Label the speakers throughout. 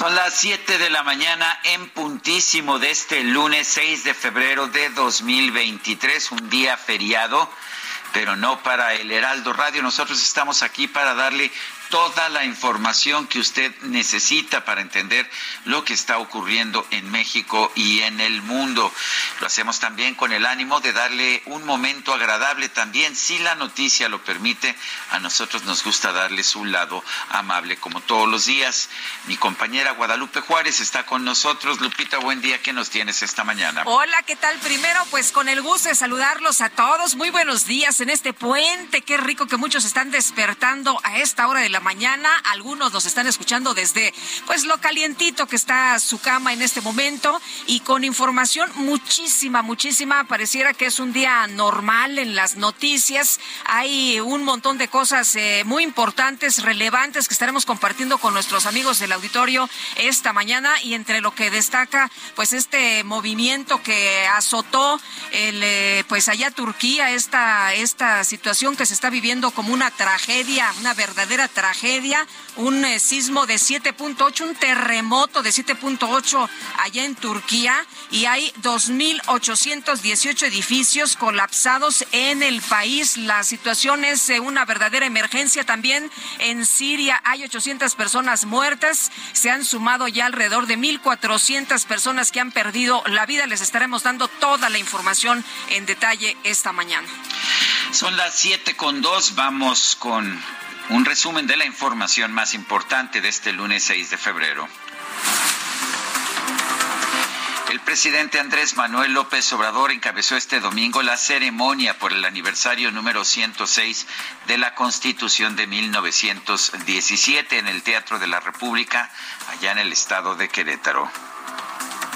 Speaker 1: Son las 7 de la mañana en puntísimo de este lunes 6 de febrero de 2023, un día feriado, pero no para el Heraldo Radio. Nosotros estamos aquí para darle toda la información que usted necesita para entender lo que está ocurriendo en México y en el mundo. Lo hacemos también con el ánimo de darle un momento agradable también, si la noticia lo permite. A nosotros nos gusta darles un lado amable como todos los días. Mi compañera Guadalupe Juárez está con nosotros. Lupita, buen día. ¿Qué nos tienes esta mañana?
Speaker 2: Hola, ¿qué tal? Primero, pues con el gusto de saludarlos a todos. Muy buenos días en este puente. Qué rico que muchos están despertando a esta hora de la mañana. Algunos nos están escuchando desde pues lo calientito que está su cama en este momento y con información muchísima, muchísima. Pareciera que es un día normal en las noticias. Hay un montón de cosas eh, muy importantes, relevantes que estaremos compartiendo con nuestros amigos del auditorio esta mañana y entre lo que destaca pues este movimiento que azotó el eh, pues allá Turquía esta esta situación que se está viviendo como una tragedia, una verdadera tragedia un eh, sismo de 7.8, un terremoto de 7.8 allá en Turquía y hay 2.818 edificios colapsados en el país. La situación es eh, una verdadera emergencia también. En Siria hay 800 personas muertas. Se han sumado ya alrededor de 1.400 personas que han perdido la vida. Les estaremos dando toda la información en detalle esta mañana.
Speaker 1: Son las siete con dos. Vamos con un resumen de la información más importante de este lunes 6 de febrero. El presidente Andrés Manuel López Obrador encabezó este domingo la ceremonia por el aniversario número 106 de la Constitución de 1917 en el Teatro de la República, allá en el estado de Querétaro.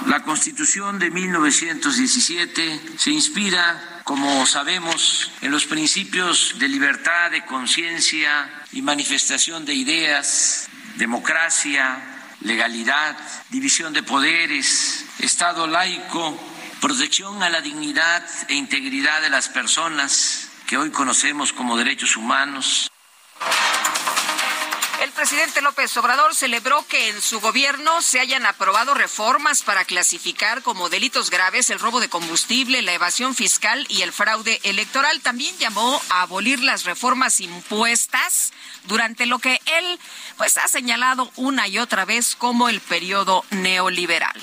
Speaker 3: La Constitución de 1917 se inspira, como sabemos, en los principios de libertad, de conciencia y manifestación de ideas, democracia, legalidad, división de poderes, Estado laico, protección a la dignidad e integridad de las personas que hoy conocemos como derechos humanos.
Speaker 2: El presidente López Obrador celebró que en su gobierno se hayan aprobado reformas para clasificar como delitos graves el robo de combustible, la evasión fiscal y el fraude electoral. También llamó a abolir las reformas impuestas durante lo que él pues ha señalado una y otra vez como el periodo neoliberal.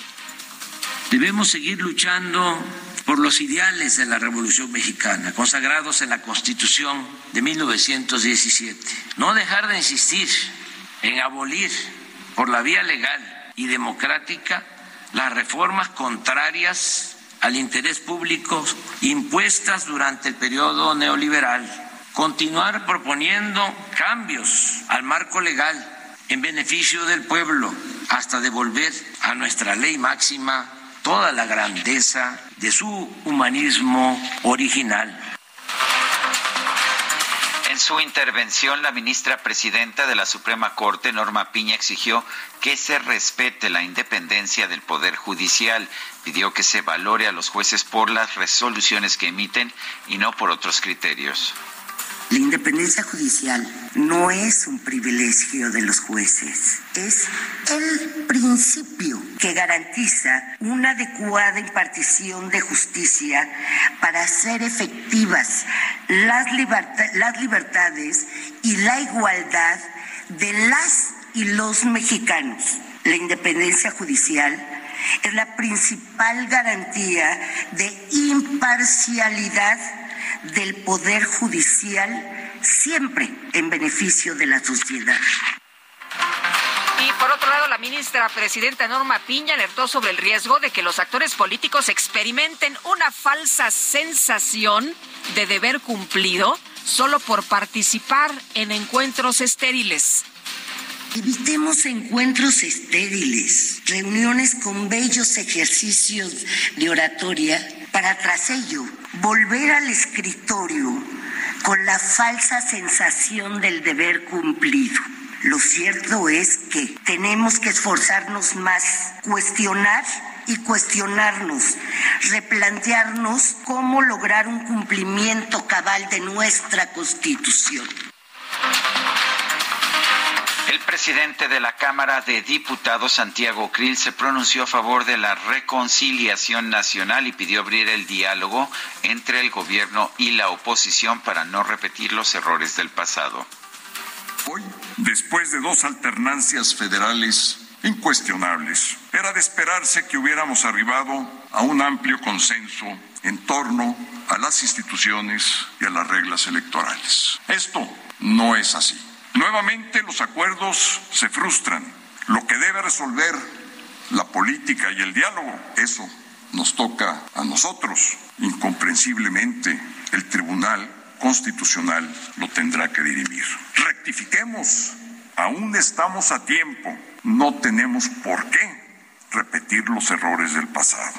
Speaker 3: Debemos seguir luchando por los ideales de la Revolución Mexicana, consagrados en la Constitución de 1917. No dejar de insistir en abolir por la vía legal y democrática las reformas contrarias al interés público impuestas durante el periodo neoliberal. Continuar proponiendo cambios al marco legal en beneficio del pueblo hasta devolver a nuestra ley máxima toda la grandeza de su humanismo original.
Speaker 1: En su intervención, la ministra presidenta de la Suprema Corte, Norma Piña, exigió que se respete la independencia del Poder Judicial. Pidió que se valore a los jueces por las resoluciones que emiten y no por otros criterios.
Speaker 4: La independencia judicial no es un privilegio de los jueces, es el principio que garantiza una adecuada impartición de justicia para hacer efectivas las, libertades y la igualdad de las y los mexicanos. La independencia judicial es la principal garantía de imparcialidad del Poder Judicial, siempre en beneficio de la sociedad.
Speaker 2: Y por otro lado, la ministra presidenta Norma Piña alertó sobre el riesgo de que los actores políticos experimenten una falsa sensación de deber cumplido solo por participar en encuentros estériles.
Speaker 4: Evitemos encuentros estériles, reuniones con bellos ejercicios de oratoria para tras ello volver al escritorio con la falsa sensación del deber cumplido. Lo cierto es que tenemos que esforzarnos más, cuestionar y cuestionarnos, replantearnos cómo lograr un cumplimiento cabal de nuestra Constitución.
Speaker 1: El presidente de la Cámara de Diputados, Santiago Krill, se pronunció a favor de la reconciliación nacional y pidió abrir el diálogo entre el gobierno y la oposición para no repetir los errores del pasado.
Speaker 5: Hoy, después de dos alternancias federales incuestionables, era de esperarse que hubiéramos arribado a un amplio consenso en torno a las instituciones y a las reglas electorales. Esto no es así. Nuevamente los acuerdos se frustran. Lo que debe resolver la política y el diálogo, eso nos toca a nosotros. Incomprensiblemente, el Tribunal Constitucional lo tendrá que dirimir. Rectifiquemos, aún estamos a tiempo, no tenemos por qué repetir los errores del pasado.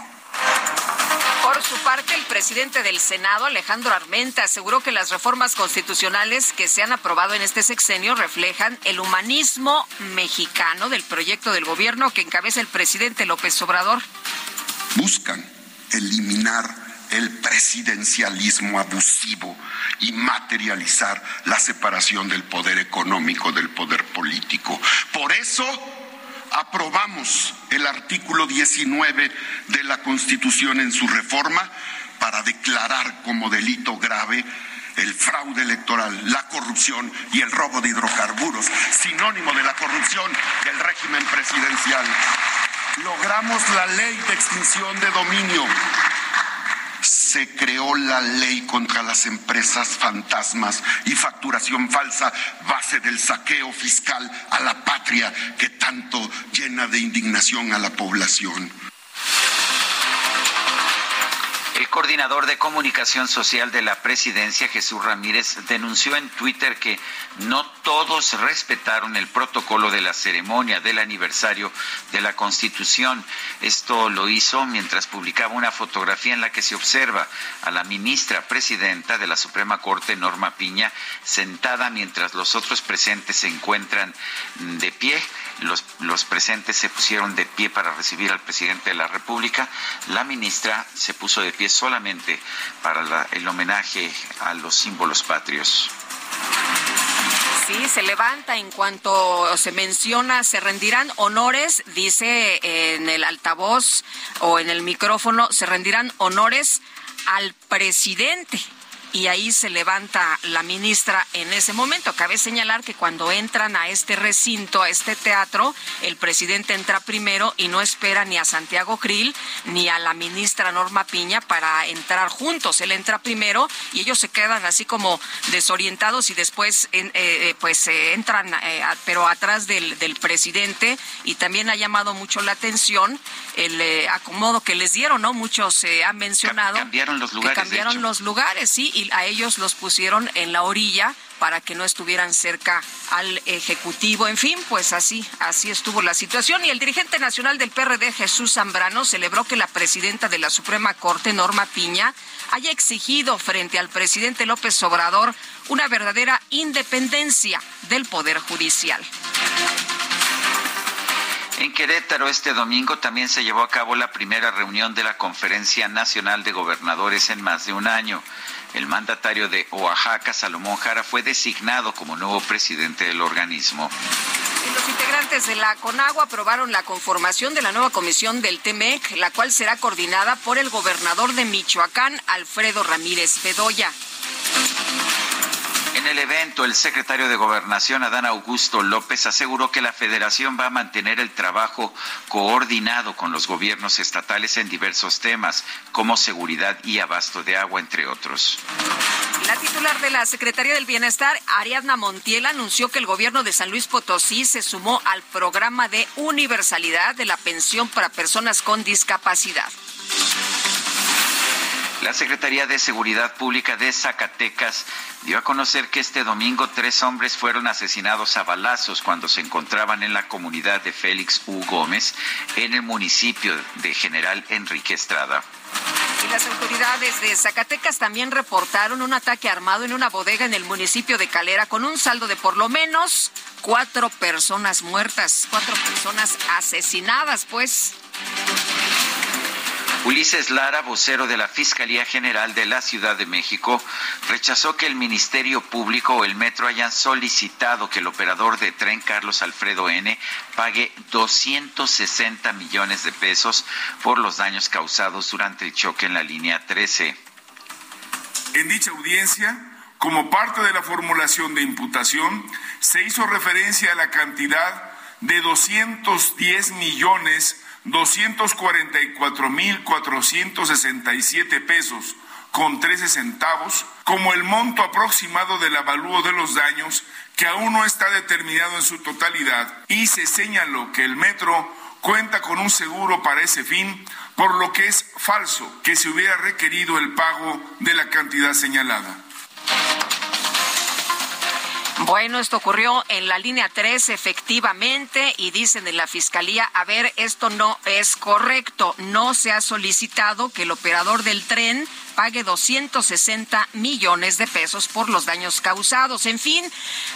Speaker 2: Por su parte, el presidente del Senado, Alejandro Armenta, aseguró que las reformas constitucionales que se han aprobado en este sexenio reflejan el humanismo mexicano del proyecto del gobierno que encabeza el presidente López Obrador.
Speaker 6: Buscan eliminar el presidencialismo abusivo y materializar la separación del poder económico del poder político. Por eso aprobamos el artículo 19 de la Constitución en su reforma para declarar como delito grave el fraude electoral, la corrupción y el robo de hidrocarburos, sinónimo de la corrupción del régimen presidencial. Logramos la ley de extinción de dominio se creó la ley contra las empresas fantasmas y facturación falsa, base del saqueo fiscal a la patria que tanto llena de indignación a la población.
Speaker 1: Coordinador de comunicación social de la presidencia, Jesús Ramírez, denunció en Twitter que no todos respetaron el protocolo de la ceremonia del aniversario de la Constitución. Esto lo hizo mientras publicaba una fotografía en la que se observa a la ministra presidenta de la Suprema Corte, Norma Piña, sentada mientras los otros presentes se encuentran de pie. Los, los presentes se pusieron de pie para recibir al presidente de la República. La ministra se puso de pie solamente para el homenaje a los símbolos patrios.
Speaker 2: Sí, se levanta en cuanto se menciona, se rendirán honores, dice en el altavoz o en el micrófono, se rendirán honores al presidente y ahí se levanta la ministra en ese momento. Cabe señalar que cuando entran a este recinto, a este teatro, el presidente entra primero y no espera ni a Santiago Krill ni a la ministra Norma Piña para entrar juntos. Él entra primero y ellos se quedan así como desorientados y después eh, eh, pues entran, eh, pero atrás del, presidente y también ha llamado mucho la atención el acomodo que les dieron, ¿no? Muchos han mencionado.
Speaker 1: Cambiaron los lugares.
Speaker 2: cambiaron los lugares, sí, a ellos los pusieron en la orilla para que no estuvieran cerca al Ejecutivo. En fin, pues así, así estuvo la situación. Y el dirigente nacional del PRD, Jesús Zambrano, celebró que la presidenta de la Suprema Corte, Norma Piña, haya exigido frente al presidente López Obrador una verdadera independencia del Poder Judicial.
Speaker 1: En Querétaro este domingo también se llevó a cabo la primera reunión de la Conferencia Nacional de Gobernadores en más de un año. El mandatario de Oaxaca, Salomón Jara, fue designado como nuevo presidente del organismo.
Speaker 2: Los integrantes de la CONAGUA aprobaron la conformación de la nueva comisión del TEMEC, la cual será coordinada por el gobernador de Michoacán, Alfredo Ramírez Bedoya.
Speaker 1: En el evento, el secretario de Gobernación, Adán Augusto López, aseguró que la federación va a mantener el trabajo coordinado con los gobiernos estatales en diversos temas, como seguridad y abasto de agua, entre otros.
Speaker 2: La titular de la Secretaría del Bienestar, Ariadna Montiel, anunció que el gobierno de San Luis Potosí se sumó al programa de universalidad de la pensión para personas con discapacidad.
Speaker 1: La Secretaría de Seguridad Pública de Zacatecas dio a conocer que este domingo tres hombres fueron asesinados a balazos cuando se encontraban en la comunidad de Félix U. Gómez en el municipio de General Enrique Estrada.
Speaker 2: Y las autoridades de Zacatecas también reportaron un ataque armado en una bodega en el municipio de Calera con un saldo de por lo menos cuatro personas muertas, cuatro personas asesinadas, pues.
Speaker 1: Ulises Lara, vocero de la Fiscalía General de la Ciudad de México, rechazó que el Ministerio Público o el Metro hayan solicitado que el operador de tren Carlos Alfredo N pague 260 millones de pesos por los daños causados durante el choque en la línea 13.
Speaker 7: En dicha audiencia, como parte de la formulación de imputación, se hizo referencia a la cantidad de 210 millones 244.467 pesos con 13 centavos como el monto aproximado del avalúo de los daños que aún no está determinado en su totalidad y se señaló que el metro cuenta con un seguro para ese fin, por lo que es falso que se hubiera requerido el pago de la cantidad señalada.
Speaker 2: Bueno, esto ocurrió en la línea 3 efectivamente y dicen en la fiscalía, a ver, esto no es correcto, no se ha solicitado que el operador del tren pague 260 millones de pesos por los daños causados. En fin,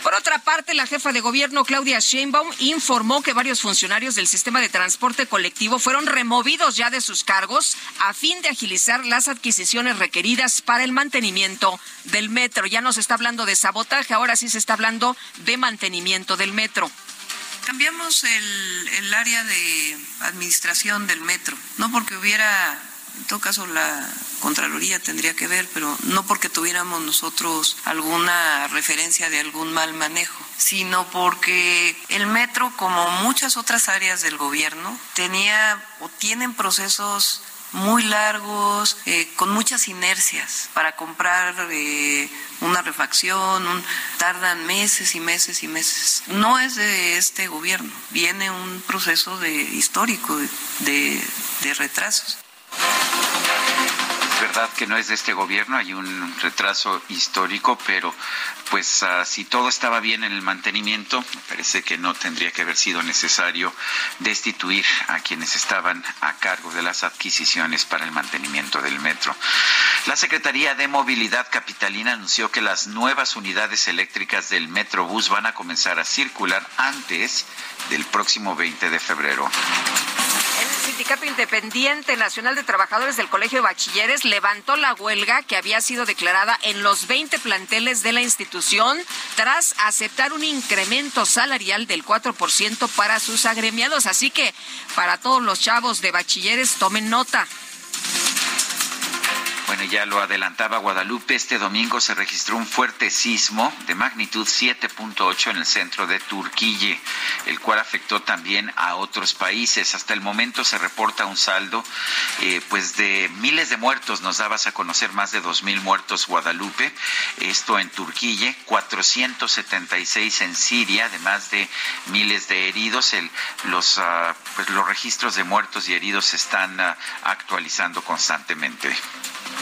Speaker 2: por otra parte, la jefa de gobierno Claudia Sheinbaum informó que varios funcionarios del sistema de transporte colectivo fueron removidos ya de sus cargos a fin de agilizar las adquisiciones requeridas para el mantenimiento del metro. Ya no se está hablando de sabotaje, ahora sí se está hablando de mantenimiento del metro.
Speaker 8: Cambiamos el, el área de administración del metro, no porque hubiera en todo caso, la Contraloría tendría que ver, pero no porque tuviéramos nosotros alguna referencia de algún mal manejo, sino porque el metro, como muchas otras áreas del gobierno, tenía o tienen procesos muy largos, eh, con muchas inercias para comprar eh, una refacción, un, tardan meses y meses y meses. No es de este gobierno, viene un proceso de histórico de, de retrasos.
Speaker 1: Es verdad que no es de este gobierno, hay un retraso histórico, pero pues uh, si todo estaba bien en el mantenimiento, me parece que no tendría que haber sido necesario destituir a quienes estaban a cargo de las adquisiciones para el mantenimiento del metro. La Secretaría de Movilidad Capitalina anunció que las nuevas unidades eléctricas del Metrobús van a comenzar a circular antes del próximo 20 de febrero.
Speaker 2: El Sindicato Independiente Nacional de Trabajadores del Colegio de Bachilleres levantó la huelga que había sido declarada en los 20 planteles de la institución tras aceptar un incremento salarial del 4% para sus agremiados. Así que para todos los chavos de bachilleres tomen nota.
Speaker 1: Ya lo adelantaba Guadalupe, este domingo se registró un fuerte sismo de magnitud 7.8 en el centro de Turquille, el cual afectó también a otros países. Hasta el momento se reporta un saldo eh, pues de miles de muertos, nos dabas a conocer más de 2.000 muertos Guadalupe, esto en Turquille, 476 en Siria, además de miles de heridos. Uh, pues los registros de muertos y heridos se están uh, actualizando constantemente.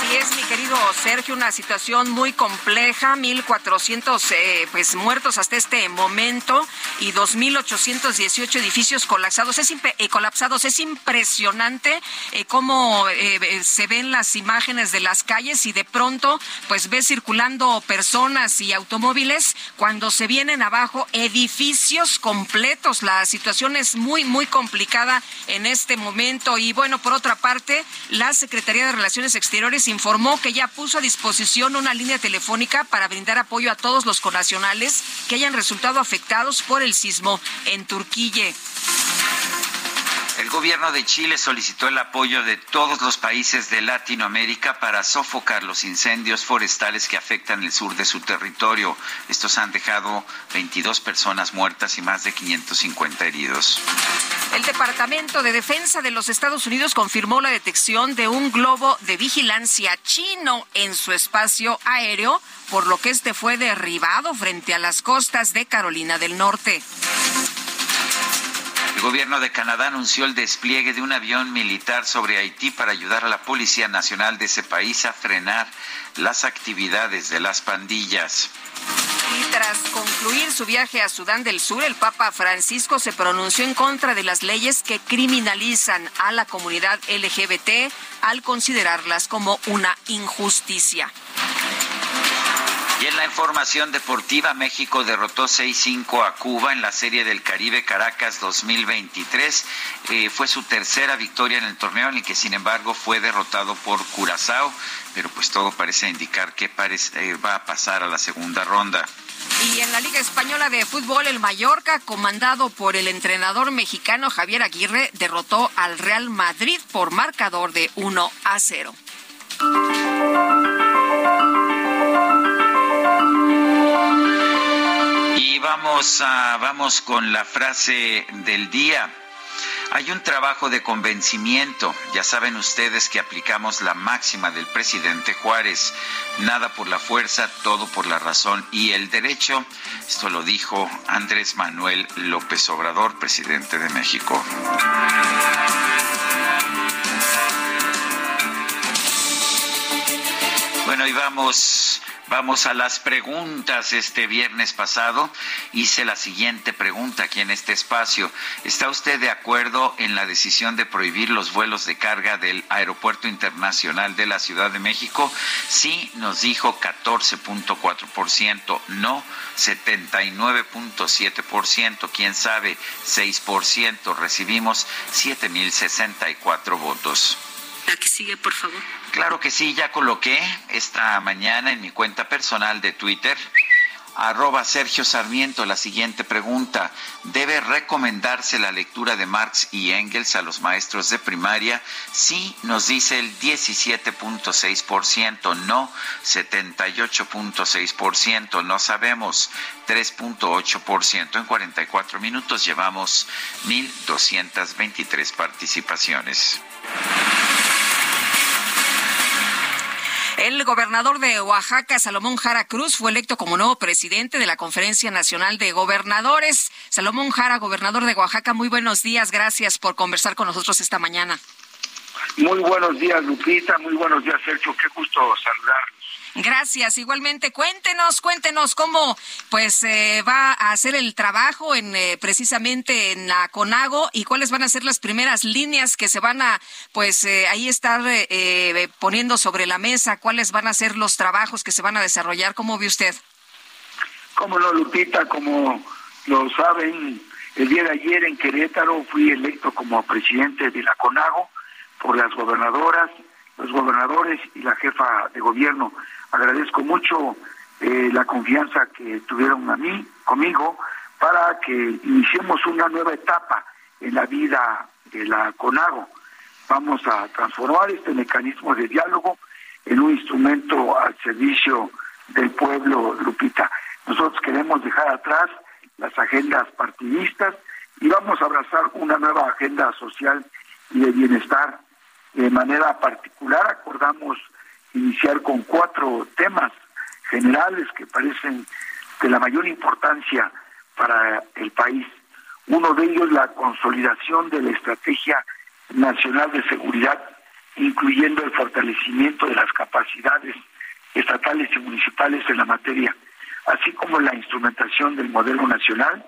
Speaker 2: Así es, mi querido Sergio, una situación muy compleja, 1.400 eh, pues, muertos hasta este momento y 2.818 edificios colapsados. Es, eh, colapsados. es impresionante eh, cómo se ven las imágenes de las calles y de pronto pues ves circulando personas y automóviles cuando se vienen abajo edificios completos. La situación es muy, muy complicada en este momento y bueno, por otra parte, la Secretaría de Relaciones Exteriores informó que ya puso a disposición una línea telefónica para brindar apoyo a todos los connacionales que hayan resultado afectados por el sismo en Turquía.
Speaker 1: El gobierno de Chile solicitó el apoyo de todos los países de Latinoamérica para sofocar los incendios forestales que afectan el sur de su territorio. Estos han dejado 22 personas muertas y más de 550 heridos.
Speaker 2: El Departamento de Defensa de los Estados Unidos confirmó la detección de un globo de vigilancia chino en su espacio aéreo, por lo que este fue derribado frente a las costas de Carolina del Norte.
Speaker 1: El gobierno de Canadá anunció el despliegue de un avión militar sobre Haití para ayudar a la Policía Nacional de ese país a frenar las actividades de las pandillas.
Speaker 2: Y tras concluir su viaje a Sudán del Sur, el Papa Francisco se pronunció en contra de las leyes que criminalizan a la comunidad LGBT al considerarlas como una injusticia.
Speaker 1: Y en la información deportiva, México derrotó 6-5 a Cuba en la Serie del Caribe Caracas 2023. Eh, fue su tercera victoria en el torneo, en el que sin embargo fue derrotado por Curazao, pero pues todo parece indicar que eh, va a pasar a la segunda ronda.
Speaker 2: Y en la Liga Española de Fútbol, el Mallorca, comandado por el entrenador mexicano Javier Aguirre, derrotó al Real Madrid por marcador de 1 a 0.
Speaker 1: Vamos, a, vamos con la frase del día. Hay un trabajo de convencimiento. Ya saben ustedes que aplicamos la máxima del presidente Juárez. Nada por la fuerza, todo por la razón y el derecho. Esto lo dijo Andrés Manuel López Obrador, presidente de México. Bueno, y vamos Vamos a las preguntas. Este viernes pasado hice la siguiente pregunta aquí en este espacio. ¿Está usted de acuerdo en la decisión de prohibir los vuelos de carga del Aeropuerto Internacional de la Ciudad de México? Sí, nos dijo 14.4%, no 79.7%, quién sabe 6%. Recibimos 7.064 votos.
Speaker 2: La que sigue, por favor.
Speaker 1: Claro que sí, ya coloqué esta mañana en mi cuenta personal de Twitter arroba Sergio Sarmiento la siguiente pregunta. ¿Debe recomendarse la lectura de Marx y Engels a los maestros de primaria? Sí, nos dice el 17.6%, no 78.6%, no sabemos 3.8%. En 44 minutos llevamos 1.223 participaciones.
Speaker 2: El gobernador de Oaxaca, Salomón Jara Cruz, fue electo como nuevo presidente de la Conferencia Nacional de Gobernadores. Salomón Jara, gobernador de Oaxaca, muy buenos días. Gracias por conversar con nosotros esta mañana.
Speaker 9: Muy buenos días, Lupita. Muy buenos días, Sergio. Qué gusto saludarlos.
Speaker 2: Gracias. Igualmente, cuéntenos, cuéntenos cómo pues eh, va a hacer el trabajo en eh, precisamente en la CONAGO y cuáles van a ser las primeras líneas que se van a pues eh, ahí estar poniendo sobre la mesa, cuáles van a ser los trabajos que se van a desarrollar. ¿Cómo ve usted?
Speaker 9: Cómo no, Lupita, como lo saben, el día de ayer en Querétaro fui electo como presidente de la CONAGO por las gobernadoras, los gobernadores y la jefa de gobierno agradezco mucho eh, la confianza que tuvieron a mí, conmigo, para que iniciemos una nueva etapa en la vida de la CONAGO. Vamos a transformar este mecanismo de diálogo en un instrumento al servicio del pueblo, Lupita. Nosotros queremos dejar atrás las agendas partidistas y vamos a abrazar una nueva agenda social y de bienestar. De manera particular acordamos iniciar con cuatro temas generales que parecen de la mayor importancia para el país. Uno de ellos la consolidación de la Estrategia Nacional de Seguridad incluyendo el fortalecimiento de las capacidades estatales y municipales en la materia, así como la instrumentación del modelo nacional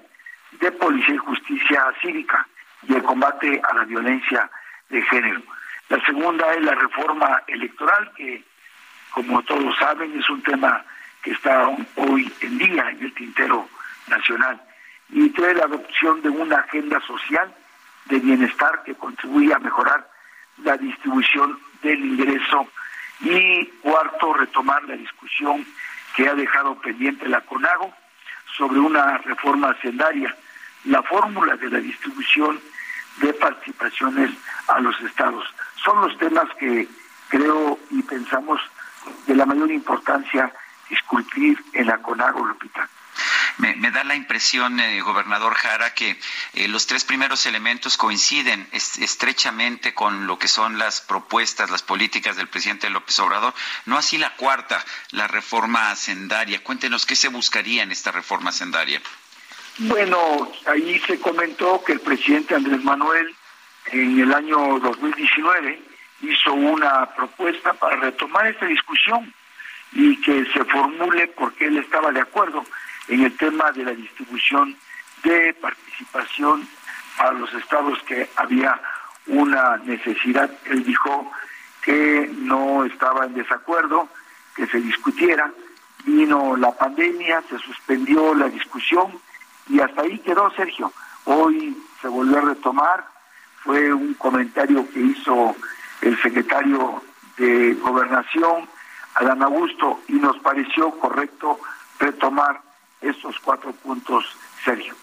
Speaker 9: de policía y justicia cívica y el combate a la violencia de género. La segunda es la reforma electoral, que como todos saben es un tema que está hoy en día en el tintero nacional. Y tres, la adopción de una agenda social de bienestar que contribuye a mejorar la distribución del ingreso. Y cuarto, retomar la discusión que ha dejado pendiente la CONAGO sobre una reforma hacendaria, la fórmula de la distribución de participaciones a los estados. Son los temas que creo y pensamos de la mayor importancia discutir en la CONAGO, Lupita.
Speaker 1: Me, da la impresión, eh, gobernador Jara, que eh, los tres primeros elementos coinciden estrechamente con lo que son las propuestas, las políticas del presidente López Obrador. No así la cuarta, la reforma hacendaria. Cuéntenos qué se buscaría en esta reforma hacendaria.
Speaker 9: Bueno, ahí se comentó que el presidente Andrés Manuel en el año 2019 hizo una propuesta para retomar esta discusión y que se formule porque él estaba de acuerdo en el tema de la distribución de participación a los estados que había una necesidad. Él dijo que no estaba en desacuerdo, que se discutiera. Vino la pandemia, se suspendió la discusión y hasta ahí quedó Sergio. Hoy se volvió a retomar, fue un comentario que hizo el secretario de Gobernación, Adán Augusto, y nos pareció correcto retomar estos cuatro puntos, Sergio.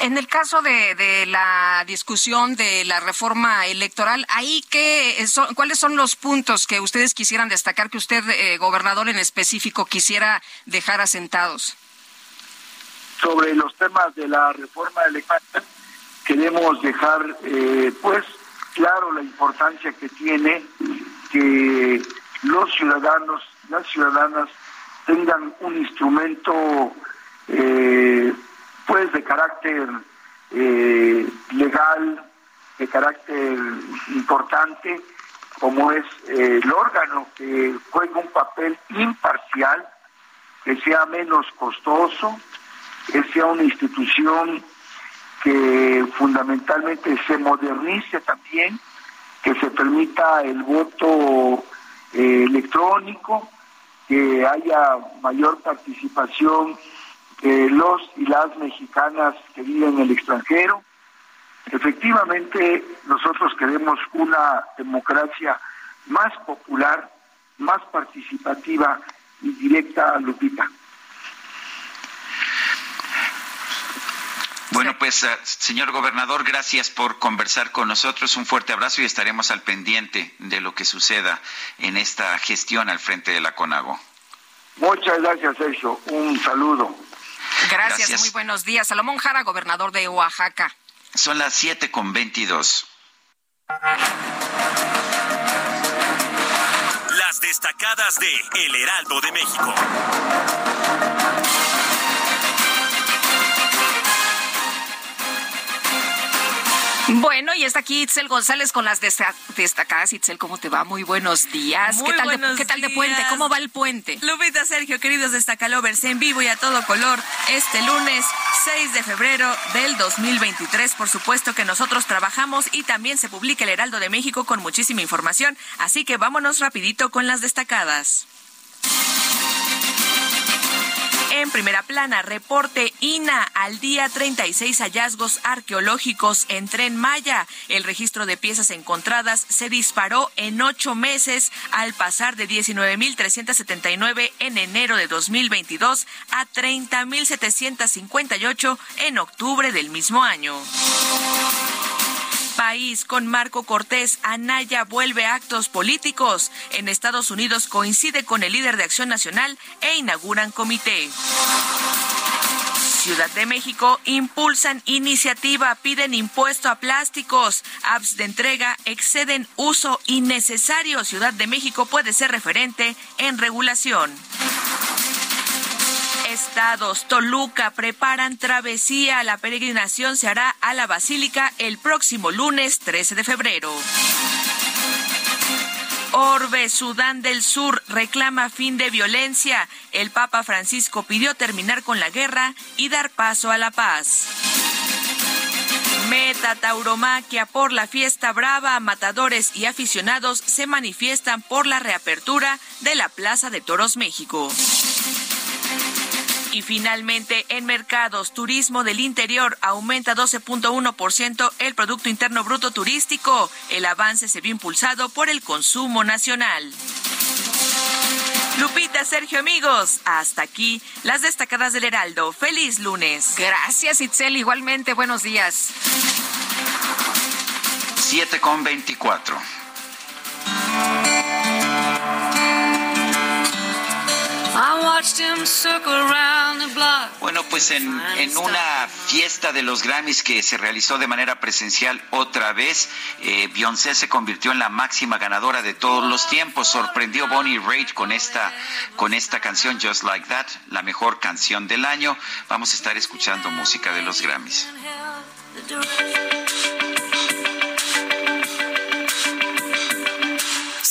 Speaker 2: En el caso de, la discusión de la reforma electoral, ahí qué son, ¿cuáles son los puntos que ustedes quisieran destacar, que usted, eh, gobernador en específico, quisiera dejar asentados?
Speaker 9: Sobre los temas de la reforma electoral, queremos dejar, eh, pues, claro la importancia que tiene que los ciudadanos, las ciudadanas tengan un instrumento eh, pues de carácter eh, legal, de carácter importante, como es eh, el órgano que juega un papel imparcial, que sea menos costoso, que sea una institución que fundamentalmente se modernice también, que se permita el voto eh, electrónico, que haya mayor participación de los y las mexicanas que viven en el extranjero. Efectivamente, nosotros queremos una democracia más popular, más participativa y directa, Lupita.
Speaker 1: Bueno, pues, eh, señor gobernador, gracias por conversar con nosotros. Un fuerte abrazo y estaremos al pendiente de lo que suceda en esta gestión al frente de la CONAGO.
Speaker 9: Muchas gracias, Sergio. Un saludo.
Speaker 2: Gracias, muy buenos días. Salomón Jara, gobernador de Oaxaca.
Speaker 1: Son las siete con veintidós.
Speaker 10: Las destacadas de El Heraldo de México.
Speaker 2: Bueno, y está aquí Itzel González con las destacadas. Itzel, ¿cómo te va? Muy buenos días.
Speaker 11: Muy
Speaker 2: ¿Qué, tal
Speaker 11: buenos
Speaker 2: de, ¿Qué tal de puente? ¿Cómo va el puente?
Speaker 11: Lupita, Sergio, queridos destacalovers, en vivo y a todo color, este lunes 6 de febrero del 2023. Por supuesto que nosotros trabajamos y también se publica el Heraldo de México con muchísima información, así que vámonos rapidito con las destacadas. En primera plana, reporte INA al día 36 hallazgos arqueológicos en Tren Maya. El registro de piezas encontradas se disparó en ocho meses al pasar de 19.379 en enero de 2022 a 30.758 en octubre del mismo año país con Marco Cortés, Anaya vuelve a actos políticos. En Estados Unidos coincide con el líder de Acción Nacional e inauguran comité. Ciudad de México impulsan iniciativa, piden impuesto a plásticos. Apps de entrega exceden uso innecesario. Ciudad de México puede ser referente en regulación. Estados, Toluca preparan travesía. La peregrinación se hará a la Basílica el próximo lunes 13 de febrero. Orbe, Sudán del Sur, reclama fin de violencia. El Papa Francisco pidió terminar con la guerra y dar paso a la paz. Meta Tauromaquia por la fiesta brava, matadores y aficionados se manifiestan por la reapertura de la Plaza de Toros México. Y finalmente, en mercados, turismo del interior aumenta 12.1% el Producto Interno Bruto Turístico. El avance se vio impulsado por el consumo nacional. Lupita, Sergio, amigos, hasta aquí las destacadas del Heraldo. Feliz lunes.
Speaker 2: Gracias, Itzel. Igualmente, buenos días.
Speaker 1: 7 con 24. Bueno, pues en, en, una fiesta de los Grammys que se realizó de manera presencial otra vez, eh, Beyoncé se convirtió en la máxima ganadora de todos los tiempos. Sorprendió Bonnie Raitt con esta, con esta canción Just Like That, la mejor canción del año. Vamos a estar escuchando música de los Grammys.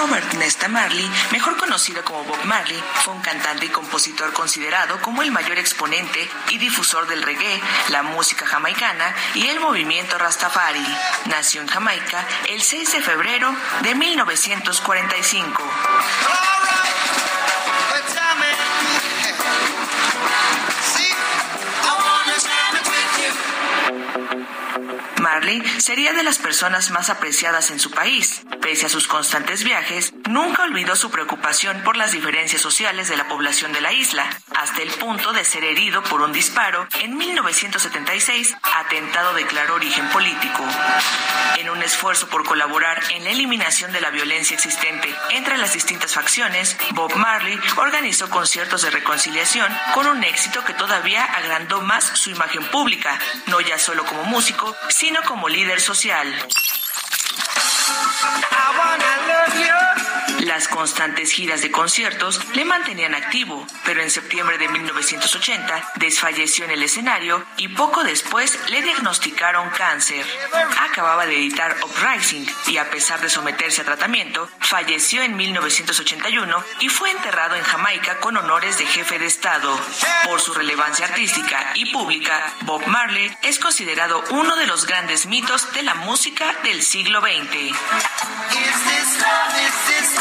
Speaker 12: Robert Nesta Marley, mejor conocido como Bob Marley, fue un cantante y compositor considerado como el mayor exponente y difusor del reggae, la música jamaicana y el movimiento Rastafari. Nació en Jamaica el 6 de febrero de 1945. Marley sería de las personas más apreciadas en su país. Pese a sus constantes viajes, nunca olvidó su preocupación por las diferencias sociales de la población de la isla, hasta el punto de ser herido por un disparo en 1976, atentado de claro origen político. En un esfuerzo por colaborar en la eliminación de la violencia existente entre las distintas facciones, Bob Marley organizó conciertos de reconciliación con un éxito que todavía agrandó más su imagen pública, no ya solo como músico, sino como líder social. Las constantes giras de conciertos le mantenían activo, pero en septiembre de 1980 desfalleció en el escenario y poco después le diagnosticaron cáncer. Acababa de editar Uprising y a pesar de someterse a tratamiento, falleció en 1981 y fue enterrado en Jamaica con honores de jefe de Estado. Por su relevancia artística y pública, Bob Marley es considerado uno de los grandes mitos de la música del siglo XX.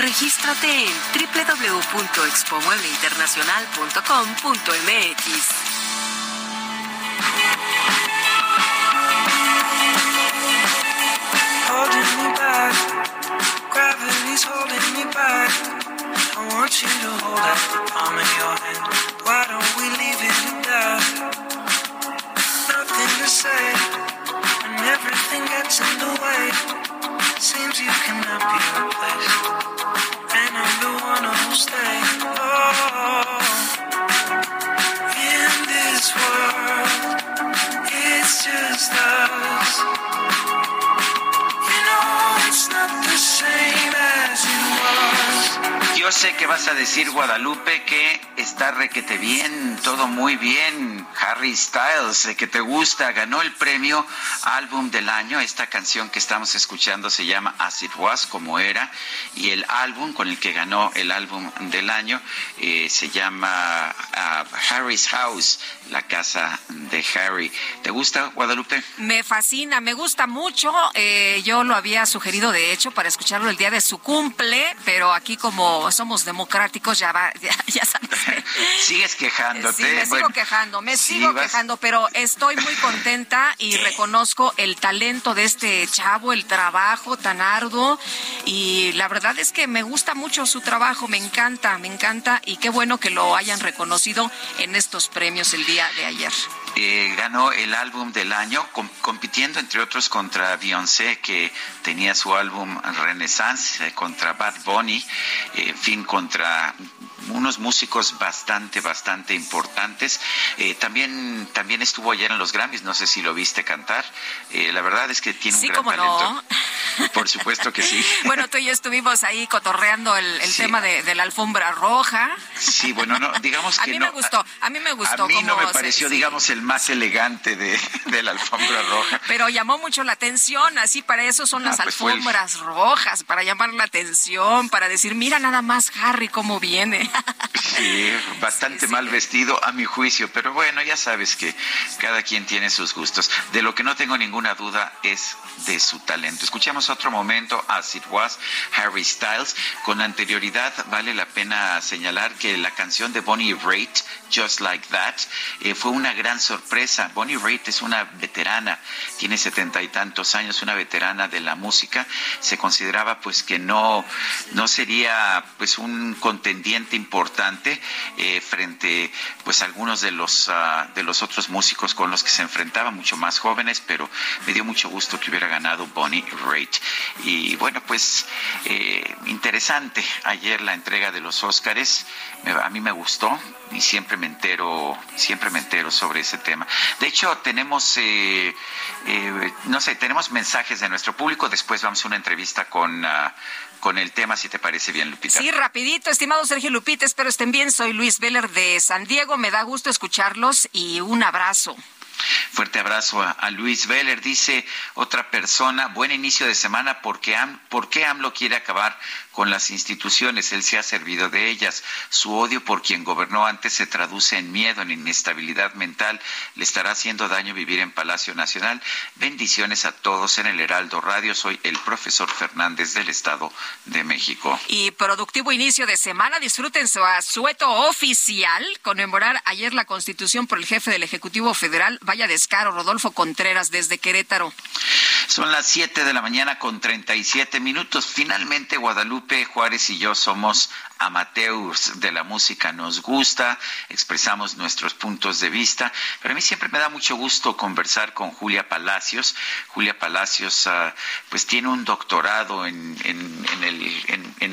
Speaker 13: Regístrate en www.expomuebleinternacional.com.mx.
Speaker 1: decir, Guadalupe, que está requete bien, todo muy bien. Harry Styles, que te gusta, ganó el premio Álbum del Año. Esta canción que estamos escuchando se llama As It Was, como era, y el álbum con el que ganó el álbum del año eh, se llama uh, Harry's House, la casa de Harry. ¿Te gusta, Guadalupe?
Speaker 2: Me fascina, me gusta mucho. Eh, yo lo había sugerido, de hecho, para escucharlo el día de su cumple, pero aquí como somos democráticos, ya va, ya, sabes.
Speaker 1: Sigues quejándote.
Speaker 2: Sí, me sigo quejando, me sigo quejando, pero estoy muy contenta y reconozco el talento de este chavo, el trabajo tan arduo y la verdad es que me gusta mucho su trabajo, me encanta, me encanta y qué bueno que lo hayan reconocido en estos premios el día de ayer.
Speaker 1: Eh, ganó el álbum del año, compitiendo entre otros contra Beyoncé, que tenía su álbum Renaissance, eh, contra Bad Bunny, en fin, contra unos músicos bastante, bastante importantes. Eh, también, también estuvo ayer en los Grammys, no sé si lo viste cantar. Eh, la verdad es que tiene un gran talento. Por supuesto que sí.
Speaker 2: bueno, tú y yo estuvimos ahí cotorreando el, tema de, la alfombra roja.
Speaker 1: Sí, bueno, no, digamos que
Speaker 2: a mí me gustó, a mí me gustó.
Speaker 1: A mí no me pareció, digamos, el más elegante de, la alfombra roja.
Speaker 2: Pero llamó mucho la atención, así para eso son las ah, pues alfombras rojas, para llamar la atención, para decir, mira nada más Harry cómo viene.
Speaker 1: Sí, bastante mal vestido a mi juicio, pero bueno, ya sabes que cada quien tiene sus gustos. De lo que no tengo ninguna duda es de su talento. Escuchamos otro momento, As It Was, Harry Styles. Con anterioridad vale la pena señalar que la canción de Bonnie Raitt, Just Like That, eh, fue una gran sorpresa. Bonnie Raitt es una veterana, tiene setenta y tantos años, una veterana de la música. Se consideraba pues que no, no sería pues un contendiente importante eh, frente pues a algunos de los ah, de los otros músicos con los que se enfrentaba, mucho más jóvenes, pero me dio mucho gusto que hubiera ganado Bonnie Raitt. Y bueno, pues eh, interesante ayer la entrega de los Óscares, a mí me gustó y siempre me entero, siempre me entero sobre ese tema. De hecho, tenemos, eh, no sé, tenemos mensajes de nuestro público, después vamos a una entrevista con... Ah, con el tema, si te parece bien, Lupita.
Speaker 2: Sí, rapidito, estimado Sergio Lupita, espero estén bien. Soy Luis Veller de San Diego, me da gusto escucharlos y un abrazo.
Speaker 1: Fuerte abrazo a, Luis Veller. Dice otra persona, buen inicio de semana, porque ¿por qué AMLO quiere acabar con las instituciones, él se ha servido de ellas. Su odio por quien gobernó antes se traduce en miedo, en inestabilidad mental. Le estará haciendo daño vivir en Palacio Nacional. Bendiciones a todos en el Heraldo Radio. Soy el profesor Fernández del Estado de México.
Speaker 2: Y productivo inicio de semana. Disfruten su asueto oficial. Conmemorar ayer la Constitución por el jefe del Ejecutivo Federal. Vaya descaro, Rodolfo Contreras, desde Querétaro.
Speaker 1: Son las 7 de la mañana con 37 minutos. Finalmente, Guadalupe Juárez y yo somos amateurs de la música nos gusta, expresamos nuestros puntos de vista, pero a mí siempre me da mucho gusto conversar con Julia Palacios. Julia Palacios ah, pues tiene un doctorado en,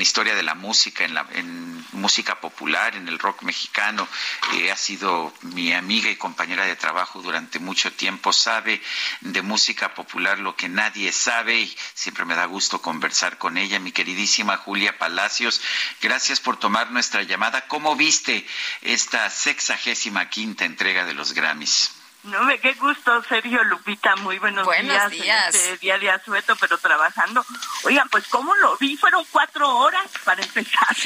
Speaker 1: historia de la música, en música popular, en el rock mexicano. Eh, ha sido mi amiga y compañera de trabajo durante mucho tiempo, sabe de música popular lo que nadie sabe y siempre me da gusto conversar con ella, mi queridísima Julia Palacios. Gracias por tomar nuestra llamada. ¿Cómo viste esta sexagésima quinta entrega de los Grammys?
Speaker 14: No, me qué gusto, Sergio Lupita, muy buenos,
Speaker 2: buenos
Speaker 14: días. este día de asueto, pero trabajando. Oigan, pues ¿cómo lo vi? Fueron cuatro horas para empezar.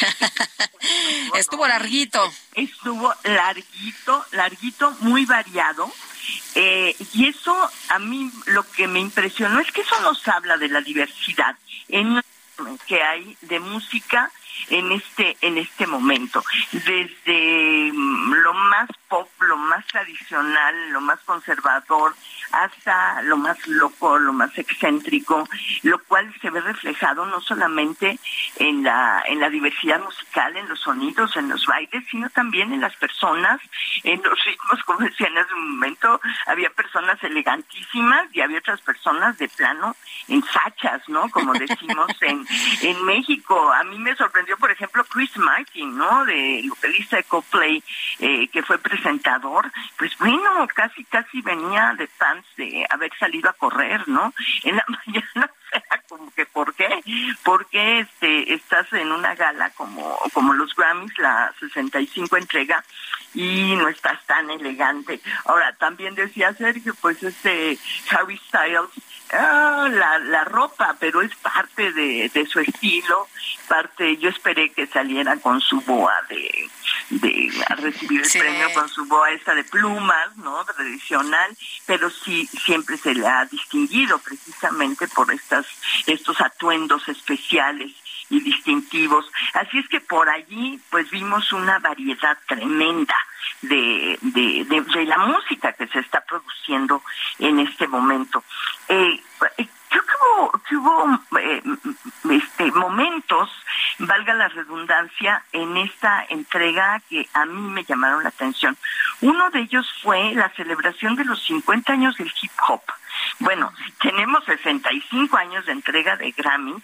Speaker 2: Estuvo larguito.
Speaker 14: Estuvo larguito, larguito, muy variado. Eh, y eso a mí lo que me impresionó es que eso nos habla de la diversidad en que hay de música en este en este momento. Desde mm, lo más pop lo más tradicional lo más conservador hasta lo más loco lo más excéntrico lo cual se ve reflejado no solamente en la en la diversidad musical en los sonidos en los bailes sino también en las personas en los ritmos como decía en ese momento había personas elegantísimas y había otras personas de plano en fachas no como decimos en en México. A mí me sorprendió por ejemplo, Chris Martin, ¿no? De vocalista de Coldplay, eh, que fue presentador. Pues bueno, casi, casi venía de fans de haber salido a correr, ¿no? En la mañana, como que por qué, porque este, estás en una gala como, como los Grammys, la 65 entrega, y no estás tan elegante. Ahora, también decía Sergio, pues este Harry Styles, ah, la, la ropa, pero es parte de, de su estilo, parte, yo esperé que saliera con su boa de, de a recibir el
Speaker 2: Sí.
Speaker 14: premio con su boa esta de plumas, ¿no? Tradicional, pero sí siempre se le ha distinguido precisamente por estas, estos atuendos especiales y distintivos. Así es que por allí pues vimos una variedad tremenda de, de, de, de la música que se está produciendo en este momento. Eh, eh, creo que hubo, que hubo eh, este, momentos, valga la redundancia, en esta entrega que a mí me llamaron la atención. Uno de ellos fue la celebración de los 50 años del hip hop. Bueno, tenemos 65 años de entrega de Grammys,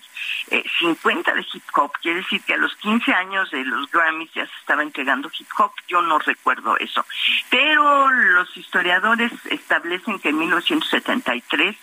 Speaker 14: eh, 50 de hip hop, quiere decir que a los 15 años de los Grammys ya se estaba entregando hip hop, yo no recuerdo eso. Pero los historiadores establecen que en 1973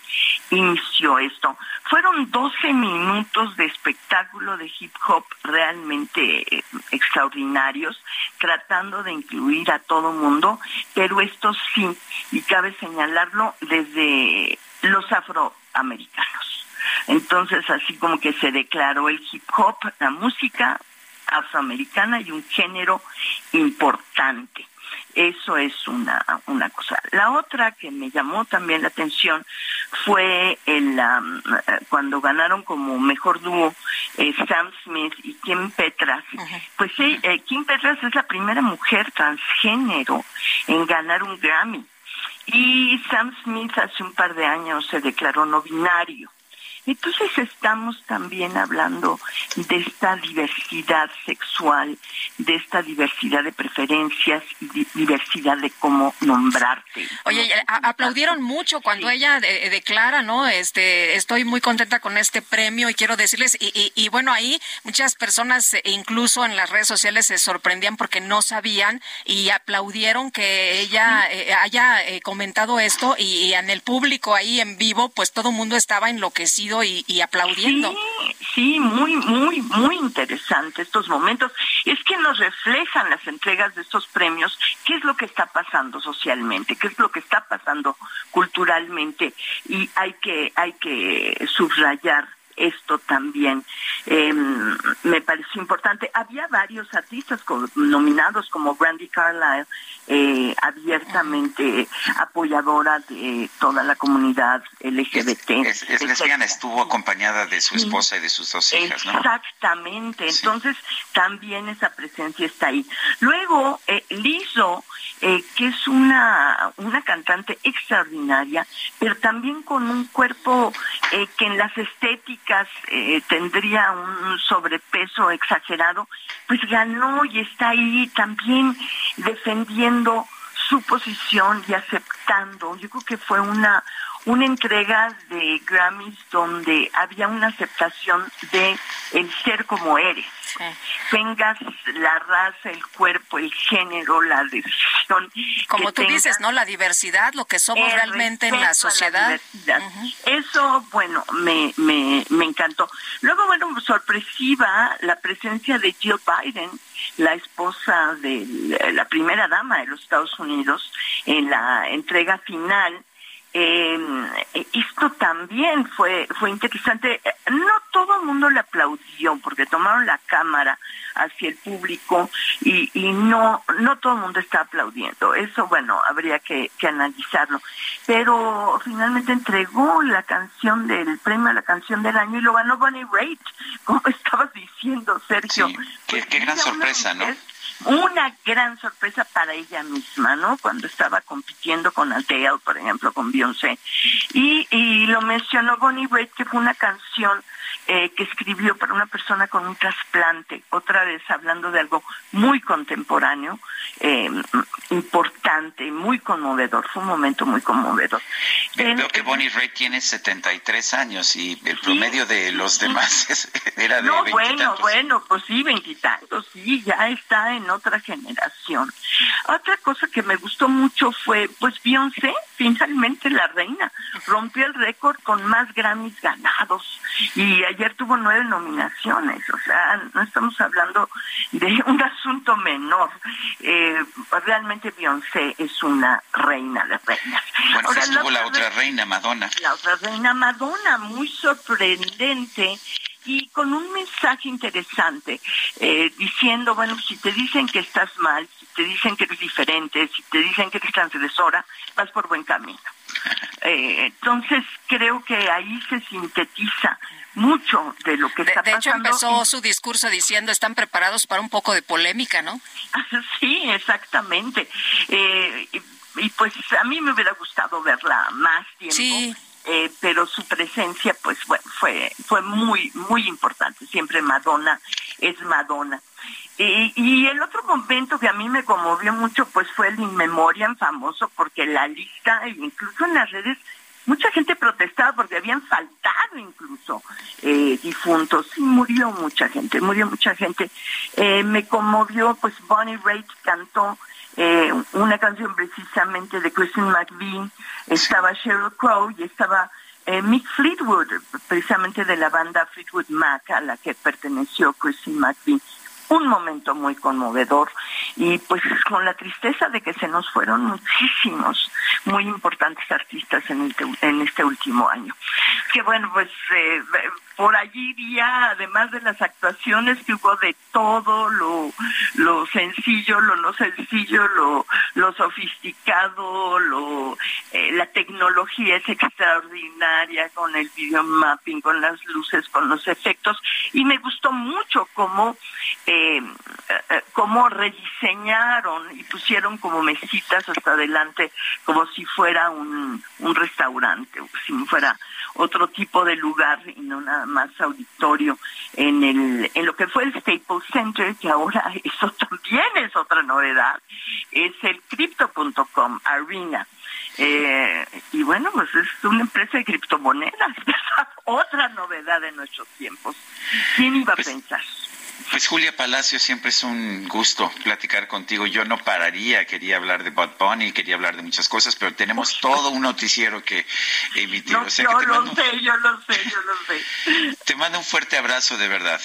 Speaker 14: inició esto. Fueron 12 minutos de espectáculo de hip hop realmente eh, extraordinarios, tratando de incluir a todo mundo, pero esto sí, y cabe señalarlo desde los afroamericanos. Entonces, así como que se declaró el hip hop, la música afroamericana y un género importante. Eso es una, una cosa. La otra que me llamó también la atención fue el, um, cuando ganaron como mejor dúo eh, Sam Smith y Kim Petras. Pues sí, eh, Kim Petras es la primera mujer transgénero en ganar un Grammy. Y Sam Smith hace un par de años se declaró no binario. Entonces estamos también hablando de esta diversidad sexual, de esta diversidad de preferencias y di- diversidad de cómo nombrarte.
Speaker 2: Oye, a- aplaudieron mucho cuando ella de- declara, ¿no? Este, estoy muy contenta con este premio y quiero decirles, y, y- y bueno, ahí muchas personas, eh, incluso en las redes sociales, se sorprendían porque no sabían y aplaudieron que ella eh, haya eh, comentado esto y, y en el público ahí en vivo, pues todo el mundo estaba enloquecido y, aplaudiendo.
Speaker 14: Sí, sí, muy, muy, muy interesante estos momentos. Es que nos reflejan las entregas de estos premios qué es lo que está pasando socialmente, qué es lo que está pasando culturalmente y hay que, hay que subrayar esto también eh, me pareció importante. Había varios artistas nominados como Brandy Carlile, eh, abiertamente apoyadora de toda la comunidad LGBT.
Speaker 1: Es, es lesbiana, estuvo acompañada de su esposa y de sus dos hijas, ¿no?
Speaker 14: Exactamente, entonces también esa presencia está ahí. Luego, eh, Lizzo, eh, que es una, una cantante extraordinaria, pero también con un cuerpo eh, que en las estéticas eh, tendría un sobrepeso exagerado, pues ganó y está ahí también defendiendo su posición y aceptando. Yo creo que fue una una entrega de Grammys donde había una aceptación de el ser como eres. Tengas la raza, el cuerpo, el género, la decisión.
Speaker 2: Como tú dices, ¿no? La diversidad, lo que somos realmente en la sociedad.
Speaker 14: Eso, bueno, me, me, me encantó. Luego, bueno, sorpresiva la presencia de Jill Biden, la esposa de la primera dama de los Estados Unidos, en la entrega final. Eh, esto también fue fue interesante. No todo el mundo le aplaudió porque tomaron la cámara hacia el público y, y no no todo el mundo está aplaudiendo. Eso, bueno, habría que, que analizarlo. Pero finalmente entregó la canción del premio a la canción del año y lo ganó Bonnie Raitt, como estabas diciendo, Sergio.
Speaker 1: Sí, qué, qué gran
Speaker 14: una
Speaker 1: sorpresa, ¿no?
Speaker 14: Una gran sorpresa para ella misma, ¿no? Cuando estaba compitiendo con Adele, por ejemplo, con Beyoncé. Y, y lo mencionó Bonnie Raitt, que fue una canción eh, que escribió para una persona con un trasplante, otra vez hablando de algo muy contemporáneo, eh, importante, muy conmovedor, fue un momento muy conmovedor.
Speaker 1: Ve- Veo que Bonnie Raitt tiene 73 años y el promedio de los demás es- era de
Speaker 14: No,
Speaker 1: 20
Speaker 14: bueno, bueno, pues sí, veintitantos, sí, ya está en en otra generación. Otra cosa que me gustó mucho fue, pues Beyoncé, finalmente la reina, rompió el récord con más Grammys ganados y ayer tuvo nueve nominaciones, o sea, no estamos hablando de un asunto menor. Eh, realmente Beyoncé es una reina de reinas.
Speaker 1: Bueno, estuvo la otra reina, Madonna.
Speaker 14: La otra reina, Madonna, muy sorprendente y con un mensaje interesante, eh, diciendo, bueno, si te dicen que estás mal, si te dicen que eres diferente, si te dicen que eres transgresora, vas por buen camino. Eh, entonces, creo que ahí se sintetiza mucho de lo que está
Speaker 2: pasando.
Speaker 14: De
Speaker 2: hecho, empezó su discurso diciendo, están preparados para un poco de polémica, ¿no?
Speaker 14: sí, exactamente. Eh, y, pues a mí me hubiera gustado verla más tiempo.
Speaker 2: Sí.
Speaker 14: Eh, pero su presencia pues bueno, fue fue muy muy importante. Siempre Madonna es Madonna. Y, y, el otro momento que a mí me conmovió mucho pues fue el In famoso porque la lista incluso en las redes mucha gente protestaba porque habían faltado incluso eh, difuntos. Y murió mucha gente murió mucha gente. Eh, me conmovió pues Bonnie Raitt cantó eh, una canción precisamente de Christine McVie, estaba Sheryl Crow y estaba eh, Mick Fleetwood, precisamente de la banda Fleetwood Mac a la que perteneció Christine McVie un momento muy conmovedor y pues con la tristeza de que se nos fueron muchísimos muy importantes artistas en, este último año. Que bueno, pues eh, por allí iría, además de las actuaciones que hubo de todo, lo, lo sencillo, lo no sencillo, lo, lo sofisticado, lo, eh, la tecnología es extraordinaria con el video mapping, con las luces, con los efectos, y me gustó mucho cómo, eh cómo rediseñaron y pusieron como mesitas hasta adelante, como si fuera un, un restaurante, si fuera otro tipo de lugar y no nada más auditorio en el en lo que fue el Staples Center que ahora eso también es otra novedad es el crypto.com arena. Eh, y bueno pues es una empresa de criptomonedas otra novedad de nuestros tiempos. Quién iba a
Speaker 1: pues,
Speaker 14: pensar
Speaker 1: pues Julia Palacio, siempre es un gusto platicar contigo. Yo no pararía, quería hablar de Bud Bunny, quería hablar de muchas cosas, pero tenemos todo un noticiero que emitir.
Speaker 14: yo lo sé, yo lo sé, yo lo sé.
Speaker 1: Te mando un fuerte abrazo, de verdad.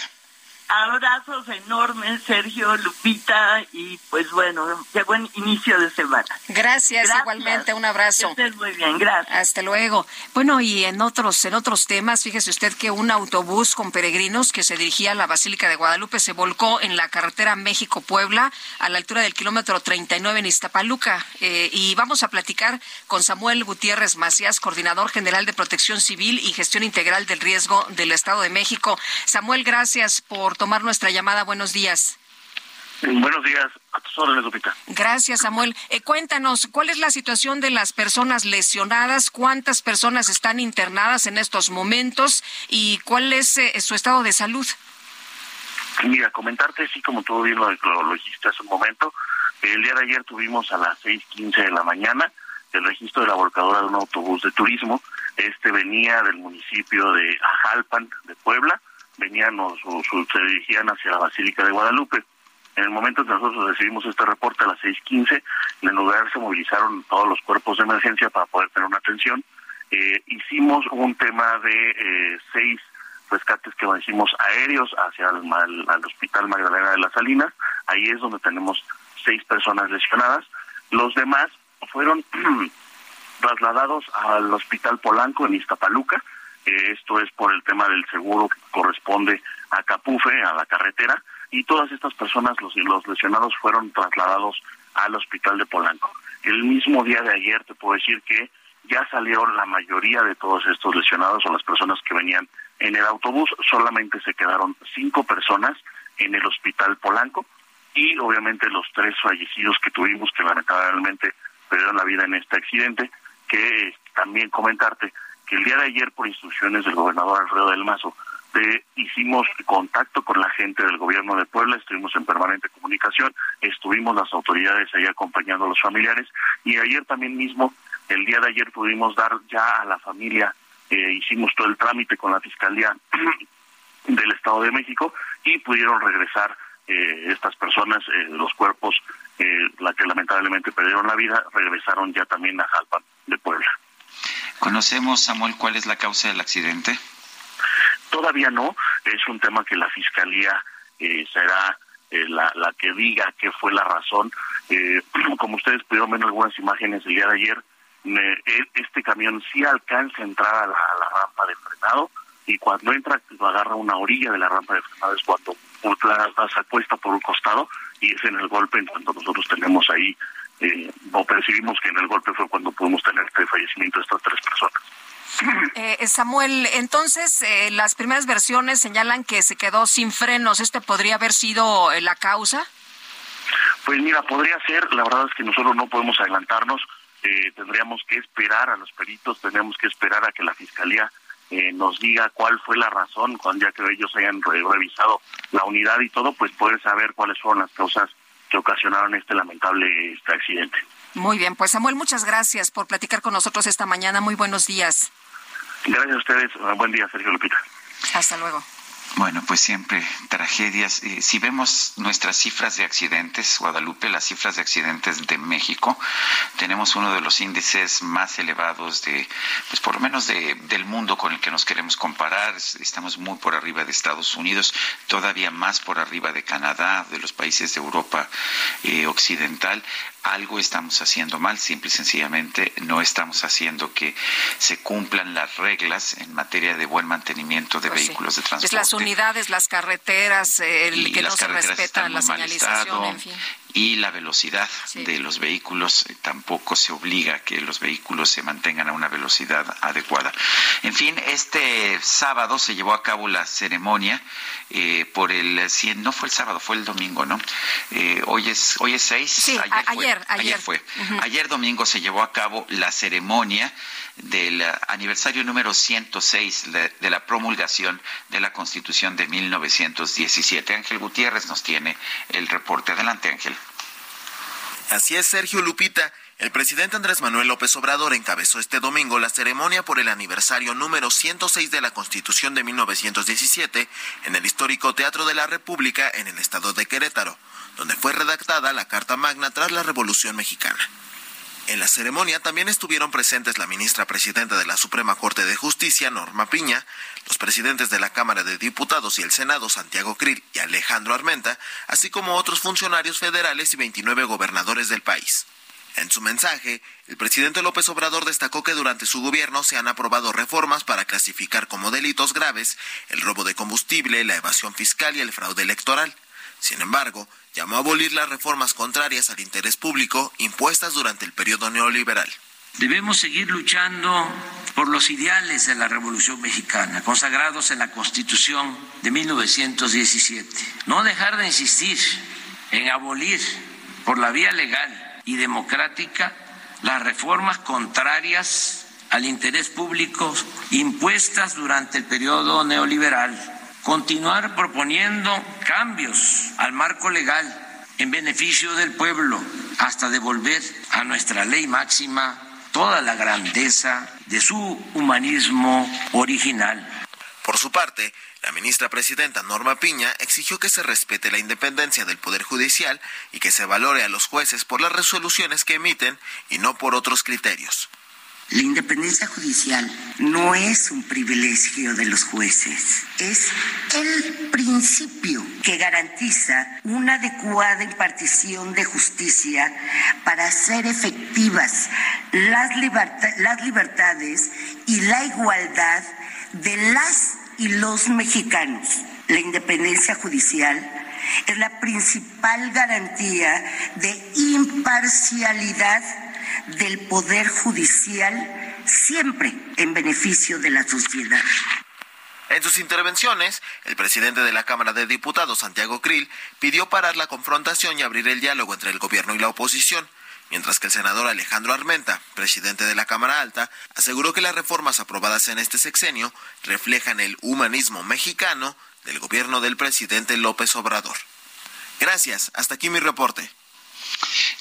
Speaker 14: Abrazos enormes, Sergio, Lupita, y pues bueno, qué buen inicio de semana.
Speaker 2: Gracias, igualmente, un abrazo.
Speaker 14: Que muy bien, gracias.
Speaker 2: Hasta luego. Bueno, y en otros, en otros temas, fíjese usted que un autobús con peregrinos que se dirigía a la Basílica de Guadalupe se volcó en la carretera México-Puebla a la altura del kilómetro 39 en Iztapaluca. Eh, y vamos a platicar con Samuel Gutiérrez Macías, coordinador general de Protección Civil y Gestión Integral del Riesgo del Estado de México. Samuel, gracias por tomar nuestra llamada. Buenos días.
Speaker 15: Buenos días, a tus órdenes, Lupita.
Speaker 2: Gracias, Samuel. Eh, cuéntanos, ¿cuál es la situación de las personas lesionadas? ¿Cuántas personas están internadas en estos momentos? ¿Y cuál es eh, su estado de salud?
Speaker 15: Mira, comentarte, sí, como tú bien lo, lo, dijiste hace un momento, el día de ayer tuvimos a las 6.15 de la mañana el registro de la volcadora de un autobús de turismo. Este venía del municipio de Ajalpan, de Puebla, venían o se dirigían hacia la Basílica de Guadalupe. En el momento que nosotros recibimos este reporte a las 6.15, en el lugar se movilizaron todos los cuerpos de emergencia para poder tener una atención. Eh, hicimos un tema de eh, seis rescates que hicimos aéreos hacia el, al Hospital Magdalena de las Salinas. Ahí es donde tenemos seis personas lesionadas. Los demás fueron trasladados al Hospital Polanco en Iztapaluca esto es por el tema del seguro que corresponde a Capufe, a la carretera, y todas estas personas, los, los lesionados, fueron trasladados al hospital de Polanco. El mismo día de ayer te puedo decir que ya salieron la mayoría de todos estos lesionados o las personas que venían en el autobús, solamente se quedaron cinco personas en el hospital Polanco y obviamente los tres fallecidos que tuvimos que lamentablemente perdieron la vida en este accidente, que también comentarte que el día de ayer, por instrucciones del gobernador Alfredo del Mazo, hicimos contacto con la gente del gobierno de Puebla, estuvimos en permanente comunicación, estuvimos las autoridades ahí acompañando a los familiares y ayer también mismo, el día de ayer pudimos dar ya a la familia, eh, hicimos todo el trámite con la Fiscalía del Estado de México y pudieron regresar estas personas, los cuerpos, la que lamentablemente perdieron la vida, regresaron ya también a Jalpan de Puebla.
Speaker 1: ¿Conocemos, Samuel, cuál es la causa del accidente?
Speaker 15: Todavía no, es un tema que la Fiscalía será la, la, que diga qué fue la razón. como ustedes pudieron ver algunas imágenes el día de ayer, e, este camión sí alcanza a entrar a la, rampa de frenado y cuando entra lo agarra una orilla de la rampa de frenado es cuando se acuesta por un costado y es en el golpe en cuanto nosotros tenemos ahí eh, o percibimos que en el golpe fue cuando pudimos tener este fallecimiento de estas tres personas.
Speaker 2: Eh, Samuel, entonces eh, las primeras versiones señalan que se quedó sin frenos. ¿Este podría haber sido la causa?
Speaker 15: Pues mira, podría ser. La verdad es que nosotros no podemos adelantarnos. Eh, tendríamos que esperar a los peritos, tendríamos que esperar a que la fiscalía eh, nos diga cuál fue la razón, cuando ya que ellos hayan revisado la unidad y todo, pues poder saber cuáles fueron las causas que ocasionaron este lamentable este accidente.
Speaker 2: Muy bien, pues Samuel, muchas gracias por platicar con nosotros esta mañana. Muy buenos días.
Speaker 15: Gracias a ustedes. Buen día, Sergio Lupita.
Speaker 2: Hasta luego.
Speaker 1: Bueno, pues siempre tragedias. Eh, si vemos nuestras cifras de accidentes, Guadalupe, las cifras de accidentes de México, tenemos uno de los índices más elevados de, pues por lo menos de, del mundo con el que nos queremos comparar. Estamos muy por arriba de Estados Unidos, todavía más por arriba de Canadá, de los países de Europa eh, occidental algo estamos haciendo mal, simple y sencillamente no estamos haciendo que se cumplan las reglas en materia de buen mantenimiento de pues vehículos de transporte. Es
Speaker 2: las unidades, las carreteras, el que no se respeta la señalización, en fin
Speaker 1: y la velocidad de los vehículos eh, tampoco se obliga a que los vehículos se mantengan a una velocidad adecuada. En fin, este sábado se llevó a cabo la ceremonia eh, por el no fue el sábado, fue el domingo, ¿no? Eh, hoy es hoy es 6,
Speaker 2: sí, ayer, ayer,
Speaker 1: fue. Ayer domingo se llevó a cabo la ceremonia del aniversario número 106 de la promulgación de la Constitución de 1917. Ángel Gutiérrez nos tiene el reporte. Adelante, Ángel.
Speaker 16: Así es, Sergio Lupita. El presidente Andrés Manuel López Obrador encabezó este domingo la ceremonia por el aniversario número 106 de la Constitución de 1917 en el histórico Teatro de la República en el estado de Querétaro, donde fue redactada la Carta Magna tras la Revolución Mexicana. En la ceremonia también estuvieron presentes la ministra presidenta de la Suprema Corte de Justicia, Norma Piña, los presidentes de la Cámara de Diputados y el Senado, Santiago Krill y Alejandro Armenta, así como otros funcionarios federales y 29 gobernadores del país. En su mensaje, el presidente López Obrador destacó que durante su gobierno se han aprobado reformas para clasificar como delitos graves el robo de combustible, la evasión fiscal y el fraude electoral. Sin embargo, llamó a abolir las reformas contrarias al interés público impuestas durante el periodo neoliberal.
Speaker 3: Debemos seguir luchando por los ideales de la Revolución Mexicana, consagrados en la Constitución de 1917. No dejar de insistir en abolir por la vía legal y democrática las reformas contrarias al interés público impuestas durante el periodo neoliberal continuar proponiendo cambios al marco legal en beneficio del pueblo hasta devolver a nuestra ley máxima toda la grandeza de su humanismo original.
Speaker 16: Por su parte, la ministra presidenta Norma Piña exigió que se respete la independencia del Poder Judicial y que se valore a los jueces por las resoluciones que emiten y no por otros criterios.
Speaker 4: La independencia judicial no es un privilegio de los jueces, es el principio que garantiza una adecuada impartición de justicia para hacer efectivas las, libertades y la igualdad de las y los mexicanos. La independencia judicial es la principal garantía de imparcialidad del Poder Judicial siempre en beneficio de la sociedad.
Speaker 16: En sus intervenciones, el presidente de la Cámara de Diputados, Santiago Krill, pidió parar la confrontación y abrir el diálogo entre el gobierno y la oposición, mientras que el senador Alejandro Armenta, presidente de la Cámara Alta, aseguró que las reformas aprobadas en este sexenio reflejan el humanismo mexicano del gobierno del presidente López Obrador. Gracias, hasta aquí mi reporte.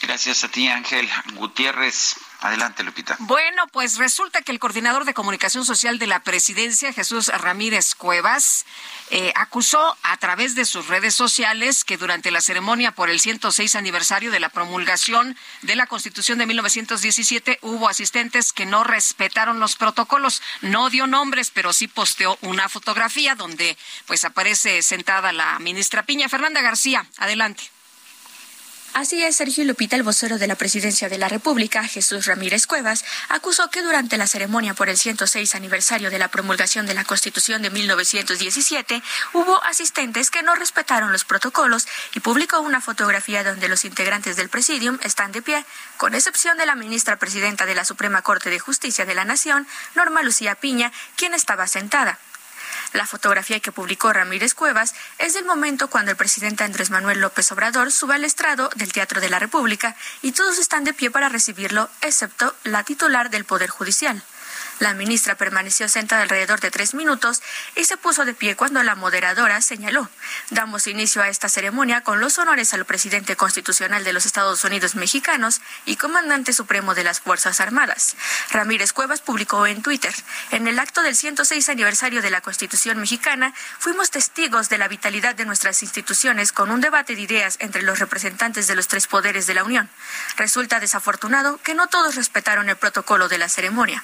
Speaker 1: Gracias a ti, Ángel Gutiérrez. Adelante, Lupita.
Speaker 2: Bueno, pues resulta que el coordinador de comunicación social de la presidencia, Jesús Ramírez Cuevas, eh, acusó a través de sus redes sociales que durante la ceremonia por el 106 aniversario de la promulgación de la Constitución de 1917 hubo asistentes que no respetaron los protocolos. No dio nombres, pero sí posteó una fotografía donde pues aparece sentada la ministra Piña. Fernanda García, adelante.
Speaker 17: Así es, Sergio Lupita, el vocero de la Presidencia de la República, Jesús Ramírez Cuevas, acusó que durante la ceremonia por el 106 aniversario de la promulgación de la Constitución de 1917 hubo asistentes que no respetaron los protocolos y publicó una fotografía donde los integrantes del presidium están de pie, con excepción de la ministra presidenta de la Suprema Corte de Justicia de la Nación, Norma Lucía Piña, quien estaba sentada. La fotografía que publicó Ramírez Cuevas es del momento cuando el presidente Andrés Manuel López Obrador sube al estrado del Teatro de la República y todos están de pie para recibirlo, excepto la titular del Poder Judicial. La ministra permaneció sentada alrededor de tres minutos y se puso de pie cuando la moderadora señaló, damos inicio a esta ceremonia con los honores al presidente constitucional de los Estados Unidos mexicanos y comandante supremo de las Fuerzas Armadas. Ramírez Cuevas publicó en Twitter, en el acto del 106 aniversario de la Constitución mexicana, fuimos testigos de la vitalidad de nuestras instituciones con un debate de ideas entre los representantes de los tres poderes de la Unión. Resulta desafortunado que no todos respetaron el protocolo de la ceremonia.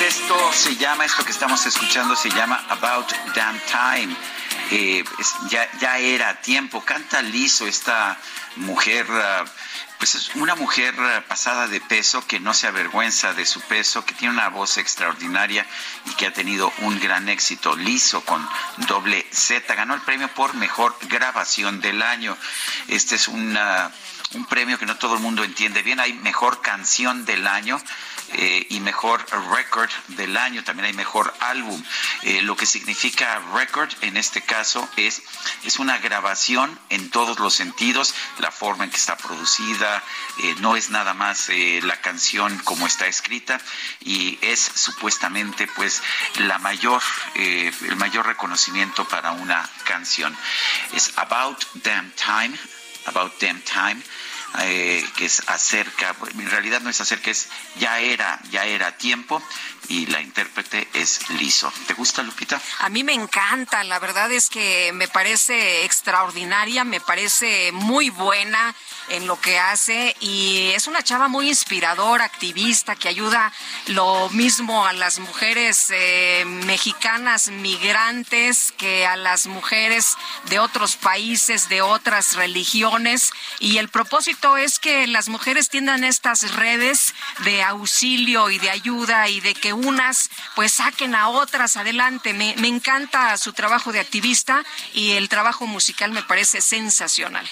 Speaker 1: esto se llama, esto que estamos escuchando se llama About Damn Time. Eh, ya, ya era tiempo. Canta liso esta mujer, ah, pues es una mujer ah, pasada de peso que no se avergüenza de su peso, que tiene una voz extraordinaria y que ha tenido un gran éxito. Liso con doble Z. Ganó el premio por mejor grabación del año. Este es una un premio que no todo el mundo entiende bien. Hay mejor canción del año eh, y mejor record del año. También hay mejor álbum. Eh, lo que significa record en este caso es, es una grabación en todos los sentidos, la forma en que está producida, eh, no es nada más la canción como está escrita y es supuestamente pues la mayor, el mayor reconocimiento para una canción. Es About Damn Time, About Damn Time eh, que es acerca, en realidad no es acerca, es ya era, ya era tiempo, y la intérprete es Liso. ¿Te gusta, Lupita?
Speaker 2: A mí me encanta, la verdad es que me parece extraordinaria, me parece muy buena en lo que hace y es una chava muy inspiradora, activista, que ayuda lo mismo a las mujeres eh, mexicanas migrantes que a las mujeres de otros países, de otras religiones y el propósito es que las mujeres tiendan estas redes de auxilio y de ayuda y de que unas pues saquen a otras adelante. Me, me encanta su trabajo de activista y el trabajo musical me parece sensacional.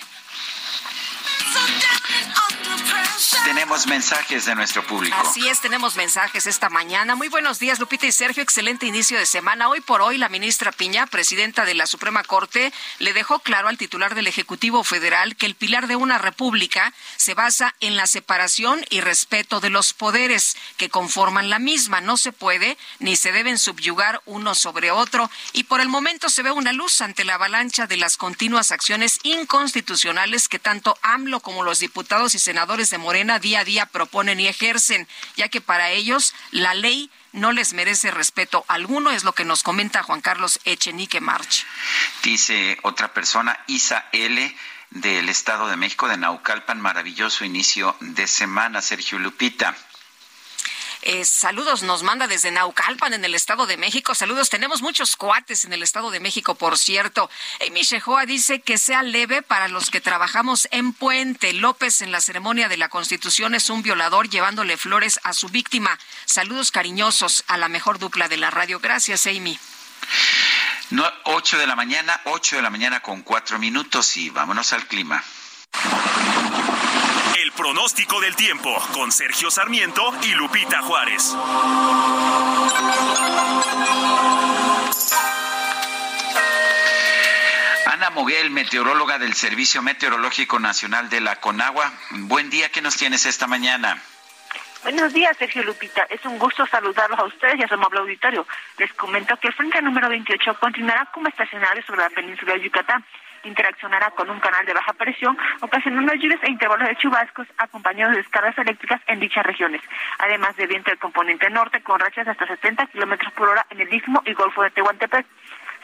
Speaker 1: Tenemos mensajes de nuestro público.
Speaker 2: Así es, tenemos mensajes esta mañana. Muy buenos días, Lupita y Sergio. Excelente inicio de semana. Hoy por hoy, la ministra Piña, presidenta de la Suprema Corte, le dejó claro al titular del Ejecutivo Federal que el pilar de una república se basa en la separación y respeto de los poderes que conforman la misma. No se puede ni se deben subyugar uno sobre otro. Y por el momento se ve una luz ante la avalancha de las continuas acciones inconstitucionales que tanto AMLO como los diputados y senadores de Morena día a día proponen y ejercen, ya que para ellos la ley no les merece respeto alguno, es lo que nos comenta Juan Carlos Echenique March.
Speaker 1: Dice otra persona, Isa L del Estado de México, de Naucalpan, maravilloso inicio de semana, Sergio Lupita.
Speaker 2: Eh, saludos nos manda desde Naucalpan, en el Estado de México. Saludos, tenemos muchos cuates en el Estado de México, por cierto. Amy Shehoa dice que sea leve para los que trabajamos en Puente. López en la ceremonia de la Constitución es un violador llevándole flores a su víctima. Saludos cariñosos a la mejor dupla de la radio. Gracias, Amy.
Speaker 1: No, 8 de la mañana, 8 de la mañana con cuatro minutos y vámonos al clima.
Speaker 10: El pronóstico del tiempo con Sergio Sarmiento y Lupita Juárez.
Speaker 1: Ana Moguel, meteoróloga del Servicio Meteorológico Nacional de la Conagua. Buen día, ¿qué nos tienes esta mañana?
Speaker 18: Buenos días, Sergio Lupita. Es un gusto saludarlos a ustedes y a su amable auditorio. Les comento que el frente número 28 continuará como estacionario sobre la península de Yucatán. Interaccionará con un canal de baja presión, ocasionando lluvias e intervalos de chubascos acompañados de descargas eléctricas en dichas regiones, además de viento del componente norte con rachas hasta 70 kilómetros por hora en el istmo y golfo de Tehuantepec.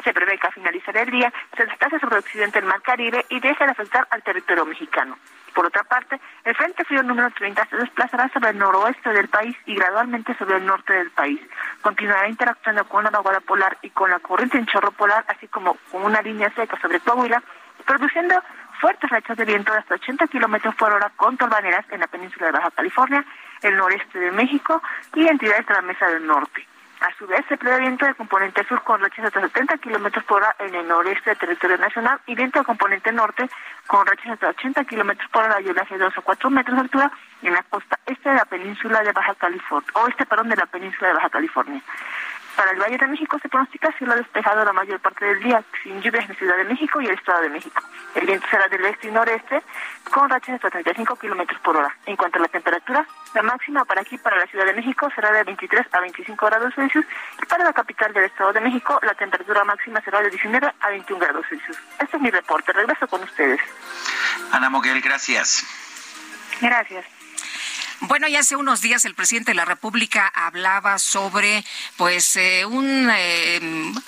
Speaker 18: Se prevé que a finalizar el día se desplace sobre el occidente del Mar Caribe y deje de afectar al territorio mexicano. Por otra parte, el Frente Frío número 30 se desplazará sobre el noroeste del país y gradualmente sobre el norte del país. Continuará interactuando con la vaguada polar y con la corriente en chorro polar, así como con una línea seca sobre Coahuila, produciendo fuertes rachas de viento de hasta 80 kilómetros por hora con torbaneras en la península de Baja California, el noreste de México y entidades de la Mesa del Norte. A su vez, se prevé viento de componente sur con rachas hasta 70 kilómetros por hora en el noreste del territorio nacional y viento de componente norte con rachas hasta 80 kilómetros por hora y oleaje de 2 o 4 metros de altura en la costa este de la península de Baja California, o este, perdón, de la península de Baja California. Para el Valle de México se pronostica cielo despejado la mayor parte del día, sin lluvias en Ciudad de México y el Estado de México. El viento será del este y noreste, con rachas de hasta 35 kilómetros por hora. En cuanto a la temperatura, la máxima para aquí, para la Ciudad de México, será de 23 a 25 grados Celsius y para la capital del Estado de México, la temperatura máxima será de 19 a 21 grados Celsius. Este es mi reporte. Regreso con ustedes.
Speaker 1: Ana Moguel, gracias.
Speaker 18: Gracias.
Speaker 2: Bueno, ya hace unos días el presidente de la República hablaba sobre, pues, eh, un, eh,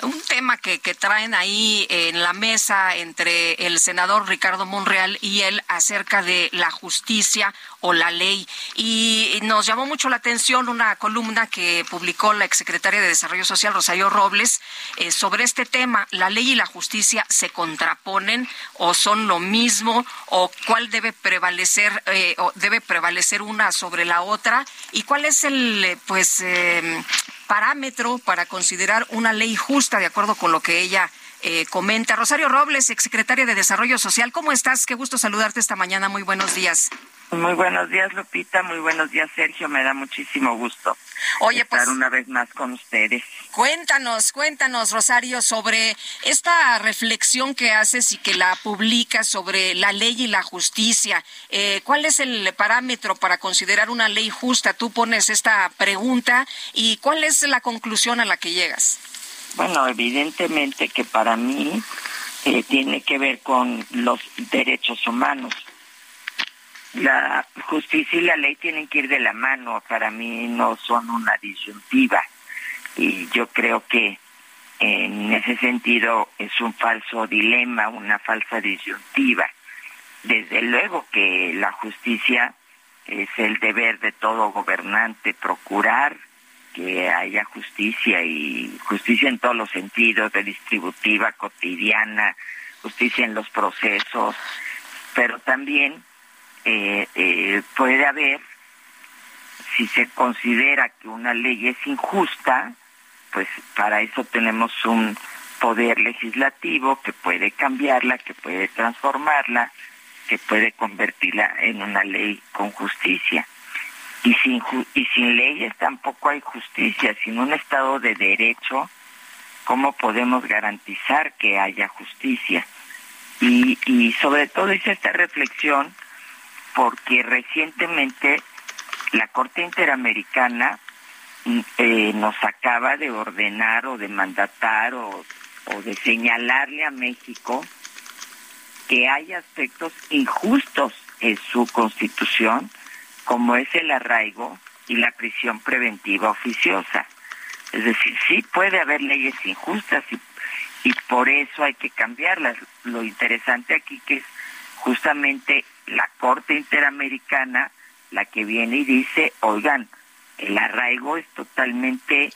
Speaker 2: un tema que, que traen ahí en la mesa entre el senador Ricardo Monreal y él acerca de la justicia o la ley. Y nos llamó mucho la atención una columna que publicó la exsecretaria de Desarrollo Social, Rosario Robles, eh, sobre este tema. ¿La ley y la justicia se contraponen o son lo mismo? ¿O cuál debe prevalecer, eh, o debe prevalecer una sobre la otra? ¿Y cuál es el, eh, pues, eh, parámetro para considerar una ley justa de acuerdo con lo que ella eh, comenta. Rosario Robles, exsecretaria de Desarrollo Social, ¿cómo estás? Qué gusto saludarte esta mañana. Muy buenos días.
Speaker 19: Muy buenos días, Lupita. Muy buenos días, Sergio. Me da muchísimo gusto
Speaker 2: Oye,
Speaker 19: estar
Speaker 2: pues-
Speaker 19: una vez más con ustedes.
Speaker 2: Cuéntanos, cuéntanos, Rosario, sobre esta reflexión que haces y que la publicas sobre la ley y la justicia. Eh, ¿Cuál es el parámetro para considerar una ley justa? Tú pones esta pregunta y ¿cuál es la conclusión a la que llegas?
Speaker 19: Bueno, evidentemente que para mí eh, tiene que ver con los derechos humanos. La justicia y la ley tienen que ir de la mano, para mí no son una disyuntiva. y yo creo que en ese sentido es un falso dilema, una falsa disyuntiva. Desde luego que la justicia es el deber de todo gobernante procurar que haya justicia y justicia en todos los sentidos, de distributiva, cotidiana, justicia en los procesos, pero también eh, eh, puede haber, si se considera que una ley es injusta, pues para eso tenemos un poder legislativo que puede cambiarla, que puede transformarla, que puede convertirla en una ley con justicia. Y sin, y sin leyes tampoco hay justicia. Sin un Estado de Derecho, ¿cómo podemos garantizar que haya justicia? Y, y sobre todo hice esta reflexión porque recientemente la Corte Interamericana eh, nos acaba de ordenar o de mandatar o, o de señalarle a México que hay aspectos injustos en su constitución, como es el arraigo y la prisión preventiva oficiosa. Es decir, sí puede haber leyes injustas y por eso hay que cambiarlas. Lo interesante aquí que es justamente la Corte Interamericana la que viene y dice, oigan, el arraigo es totalmente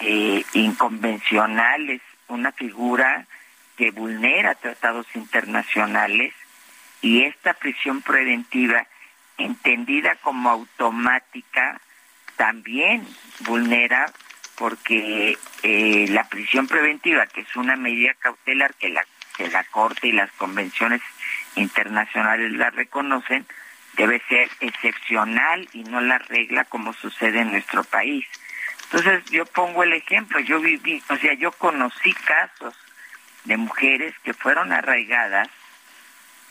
Speaker 19: eh, inconvencional, es una figura que vulnera tratados internacionales y esta prisión preventiva, entendida como automática, también vulnera porque eh, la prisión preventiva, que es una medida cautelar que la, que la Corte y las convenciones internacionales la reconocen, debe ser excepcional y no la regla como sucede en nuestro país. Entonces yo pongo el ejemplo, yo viví, o sea, yo conocí casos de mujeres que fueron arraigadas,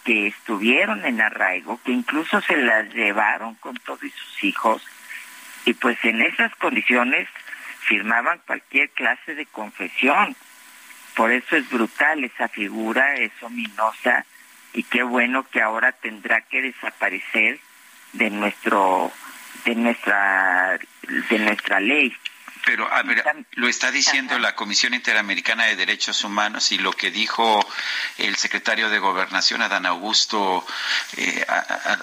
Speaker 19: que estuvieron en arraigo, que incluso se las llevaron con todos sus hijos, y pues en esas condiciones firmaban cualquier clase de confesión. Por eso es brutal esa figura, es ominosa, y qué bueno que ahora tendrá que desaparecer de nuestro de nuestra de nuestra ley.
Speaker 1: Pero a ver, lo está diciendo la Comisión Interamericana de Derechos Humanos y lo que dijo el secretario de Gobernación, Adán Augusto, eh,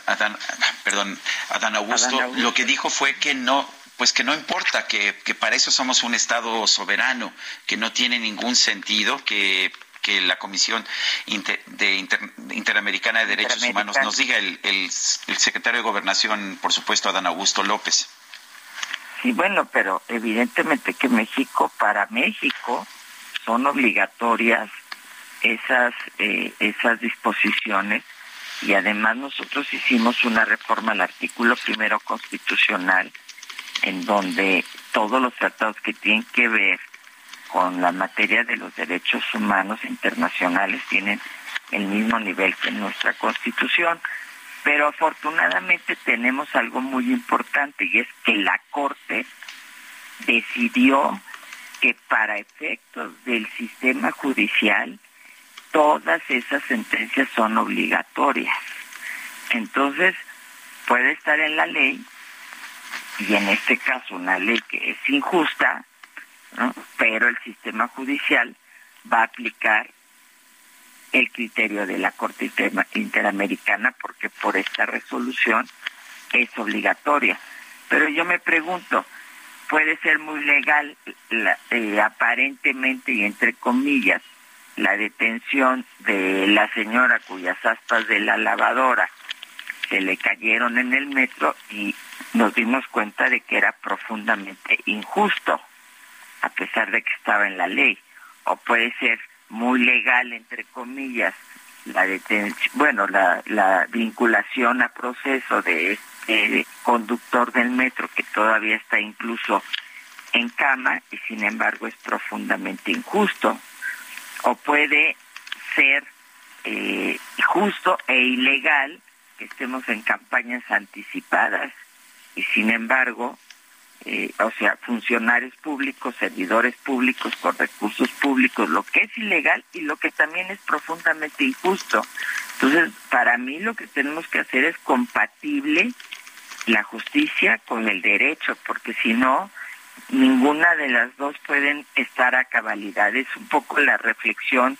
Speaker 1: Adán, perdón, Adán Augusto, lo que dijo fue que no, pues que no importa, que, que para eso somos un Estado soberano, que no tiene ningún sentido, que que la Comisión de Interamericana de Derechos Humanos nos diga el, el, secretario de Gobernación, por supuesto, Adán Augusto López.
Speaker 19: Sí, bueno, pero evidentemente que México, para México, son obligatorias esas, eh, esas disposiciones y además nosotros hicimos una reforma al artículo primero constitucional en donde todos los tratados que tienen que ver con la materia de los derechos humanos internacionales tienen el mismo nivel que nuestra Constitución. Pero afortunadamente tenemos algo muy importante y es que la Corte decidió que para efectos del sistema judicial todas esas sentencias son obligatorias. Entonces, puede estar en la ley, y en este caso una ley que es injusta, pero el sistema judicial va a aplicar el criterio de la Corte Interamericana porque por esta resolución es obligatoria. Pero yo me pregunto, puede ser muy legal eh, aparentemente y entre comillas la detención de la señora cuyas aspas de la lavadora se le cayeron en el metro y nos dimos cuenta de que era profundamente injusto a pesar de que estaba en la ley, o puede ser muy legal, entre comillas, la detención, bueno, la, la vinculación a proceso de este conductor del metro que todavía está incluso en cama y sin embargo es profundamente injusto, o puede ser eh, justo e ilegal que estemos en campañas anticipadas y sin embargo eh, o sea, funcionarios públicos, servidores públicos con recursos públicos, lo que es ilegal y lo que también es profundamente injusto. Entonces, para mí lo que tenemos que hacer es compatible la justicia con el derecho, porque si no, ninguna de las dos pueden estar a cabalidad. Es un poco la reflexión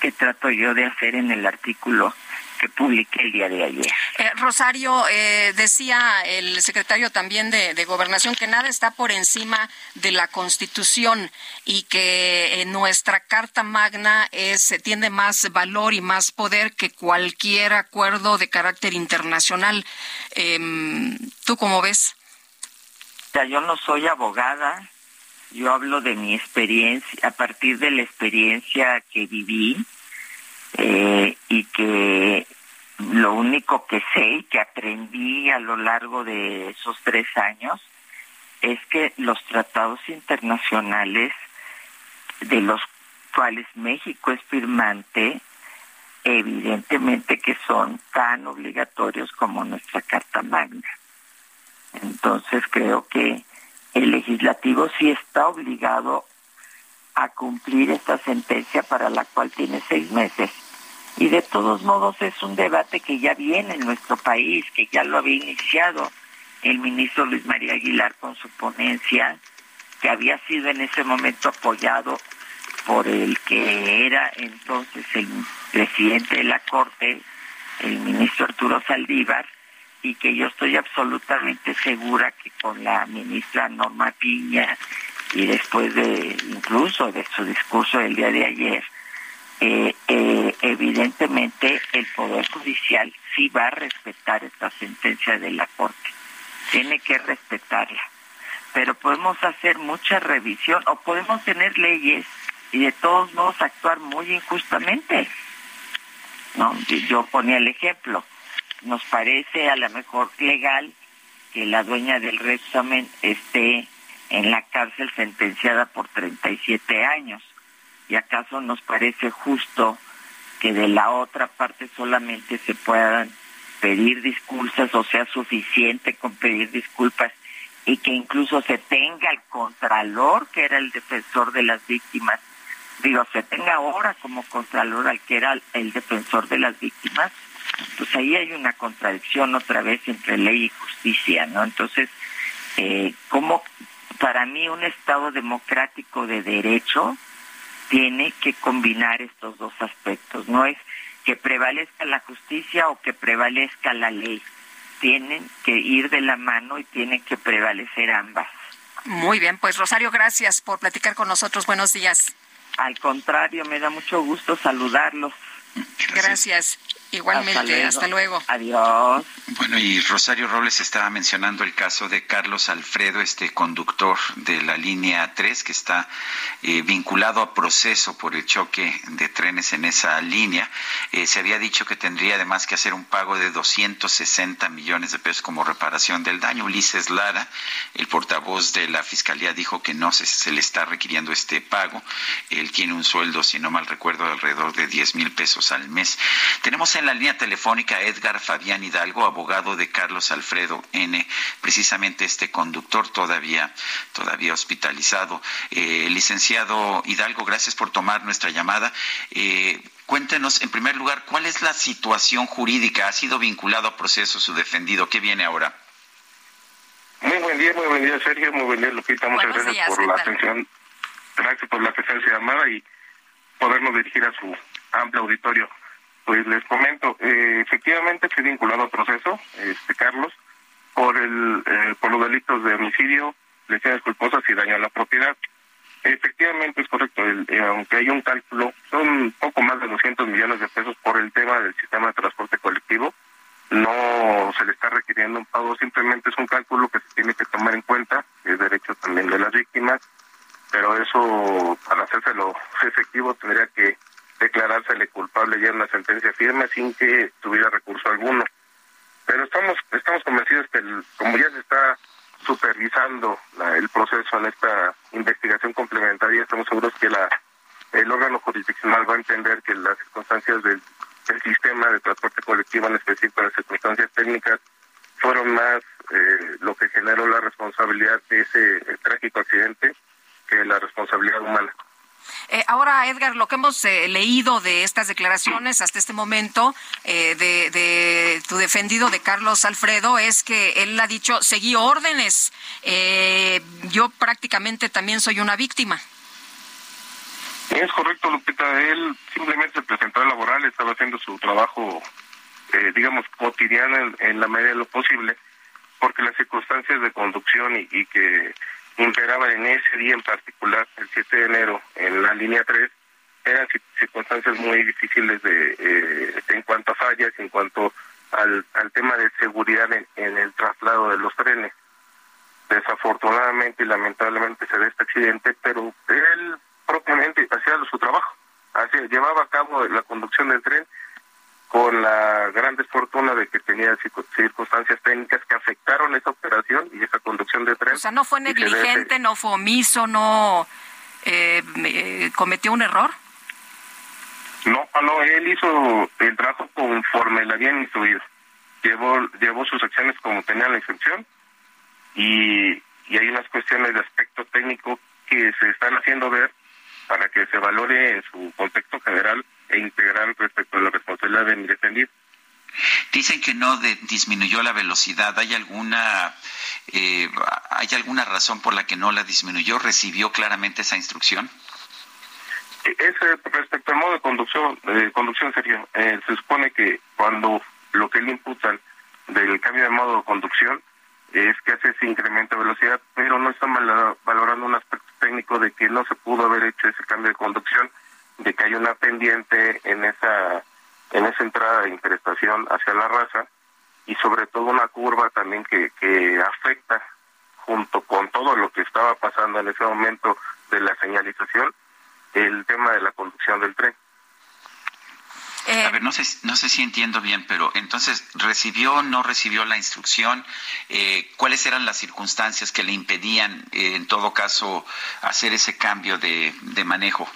Speaker 19: que trato yo de hacer en el artículo que publiqué el día de ayer.
Speaker 2: Eh, Rosario, eh, decía el secretario también de, Gobernación que nada está por encima de la Constitución y que nuestra Carta Magna es, tiene más valor y más poder que cualquier acuerdo de carácter internacional. Em, ¿Tú cómo ves?
Speaker 19: yo no soy abogada, yo hablo de mi experiencia, a partir de la experiencia que viví eh, y que lo único que sé y que aprendí a lo largo de esos tres años es que los tratados internacionales de los cuales México es firmante, evidentemente que son tan obligatorios como nuestra Carta Magna. Entonces creo que el legislativo sí está obligado a cumplir esta sentencia para la cual tiene seis meses. Y de todos modos es un debate que ya viene en nuestro país, que ya lo había iniciado el ministro Luis María Aguilar con su ponencia, que había sido en ese momento apoyado por el que era entonces el presidente de la Corte, el ministro Arturo Saldívar, y que yo estoy absolutamente segura que con la ministra Norma Piña y después de incluso de su discurso del día de ayer, eh, evidentemente el Poder Judicial sí va a respetar esta sentencia de la Corte, tiene que respetarla, pero podemos hacer mucha revisión o podemos tener leyes y de todos modos actuar muy injustamente. No, yo ponía el ejemplo, nos parece a lo mejor legal que la dueña del resumen esté en la cárcel sentenciada por 37 años. ¿Y acaso nos parece justo que de la otra parte solamente se puedan pedir disculpas o sea suficiente con pedir disculpas y que incluso se tenga el contralor que era el defensor de las víctimas, digo, se tenga ahora como contralor al que era el defensor de las víctimas, pues ahí hay una contradicción otra vez entre ley y justicia, ¿no? Entonces, eh, como para mí un Estado democrático de derecho tiene que combinar estos dos aspectos, no es que prevalezca la justicia o que prevalezca la ley, tienen que ir de la mano y tienen que prevalecer ambas.
Speaker 2: Muy bien, pues Rosario, gracias por platicar con nosotros. Buenos días.
Speaker 19: Al contrario, me da mucho gusto saludarlos.
Speaker 2: Gracias. Igualmente, hasta luego.
Speaker 19: Adiós.
Speaker 1: Bueno, y Rosario Robles estaba mencionando el caso de Carlos Alfredo, este conductor de la línea 3 que está eh, vinculado a proceso por el choque de trenes en esa línea. Eh, se había dicho que tendría además que hacer un pago de 260 millones de pesos como reparación del daño. Ulises Lara, el portavoz de la Fiscalía, dijo que no se, se le está requiriendo este pago. Él tiene un sueldo, si no mal recuerdo, de alrededor de 10 mil pesos al mes. Tenemos en la línea telefónica Edgar Fabián Hidalgo, abogado de Carlos Alfredo N., precisamente este conductor todavía, todavía hospitalizado. Eh, licenciado Hidalgo, gracias por tomar nuestra llamada. Eh, cuéntenos, en primer lugar, ¿cuál es la situación jurídica? ¿Ha sido vinculado a proceso su defendido? ¿Qué viene ahora?
Speaker 20: Muy buen día, muy buen día, Sergio. Muy buen día, Lupita. Muchas gracias por la atención. Gracias por la presencia llamada y podernos dirigir a su amplio auditorio. Pues les comento, eh, efectivamente fui vinculado al proceso, este Carlos, por el eh, por los delitos de homicidio, lesiones culposas y daño a la propiedad. Efectivamente es correcto, eh, aunque hay un cálculo, son poco más de 200 millones de pesos por el tema del sistema de transporte colectivo. No se le está requiriendo un pago, simplemente es un cálculo que se tiene que tomar en cuenta, es derecho también de las víctimas, pero eso para hacérselo efectivo tendría que declarársele culpable ya en una sentencia firme sin que tuviera recurso alguno. Pero estamos estamos convencidos que como ya se está supervisando el proceso en esta investigación complementaria, estamos seguros que la el órgano jurisdiccional va a entender que las circunstancias del, sistema de transporte colectivo, en específico las circunstancias técnicas, fueron más eh, lo que generó la responsabilidad de ese trágico accidente que la responsabilidad humana.
Speaker 2: Eh, ahora, Edgar, lo que hemos eh, leído de estas declaraciones hasta este momento eh, de, tu defendido de Carlos Alfredo es que él ha dicho, seguí órdenes, yo prácticamente también soy una víctima.
Speaker 20: Es correcto, Lupita. Él simplemente se presentó a laboral, estaba haciendo su trabajo, digamos, cotidiano en, la medida de lo posible, porque las circunstancias de conducción y que imperaba en ese día en particular, el 7 de enero, en la línea 3, eran circunstancias muy difíciles de eh, en cuanto a fallas, en cuanto al, al tema de seguridad en, el traslado de los trenes. Desafortunadamente y lamentablemente se da este accidente, pero él propiamente hacía su trabajo, hacía, llevaba a cabo la conducción del tren con la gran desfortuna de que tenía circunstancias técnicas que afectaron esa operación y esa conducción de tren.
Speaker 2: O sea, no fue negligente, no fue omiso, no eh, eh, cometió un error.
Speaker 20: No, no, él hizo el trabajo conforme le habían instruido. Llevó, llevó sus acciones como tenía la instrucción y, y hay unas cuestiones de aspecto técnico que se están haciendo ver para que se valore en su contexto general e integral respecto a la responsabilidad de mi defendido.
Speaker 1: Dicen que no disminuyó la velocidad. ¿Hay alguna eh, hay alguna razón por la que no la disminuyó? ¿Recibió claramente esa instrucción?
Speaker 20: Es respecto al modo de conducción, de conducción serio. Eh, se supone que cuando lo que le imputan del cambio de modo de conducción es que hace ese incremento de velocidad, pero no están valorando un aspecto técnico de que no se pudo haber hecho ese cambio de conducción de que hay una pendiente en esa en esa entrada de interestación hacia la raza y sobre todo una curva también que, que afecta junto con todo lo que estaba pasando en ese momento de la señalización el tema de la conducción del tren.
Speaker 1: a ver, no sé, no sé si entiendo bien, pero entonces, ¿recibió o no recibió la instrucción? Eh, ¿Cuáles eran las circunstancias que le impedían, eh, en todo caso, hacer ese cambio de, de manejo?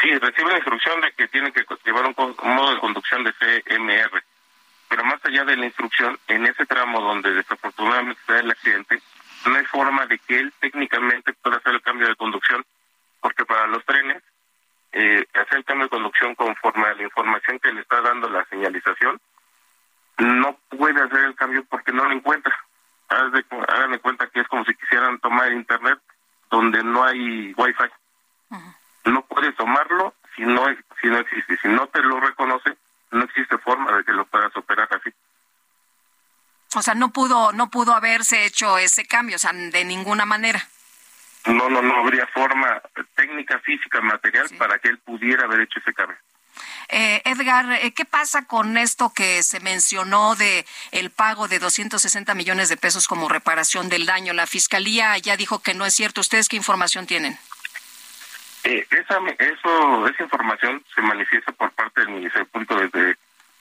Speaker 20: Sí, recibe la instrucción de que tiene que llevar un, modo de conducción de CMR. Pero más allá de la instrucción, en ese tramo donde desafortunadamente se el accidente, no hay forma de que él técnicamente pueda hacer el cambio de conducción, porque para los trenes, eh, hacer el cambio de conducción conforme a la información que le está dando la señalización, no puede hacer el cambio porque no lo encuentra. Háganme cuenta que es como si quisieran tomar internet donde no hay wifi no puedes tomarlo si no, si no existe. Si no te lo reconoce, no existe forma de que lo puedas operar así.
Speaker 2: O sea, no pudo, no pudo haberse hecho ese cambio, o sea, de ninguna manera.
Speaker 20: No, no, no habría forma técnica, física, material para que él pudiera haber hecho ese cambio.
Speaker 2: Eh, Edgar, eh, ¿qué pasa con esto que se mencionó de el pago de 260 millones de pesos como reparación del daño? La fiscalía ya dijo que no es cierto. ¿Ustedes qué información tienen?
Speaker 20: Eh, esa, eso, esa información se manifiesta por parte del Ministerio Público desde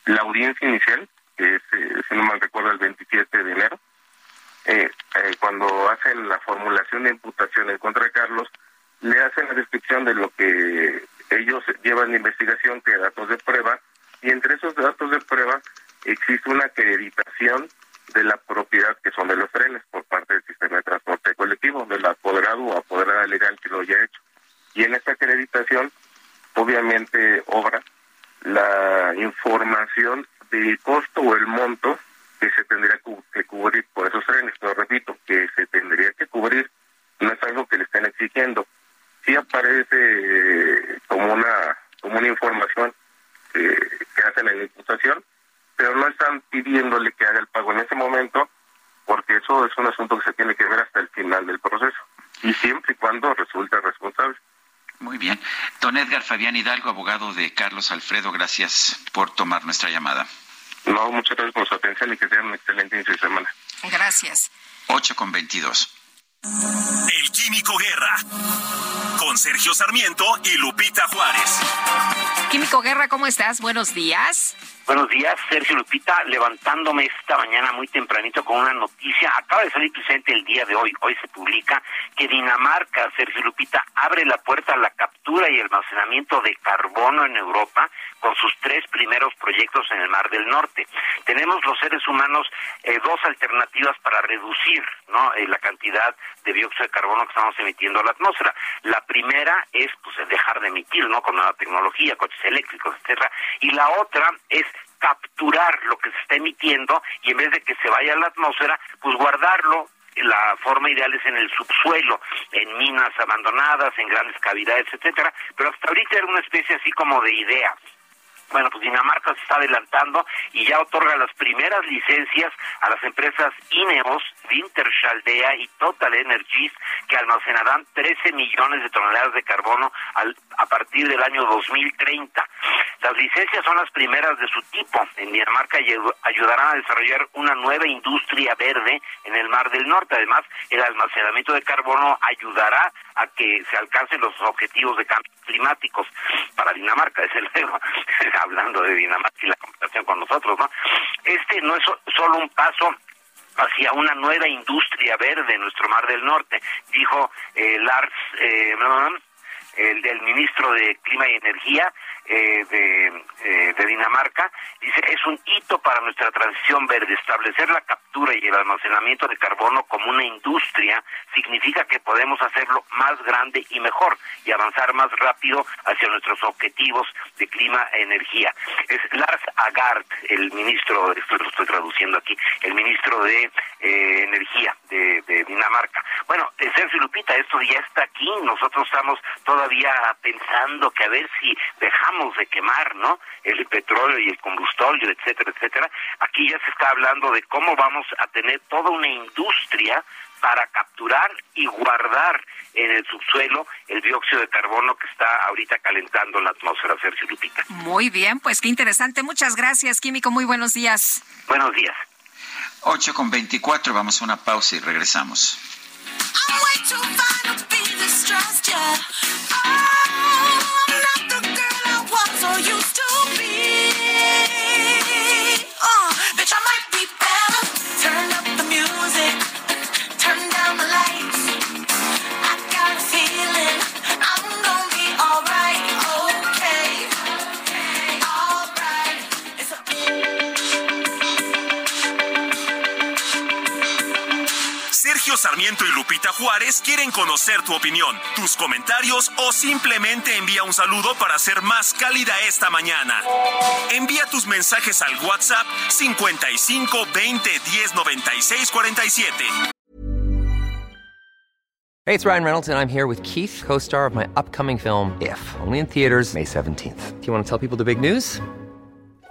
Speaker 20: la audiencia inicial, que es, eh, si no mal recuerdo, el 27 de enero, eh, eh, cuando hacen la formulación de imputación en contra de Carlos, le hacen la descripción de lo que ellos llevan de investigación, que datos de prueba, y entre esos datos de prueba existe una acreditación de la propiedad que son de los trenes por parte del sistema de transporte colectivo, del apoderado o apoderada legal que lo haya hecho. Y en esta acreditación, obviamente, obra la información del costo o el monto que se tendría que cubrir por esos trenes. Pero repito, que se tendría que cubrir no es algo que le estén exigiendo. Sí aparece eh, como una como una información que hacen en la imputación, pero no están pidiéndole que haga el pago en ese momento, porque eso es un asunto que se tiene que ver hasta el final del proceso, y siempre y cuando resulte responsable.
Speaker 1: Muy bien. Don Edgar Fabián Hidalgo, abogado de Carlos Alfredo, gracias por tomar nuestra llamada.
Speaker 20: No, muchas gracias por su atención y que tengan un excelente inicio de semana.
Speaker 2: Gracias.
Speaker 1: 8 con 22.
Speaker 10: El Químico Guerra, con Sergio Sarmiento y Lupita Juárez.
Speaker 2: Químico Guerra, ¿cómo estás? Buenos días.
Speaker 21: Buenos días, Sergio Lupita, levantándome esta mañana muy tempranito con una noticia. Acaba de salir presente el día de hoy, hoy se publica que Dinamarca, Sergio Lupita, abre la puerta a la captura y almacenamiento de carbono en Europa con sus tres primeros proyectos en el Mar del Norte. Tenemos los seres humanos eh, dos alternativas para reducir ¿no? Eh, la cantidad de dióxido de carbono que estamos emitiendo a la atmósfera. La primera es pues dejar de emitir, ¿no? Con nueva tecnología, coches eléctricos, etcétera, y la otra es capturar lo que se está emitiendo y en vez de que se vaya a la atmósfera, pues guardarlo la forma ideal es en el subsuelo, en minas abandonadas, en grandes cavidades, etcétera, pero hasta ahorita era una especie así como de idea. Bueno, pues Dinamarca se está adelantando y ya otorga las primeras licencias a las empresas Ineos, Wintershaldea y Total Energies que almacenarán 13 millones de toneladas de carbono a partir del año 2030. Las licencias son las primeras de su tipo en Dinamarca ayudarán a desarrollar una nueva industria verde en el Mar del Norte. Además, el almacenamiento de carbono ayudará a que se alcancen los objetivos de cambio climáticos para Dinamarca, desde luego, hablando de Dinamarca y la comparación con nosotros, ¿no? Este no es solo un paso hacia una nueva industria verde en nuestro Mar del Norte, dijo eh, Lars, eh, el ministro de Clima y Energía, eh, eh, de, Dinamarca, dice, es un hito para nuestra transición verde. Establecer la captura y el almacenamiento de carbono como una industria significa que podemos hacerlo más grande y mejor y avanzar más rápido hacia nuestros objetivos de clima e energía. Es Lars Agard, el ministro, esto lo estoy traduciendo aquí, el ministro de eh, Energía de, de, Dinamarca. Bueno, Sergio Lupita, esto ya está aquí, nosotros estamos todavía pensando que a ver si dejamos de quemar, ¿no? El petróleo y el combustorio, etcétera, etcétera. Aquí ya se está hablando de cómo vamos a tener toda una industria para capturar y guardar en el subsuelo el dióxido de carbono que está ahorita calentando la atmósfera, Sergio Lupita.
Speaker 2: Muy bien, pues qué interesante. Muchas gracias, Químico. Muy buenos días.
Speaker 21: Buenos días.
Speaker 1: 8 con 24, vamos a una pausa y regresamos.
Speaker 10: Sarmiento y Lupita Juárez quieren conocer tu opinión, tus comentarios o simplemente envía un saludo para ser más cálida esta mañana. Envía tus mensajes al WhatsApp 55 20 10 96 47.
Speaker 22: Hey, it's Ryan Reynolds and I'm here with Keith, co-star of my upcoming film If, only in theaters May 17th. Do you want to tell people the big news?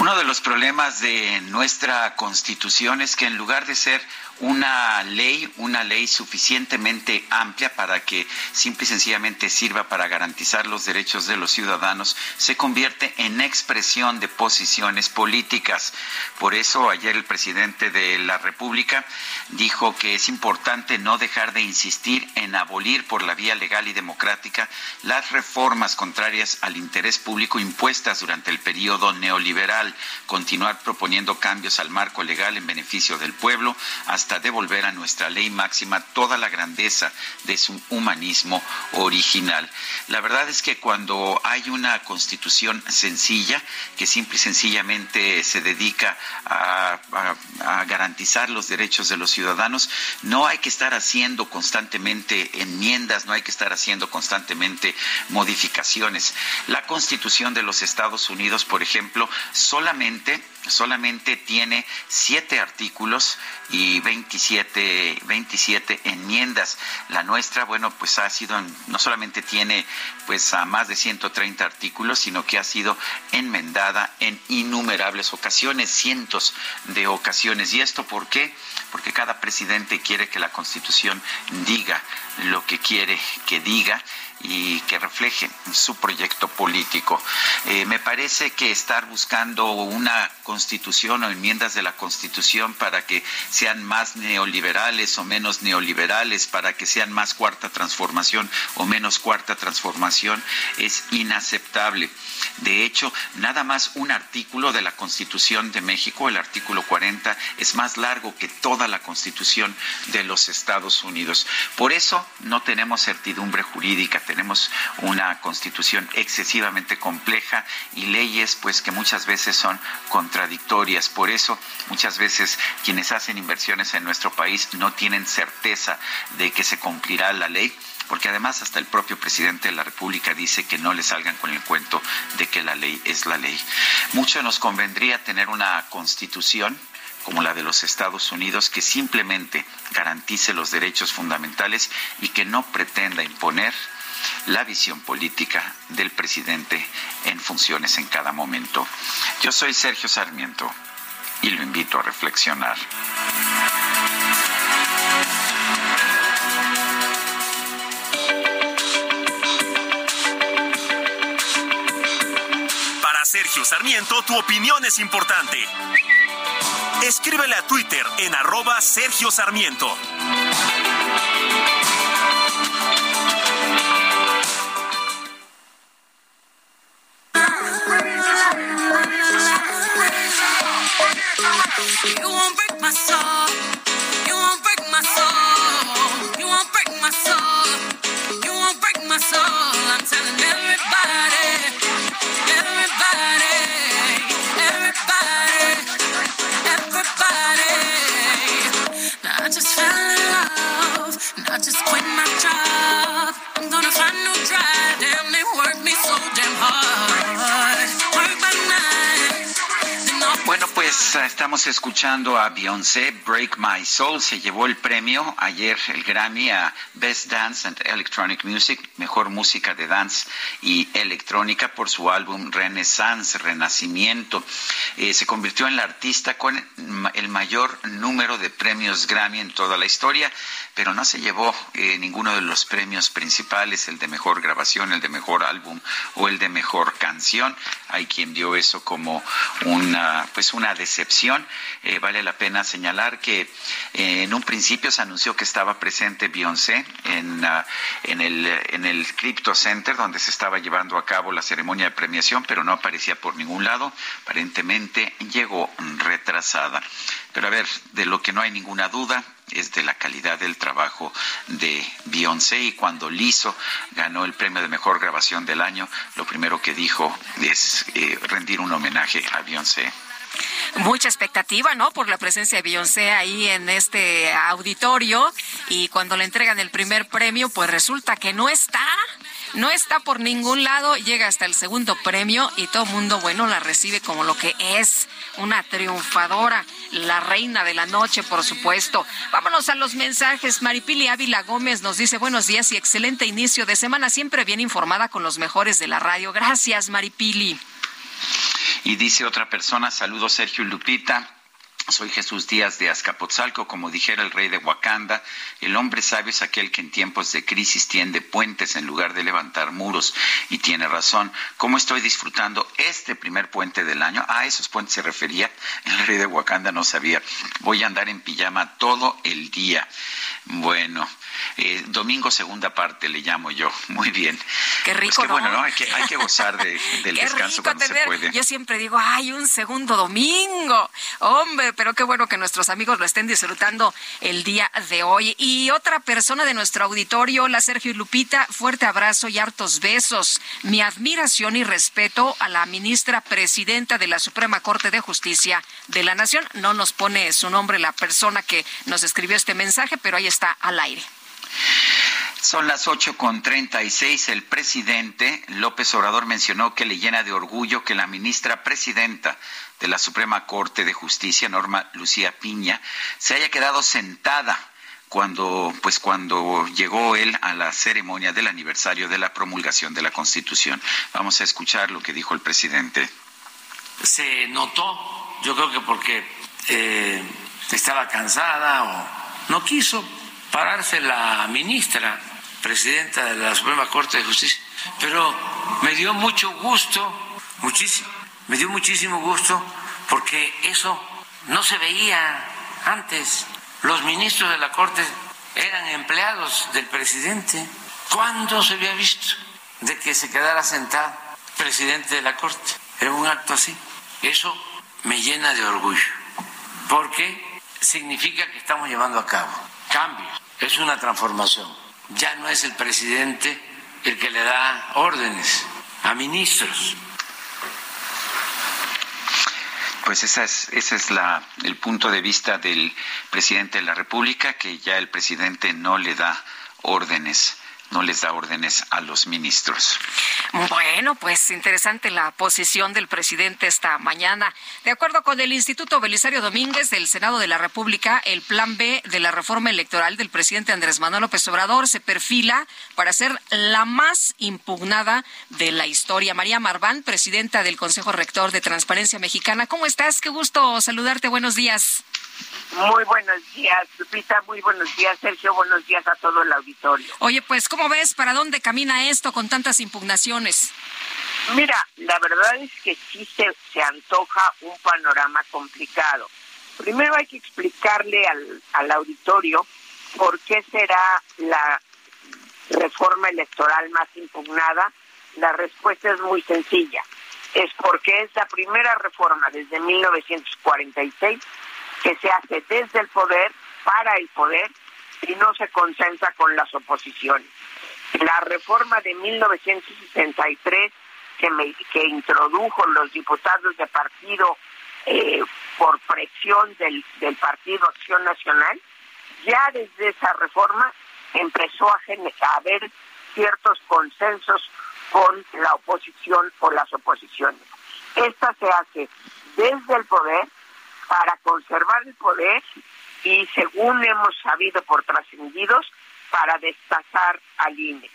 Speaker 1: Uno de los problemas de nuestra constitución es que en lugar de ser una ley, una ley suficientemente amplia para que simple y sencillamente sirva para garantizar los derechos de los ciudadanos, se convierte en expresión de posiciones políticas. Por eso ayer el presidente de la República dijo que es importante no dejar de insistir en abolir por la vía legal y democrática las reformas contrarias al interés público impuestas durante el periodo neoliberal. continuar proponiendo cambios al marco legal en beneficio del pueblo, hasta devolver a nuestra ley máxima toda la grandeza de su humanismo original. La verdad es que cuando hay una constitución sencilla, que simple y sencillamente se dedica a, a garantizar los derechos de los ciudadanos, no hay que estar haciendo constantemente enmiendas, no hay que estar haciendo constantemente modificaciones. La Constitución de los Estados Unidos, por ejemplo, solamente solamente tiene siete artículos y 27, 27 enmiendas. La nuestra, bueno, pues ha sido, no solamente tiene pues a más de 130 artículos, sino que ha sido enmendada en innumerables ocasiones, cientos de ocasiones. ¿Y esto por qué? Porque cada presidente quiere que la Constitución diga lo que quiere que diga y que refleje su proyecto político. Eh, me parece que estar buscando una constitución o enmiendas de la constitución para que sean más neoliberales o menos neoliberales, para que sean más cuarta transformación o menos cuarta transformación, es inaceptable. De hecho, nada más un artículo de la Constitución de México, el artículo 40, es más largo que toda la Constitución de los Estados Unidos. Por eso no tenemos certidumbre jurídica tenemos una constitución excesivamente compleja y leyes pues que muchas veces son contradictorias. Por eso muchas veces quienes hacen inversiones en nuestro país no tienen certeza de que se cumplirá la ley porque además hasta el propio presidente de la República dice que no le salgan con el cuento de que la ley es la ley. Mucho nos convendría tener una constitución como la de los Estados Unidos, que simplemente garantice los derechos fundamentales y que no pretenda imponer la visión política del presidente en funciones en cada momento. Yo soy Sergio Sarmiento y lo invito a reflexionar.
Speaker 10: Para Sergio Sarmiento, tu opinión es importante. Escríbele a Twitter en arroba Sergio Sarmiento.
Speaker 23: You won't break my soul. You won't break my soul. You won't break my soul. You won't break my soul. I'm telling everybody, everybody, everybody, everybody. Now I just fell in love. Now I just quit my job. I'm gonna find no drive. Damn, they work me so damn hard.
Speaker 1: Bueno, pues estamos escuchando a Beyoncé, Break My Soul. Se llevó el premio ayer, el Grammy, a Best Dance and Electronic Music, mejor música de dance y electrónica por su álbum Renaissance, Renacimiento. Eh, se convirtió en la artista con el mayor número de premios Grammy en toda la historia, pero no se llevó eh, ninguno de los premios principales, el de mejor grabación, el de mejor álbum o el de mejor canción. Hay quien dio eso como una pues una decepción. Eh, vale la pena señalar que eh, en un principio se anunció que estaba presente Beyoncé en, uh, en, el, en el Crypto Center donde se estaba llevando a cabo la ceremonia de premiación, pero no aparecía por ningún lado. Aparentemente llegó retrasada. Pero a ver, de lo que no hay ninguna duda, es de la calidad del trabajo de Beyoncé y cuando Lizzo ganó el premio de mejor grabación del año, lo primero que dijo es eh, rendir un homenaje a Beyoncé.
Speaker 2: Mucha expectativa, ¿no? Por la presencia de Beyoncé ahí en este auditorio y cuando le entregan el primer premio, pues resulta que no está. No está por ningún lado, llega hasta el segundo premio y todo mundo, bueno, la recibe como lo que es, una triunfadora, la reina de la noche, por supuesto. Vámonos a los mensajes. Maripili Ávila Gómez nos dice buenos días y excelente inicio de semana, siempre bien informada con los mejores de la radio. Gracias, Maripili.
Speaker 1: Y dice otra persona, saludos Sergio Lupita. Soy Jesús Díaz de Azcapotzalco, como dijera el rey de Wakanda, el hombre sabio es aquel que en tiempos de crisis tiende puentes en lugar de levantar muros. Y tiene razón. ¿Cómo estoy disfrutando este primer puente del año? A esos puentes se refería el rey de Wakanda, no sabía. Voy a andar en pijama todo el día. Bueno, Eh, domingo segunda parte le llamo yo. Muy bien.
Speaker 2: Qué
Speaker 1: pues
Speaker 2: rico,
Speaker 1: qué bueno, ¿no? Hay que, hay que gozar de, del
Speaker 2: qué
Speaker 1: descanso
Speaker 2: rico
Speaker 1: cuando
Speaker 2: tener,
Speaker 1: se puede.
Speaker 2: Yo siempre digo, ay, un segundo domingo. Hombre, pero qué bueno que nuestros amigos lo estén disfrutando el día de hoy. Y otra persona de nuestro auditorio, la Sergio Lupita, fuerte abrazo y hartos besos. Mi admiración y respeto a la ministra presidenta de la Suprema Corte de Justicia de la Nación. No nos pone su nombre la persona que nos escribió este mensaje, pero ahí está al aire.
Speaker 1: Son las ocho con treinta y seis. El presidente López Obrador mencionó que le llena de orgullo que la ministra presidenta de la Suprema Corte de Justicia, Norma Lucía Piña, se haya quedado sentada cuando, pues cuando llegó él a la ceremonia del aniversario de la promulgación de la Constitución. Vamos a escuchar lo que dijo el presidente.
Speaker 3: Se notó, yo creo que porque eh, estaba cansada o no quiso pararse la ministra, presidenta de la Suprema Corte de Justicia. Pero me dio mucho gusto, muchísimo, me dio muchísimo gusto porque eso no se veía antes. Los ministros de la Corte eran empleados del presidente. ¿Cuándo se había visto de que se quedara sentado presidente de la Corte en un acto así? Eso me llena de orgullo porque significa que estamos llevando a cabo cambios, es una transformación. Ya no es el presidente el que le da órdenes a ministros.
Speaker 1: Pues esa es, ese es la, el punto de vista del presidente de la República, que ya el presidente no le da órdenes no les da órdenes a los ministros.
Speaker 2: Bueno, pues interesante la posición del presidente esta mañana. De acuerdo con el Instituto Belisario Domínguez del Senado de la República, el plan B de la reforma electoral del presidente Andrés Manuel López Obrador se perfila para ser la más impugnada de la historia. María Marván, presidenta del Consejo Rector de Transparencia Mexicana, ¿cómo estás? Qué gusto saludarte. Buenos días.
Speaker 24: Muy buenos días, Lupita. Muy buenos días, Sergio. Buenos días a todo el auditorio.
Speaker 2: Oye, pues, ¿cómo ves para dónde camina esto con tantas impugnaciones?
Speaker 24: Mira, la verdad es que sí se, se antoja un panorama complicado. Primero hay que explicarle al, al auditorio por qué será la reforma electoral más impugnada. La respuesta es muy sencilla. Es porque es la primera reforma desde 1946 que se hace desde el poder, para el poder, y no se concentra con las oposiciones. La reforma de 1963 que, me, que introdujo los diputados de partido eh, por presión del, del Partido Acción Nacional, ya desde esa reforma empezó a, a haber ciertos consensos con la oposición o las oposiciones. Esta se hace desde el poder para conservar el poder y, según hemos sabido por trascendidos, para destazar al INE.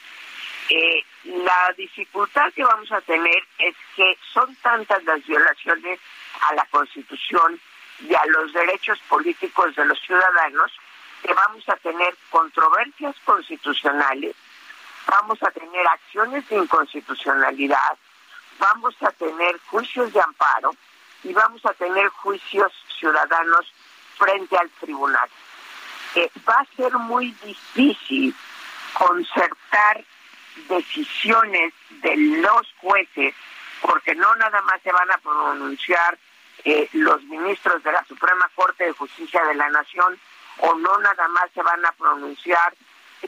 Speaker 24: Eh, la dificultad que vamos a tener es que son tantas las violaciones a la Constitución y a los derechos políticos de los ciudadanos que vamos a tener controversias constitucionales, vamos a tener acciones de inconstitucionalidad, vamos a tener juicios de amparo y vamos a tener juicios ciudadanos frente al tribunal. Va a ser muy difícil concertar decisiones de los jueces, porque no nada más se van a pronunciar eh, los ministros de la Suprema Corte de Justicia de la Nación, o no nada más se van a pronunciar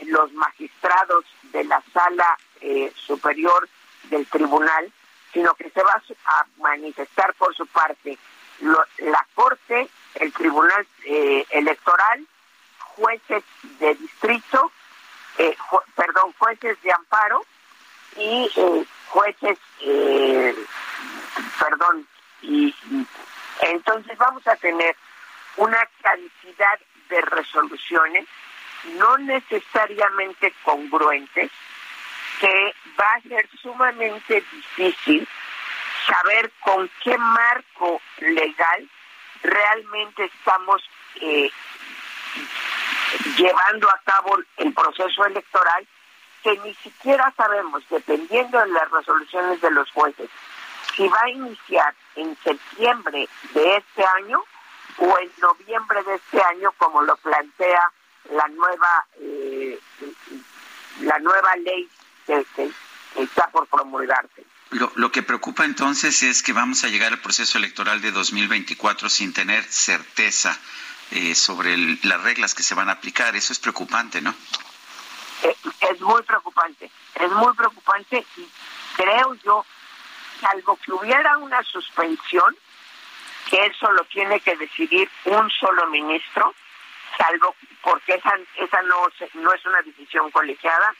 Speaker 24: los magistrados de la Sala eh, Superior del Tribunal, sino que se va a manifestar por su parte lo, la Corte, el Tribunal eh, Electoral, jueces de distrito, eh, perdón, jueces de amparo y eh, jueces, perdón, y, y entonces vamos a tener una cantidad de resoluciones no necesariamente congruentes que va a ser sumamente difícil saber con qué marco legal realmente estamos eh, llevando a cabo el proceso electoral que ni siquiera sabemos, dependiendo de las resoluciones de los jueces, si va a iniciar en septiembre de este año o en noviembre de este año, como lo plantea la nueva eh, la nueva ley que, está por promulgarse.
Speaker 1: Lo, lo, que preocupa entonces es que vamos a llegar al proceso electoral de 2024 sin tener certeza eh, sobre las reglas que se van a aplicar. Eso es preocupante, ¿no?
Speaker 24: Es, es muy preocupante, es muy preocupante y creo yo, salvo que hubiera una suspensión, que eso lo tiene que decidir un solo ministro, salvo porque esa, esa no, no es una decisión colegiada,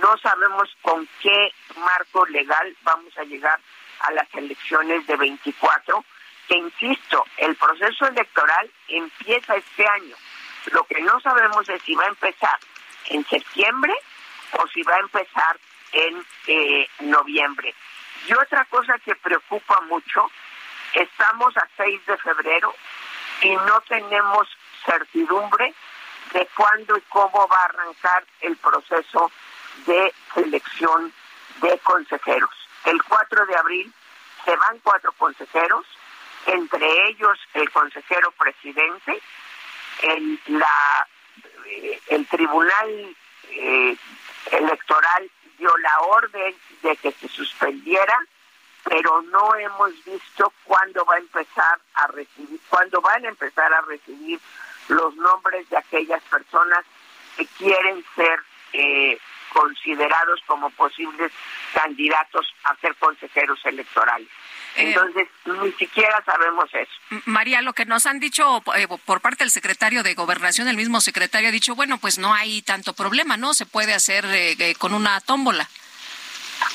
Speaker 24: no sabemos con qué marco legal vamos a llegar a las elecciones de 24, que insisto, el proceso electoral empieza este año. Lo que no sabemos es si va a empezar en septiembre o si va a empezar en eh, noviembre. Y otra cosa que preocupa mucho, estamos a 6 de febrero y no tenemos certidumbre de cuándo y cómo va a arrancar el proceso de selección de consejeros. El 4 de abril se van cuatro consejeros, entre ellos el consejero presidente, el, la, eh, el tribunal eh, electoral dio la orden de que se suspendiera, pero no hemos visto cuándo va a empezar a recibir, cuándo van a empezar a recibir los nombres de aquellas personas que quieren ser eh, considerados como posibles candidatos a ser consejeros electorales. Eh, Entonces, ni siquiera sabemos eso.
Speaker 2: María, lo que nos han dicho eh, por parte del secretario de Gobernación, el mismo secretario ha dicho, bueno, pues no hay tanto problema, ¿no? Se puede hacer eh, con una tómbola.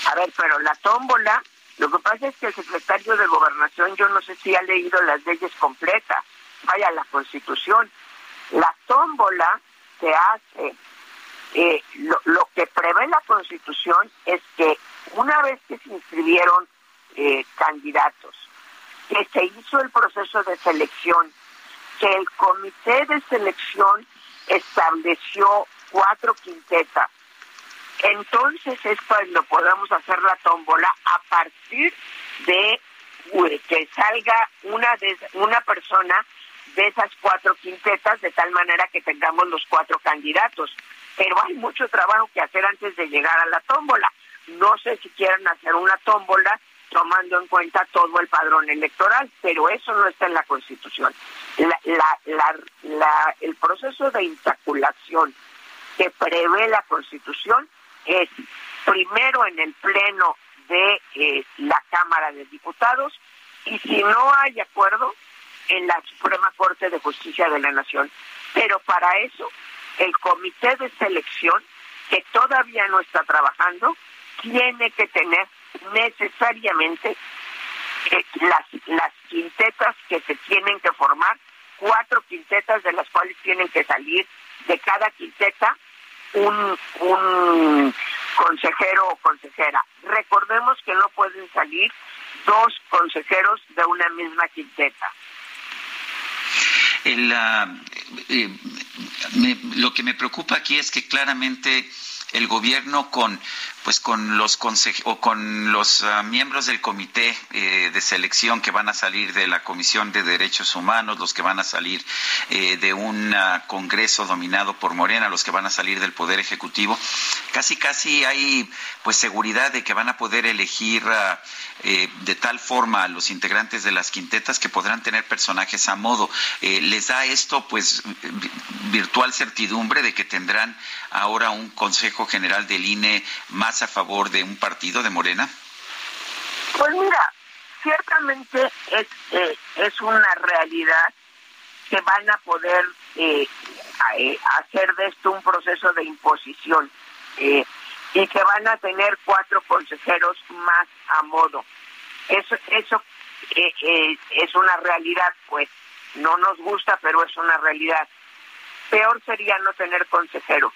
Speaker 24: A ver, pero la tómbola, lo que pasa es que el secretario de Gobernación, yo no sé si ha leído las leyes completas, vaya, la Constitución. La tómbola se hace eh, lo, que prevé la Constitución es que una vez que se inscribieron eh, candidatos, que se hizo el proceso de selección, que el comité de selección estableció cuatro quintetas, entonces es cuando podemos hacer la tómbola a partir de que salga una de, una persona de esas cuatro quintetas de tal manera que tengamos los cuatro candidatos pero hay mucho trabajo que hacer antes de llegar a la tómbola. No sé si quieren hacer una tómbola tomando en cuenta todo el padrón electoral, pero eso no está en la Constitución. el proceso de intaculación que prevé la Constitución es primero en el Pleno de eh, la Cámara de Diputados y si no hay acuerdo en la Suprema Corte de Justicia de la Nación. Pero para eso el comité de selección, que todavía no está trabajando, tiene que tener necesariamente eh, las, quintetas que se tienen que formar, cuatro quintetas de las cuales tienen que salir de cada quinteta un, consejero o consejera. Recordemos que no pueden salir dos consejeros de una misma quinteta.
Speaker 1: El, eh, lo que me preocupa aquí es que claramente el gobierno con pues con los o con los ah, miembros del comité eh, de selección que van a salir de la Comisión de Derechos Humanos, los que van a salir eh, de un ah, Congreso dominado por Morena, los que van a salir del Poder Ejecutivo, casi casi hay pues seguridad de que van a poder elegir ah, eh, de tal forma a los integrantes de las quintetas que podrán tener personajes a modo. les da esto pues virtual certidumbre de que tendrán ahora un Consejo General del INE más a favor de un partido de Morena?
Speaker 24: Pues mira, ciertamente es, eh, es una realidad que van a poder eh, eh, hacer de esto un proceso de imposición y que van a tener cuatro consejeros más a modo. Eso, eso es una realidad, pues no nos gusta, pero es una realidad. Peor sería no tener consejero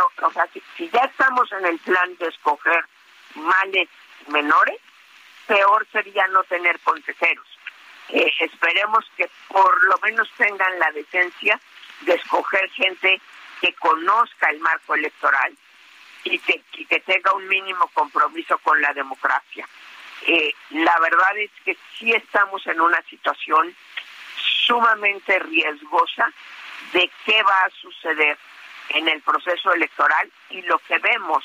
Speaker 24: o sea, si, ya estamos en el plan de escoger males menores, peor sería no tener consejeros. Eh, esperemos que por lo menos tengan la decencia de escoger gente que conozca el marco electoral y que, que tenga un mínimo compromiso con la democracia. Eh, la verdad es que sí estamos en una situación sumamente riesgosa de qué va a suceder en el proceso electoral y lo que vemos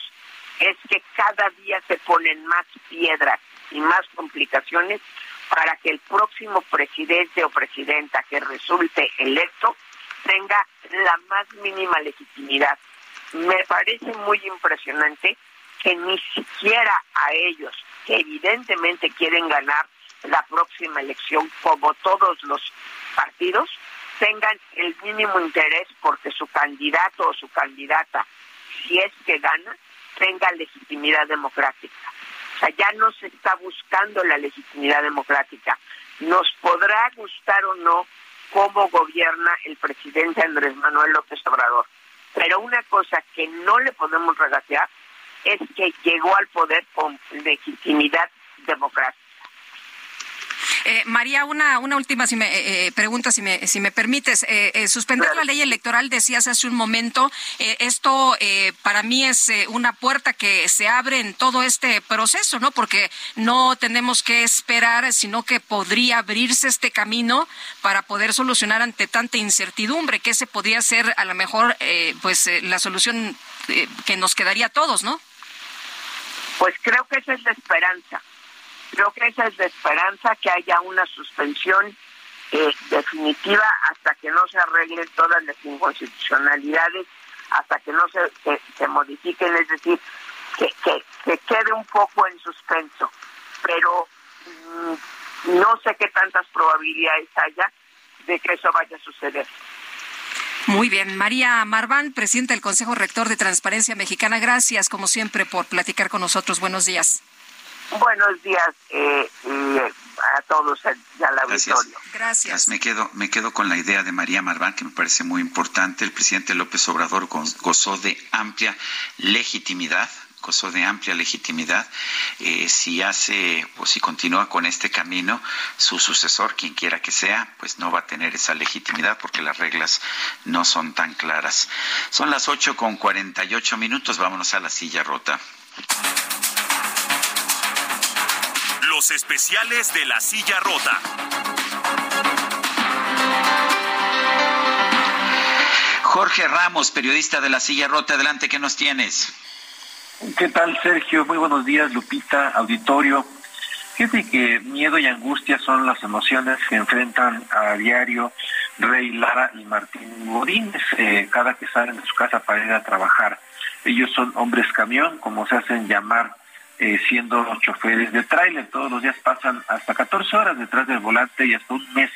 Speaker 24: es que cada día se ponen más piedras y más complicaciones para que el próximo presidente o presidenta que resulte electo tenga la más mínima legitimidad. Me parece muy impresionante que ni siquiera a ellos, que evidentemente quieren ganar la próxima elección, como todos los partidos, tengan el mínimo interés porque su candidato o su candidata, si es que gana, tenga legitimidad democrática. O sea, ya no se está buscando la legitimidad democrática. Nos podrá gustar o no cómo gobierna el presidente Andrés Manuel López Obrador, pero una cosa que no le podemos regatear es que llegó al poder con legitimidad democrática.
Speaker 2: Eh, María, una, una última si me, eh, eh, pregunta, si me, si me permites. suspender la ley electoral, decías hace un momento, esto para mí es una puerta que se abre en todo este proceso, ¿no? Porque no tenemos que esperar, sino que podría abrirse este camino para poder solucionar ante tanta incertidumbre, que ese podría ser a lo mejor pues la solución que nos quedaría a todos, ¿no?
Speaker 24: Pues creo que esa es la esperanza Creo que esa es la esperanza, que haya una suspensión eh, definitiva hasta que no se arreglen todas las inconstitucionalidades, hasta que no se, se, modifiquen, es decir, que, que, quede un poco en suspenso. Pero mm, no sé qué tantas probabilidades haya de que eso vaya a suceder.
Speaker 2: Muy bien. María Marván, presidenta del Consejo Rector de Transparencia Mexicana, gracias como siempre por platicar con nosotros. Buenos días.
Speaker 24: Buenos días eh, a todos y al auditorio.
Speaker 2: Gracias.
Speaker 1: Me quedo, me quedo con la idea de María Marván, que me parece muy importante. El presidente López Obrador gozó de amplia legitimidad gozó de amplia legitimidad. Eh, si hace o si continúa con este camino, su sucesor, quien quiera que sea, pues no va a tener esa legitimidad porque las reglas no son tan claras. Son las ocho con cuarenta y ocho minutos. Vámonos a la silla rota.
Speaker 10: Los especiales de la silla rota.
Speaker 1: Jorge Ramos, periodista de la silla rota, adelante, ¿qué nos tienes?
Speaker 25: ¿Qué tal, Sergio? Muy buenos días, Lupita, auditorio. Fíjate que miedo y angustia son las emociones que enfrentan a diario Rey Lara y Martín Godínez eh, cada que salen de su casa para ir a trabajar. Ellos son hombres camión, como se hacen llamar eh, siendo choferes de tráiler. Todos los días pasan hasta 14 horas detrás del volante y hasta un mes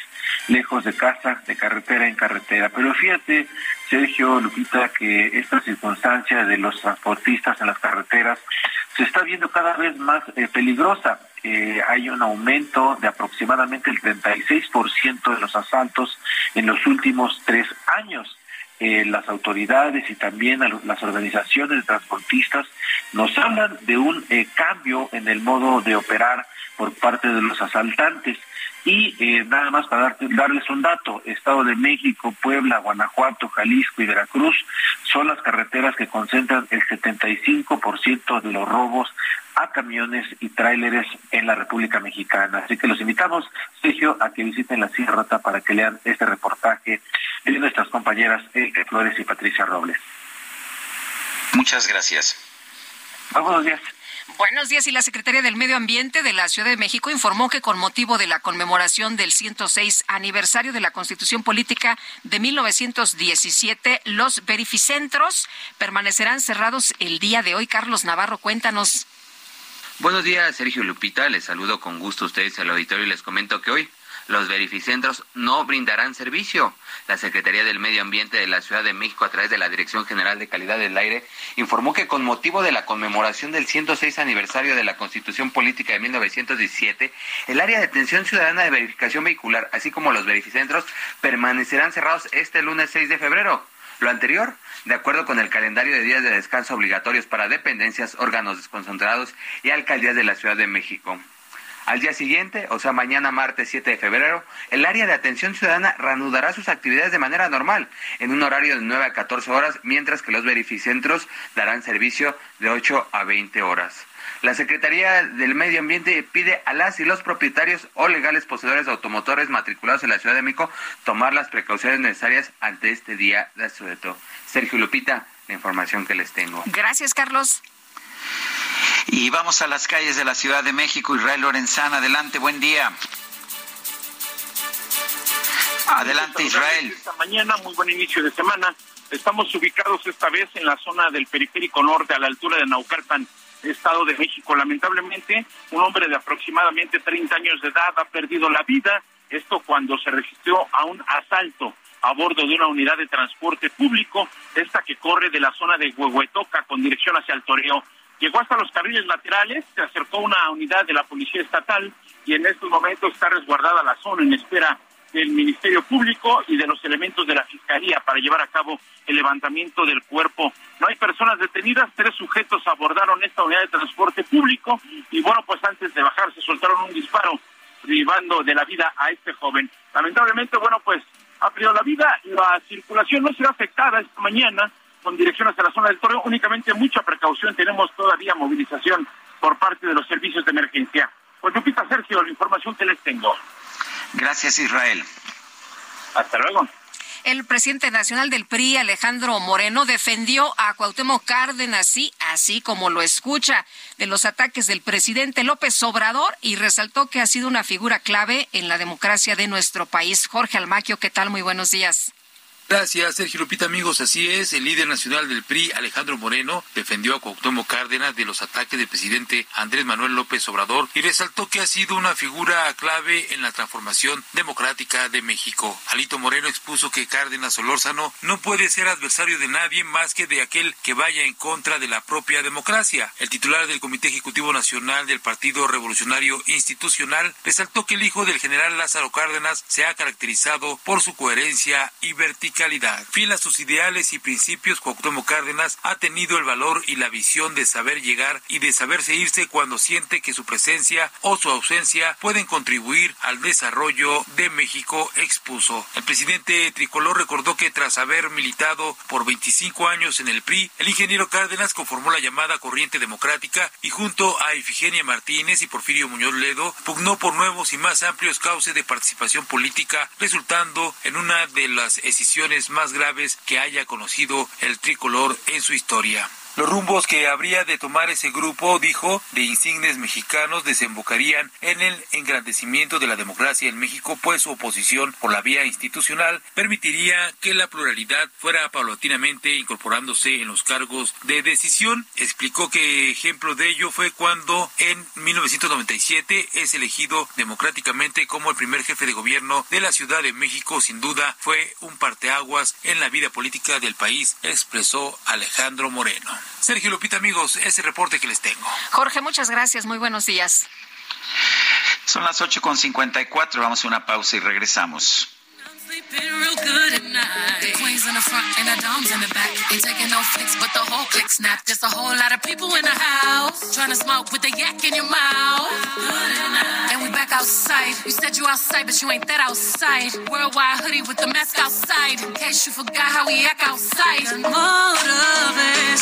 Speaker 25: lejos de casa, de carretera en carretera. Pero fíjate, Sergio Lupita, que esta circunstancia de los transportistas en las carreteras se está viendo cada vez más eh, peligrosa. Eh, hay un aumento de aproximadamente el 36% de los asaltos en los últimos tres años. Eh, las autoridades y también las organizaciones de transportistas nos hablan de un eh, cambio en el modo de operar por parte de los asaltantes. Y eh, nada más para darles un dato, Estado de México, Puebla, Guanajuato, Jalisco y Veracruz son las carreteras que concentran el 75% de los robos a camiones y tráileres en la República Mexicana. Así que los invitamos, Sergio, a que visiten la Sierra para que lean este reportaje de nuestras compañeras Erika Flores y Patricia Robles.
Speaker 1: Muchas gracias.
Speaker 25: Buenos días.
Speaker 2: Buenos días. Y la Secretaría del Medio Ambiente de la Ciudad de México informó que con motivo de la conmemoración del 106 aniversario de la Constitución Política de 1917, los verificentros permanecerán cerrados el día de hoy. Carlos Navarro, cuéntanos.
Speaker 26: Buenos días, Sergio Lupita. Les saludo con gusto a ustedes al auditorio y les comento que hoy los verificentros no brindarán servicio. La Secretaría del Medio Ambiente de la Ciudad de México, a través de la Dirección General de Calidad del Aire, informó que con motivo de la conmemoración del 106 aniversario de la Constitución Política de 1917, el área de atención ciudadana de verificación vehicular, así como los verificentros, permanecerán cerrados este lunes 6 de febrero. Lo anterior, de acuerdo con el calendario de días de descanso obligatorios para dependencias, órganos desconcentrados y alcaldías de la Ciudad de México. Al día siguiente, o sea, mañana martes 7 de febrero, el área de atención ciudadana reanudará sus actividades de manera normal, en un horario de 9 a 14 horas, mientras que los verificentros darán servicio de 8 a 20 horas. La Secretaría del Medio Ambiente pide a las y los propietarios o legales poseedores de automotores matriculados en la Ciudad de México tomar las precauciones necesarias ante este día de asueto. Sergio Lupita, la información que les tengo.
Speaker 2: Gracias, Carlos.
Speaker 1: Y vamos a las calles de la Ciudad de México. Israel Lorenzana, adelante, buen día. Adelante, Israel.
Speaker 27: Esta mañana, muy buen inicio de semana. Estamos ubicados esta vez en la zona del periférico norte, a la altura de Naucalpan, Estado de México. Lamentablemente, un hombre de aproximadamente 30 años de edad ha perdido la vida. Esto cuando se registró a un asalto a bordo de una unidad de transporte público, esta que corre de la zona de Huehuetoca con dirección hacia el Toreo. Llegó hasta los carriles laterales, se acercó una unidad de la Policía Estatal y en estos momentos está resguardada la zona en espera del Ministerio Público y de los elementos de la Fiscalía para llevar a cabo el levantamiento del cuerpo. No hay personas detenidas, tres sujetos abordaron esta unidad de transporte público y bueno, pues antes de bajar se soltaron un disparo privando de la vida a este joven. Lamentablemente, bueno, pues ha perdido la vida, la circulación no será afectada esta mañana con dirección hacia la zona del Toreo, únicamente mucha precaución, tenemos todavía movilización por parte de los servicios de emergencia. Pues Lupita Sergio, la información que les tengo.
Speaker 1: Gracias, Israel.
Speaker 27: Hasta luego.
Speaker 2: El presidente nacional del PRI, Alejandro Moreno, defendió a Cuauhtémoc Cárdenas, sí, así como lo escucha, de los ataques del presidente López Obrador y resaltó que ha sido una figura clave en la democracia de nuestro país. Jorge Almaquio, ¿qué tal? Muy buenos días.
Speaker 28: Gracias, Sergio Lupita, amigos. Así es, el líder nacional del PRI, Alejandro Moreno, defendió a Cuauhtémoc Cárdenas de los ataques del presidente Andrés Manuel López Obrador y resaltó que ha sido una figura clave en la transformación democrática de México. Alito Moreno expuso que Cárdenas Solórzano no puede ser adversario de nadie más que de aquel que vaya en contra de la propia democracia. El titular del Comité Ejecutivo Nacional del Partido Revolucionario Institucional resaltó que el hijo del general Lázaro Cárdenas se ha caracterizado por su coherencia y verticalidad Fiel a sus ideales y principios, Cuauhtémoc Cárdenas ha tenido el valor y la visión de saber llegar y de saberse irse cuando siente que su presencia o su ausencia pueden contribuir al desarrollo de México, expuso. El presidente tricolor recordó que tras haber militado por 25 años en el PRI, el ingeniero Cárdenas conformó la llamada Corriente Democrática y junto a Ifigenia Martínez y Porfirio Muñoz Ledo pugnó por nuevos y más amplios cauces de participación política, resultando en una de las más graves que haya conocido el tricolor en su historia. Los rumbos que habría de tomar ese grupo, dijo, de insignes mexicanos desembocarían en el engrandecimiento de la democracia en México, pues su oposición por la vía institucional permitiría que la pluralidad fuera paulatinamente incorporándose en los cargos de decisión. Explicó que ejemplo de ello fue cuando en 1997 es elegido democráticamente como el primer jefe de gobierno de la Ciudad de México. Sin duda fue un parteaguas en la vida política del país, expresó Alejandro Moreno. Sergio Lupita, amigos, ese reporte que les tengo.
Speaker 2: Jorge, muchas gracias. Muy buenos días.
Speaker 1: Son las 8.54. Vamos a una pausa y regresamos. Sleeping real good at night. Queens in the front and the doms in the back. Ain't taking no flicks, but the whole click snap. Just a whole lot of people in the house. Trying to smoke with a yak in your mouth. And we back outside. You said you outside, but you ain't that outside. Worldwide hoodie with the mask outside. In case you forgot how we act outside. Motivation.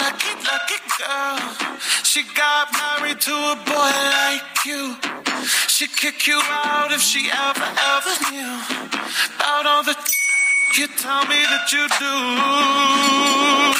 Speaker 29: Lucky, lucky girl. She got married to a boy like you. She'd kick you out if she ever, ever knew about all the you tell me that you do.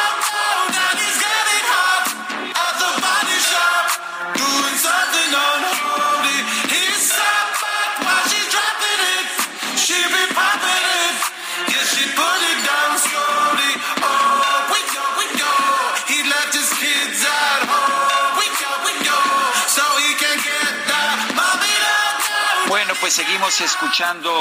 Speaker 1: pues seguimos escuchando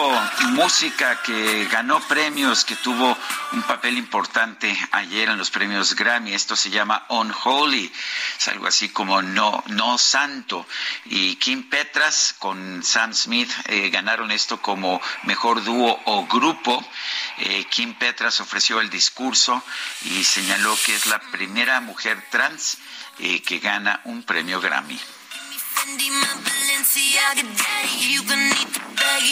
Speaker 1: música que ganó premios, que tuvo un papel importante ayer en los premios Grammy. Esto se llama Unholy, es algo así como no, no santo. Y Kim Petras con Sam Smith eh, ganaron esto como mejor dúo o grupo. Eh, Kim Petras ofreció el discurso y señaló que es la primera mujer trans eh, que gana un premio Grammy.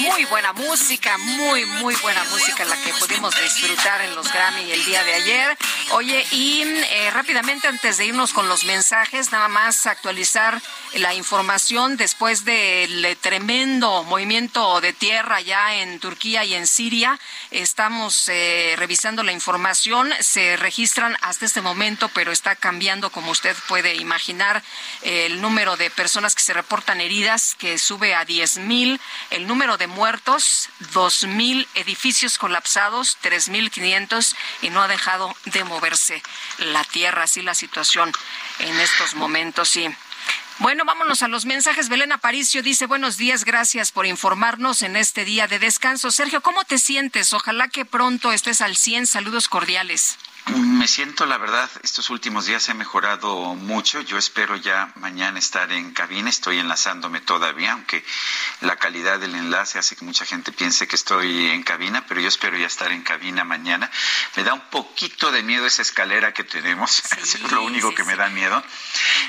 Speaker 2: Muy buena música, muy, muy buena música la que pudimos disfrutar en los Grammy el día de ayer. Oye, y eh, rápidamente antes de irnos con los mensajes, nada más actualizar la información después del tremendo movimiento de tierra ya en Turquía y en Siria. Estamos eh, revisando la información, se registran hasta este momento, pero está cambiando, como usted puede imaginar, el número de personas se reportan heridas, que sube a 10 mil, el número de muertos, 2 mil edificios colapsados, 3.500 y no ha dejado de moverse la tierra, así la situación en estos momentos, sí. Bueno, vámonos a los mensajes. Belén Aparicio dice, buenos días, gracias por informarnos en este día de descanso. Sergio, ¿cómo te sientes? Ojalá que pronto estés al 100. Saludos cordiales.
Speaker 1: Me siento, la verdad, estos últimos días he mejorado mucho. Yo espero ya mañana estar en cabina. Estoy enlazándome todavía, aunque la calidad del enlace hace que mucha gente piense que estoy en cabina, pero yo espero ya estar en cabina mañana. Me da un poquito de miedo esa escalera que tenemos. es lo único que me da miedo.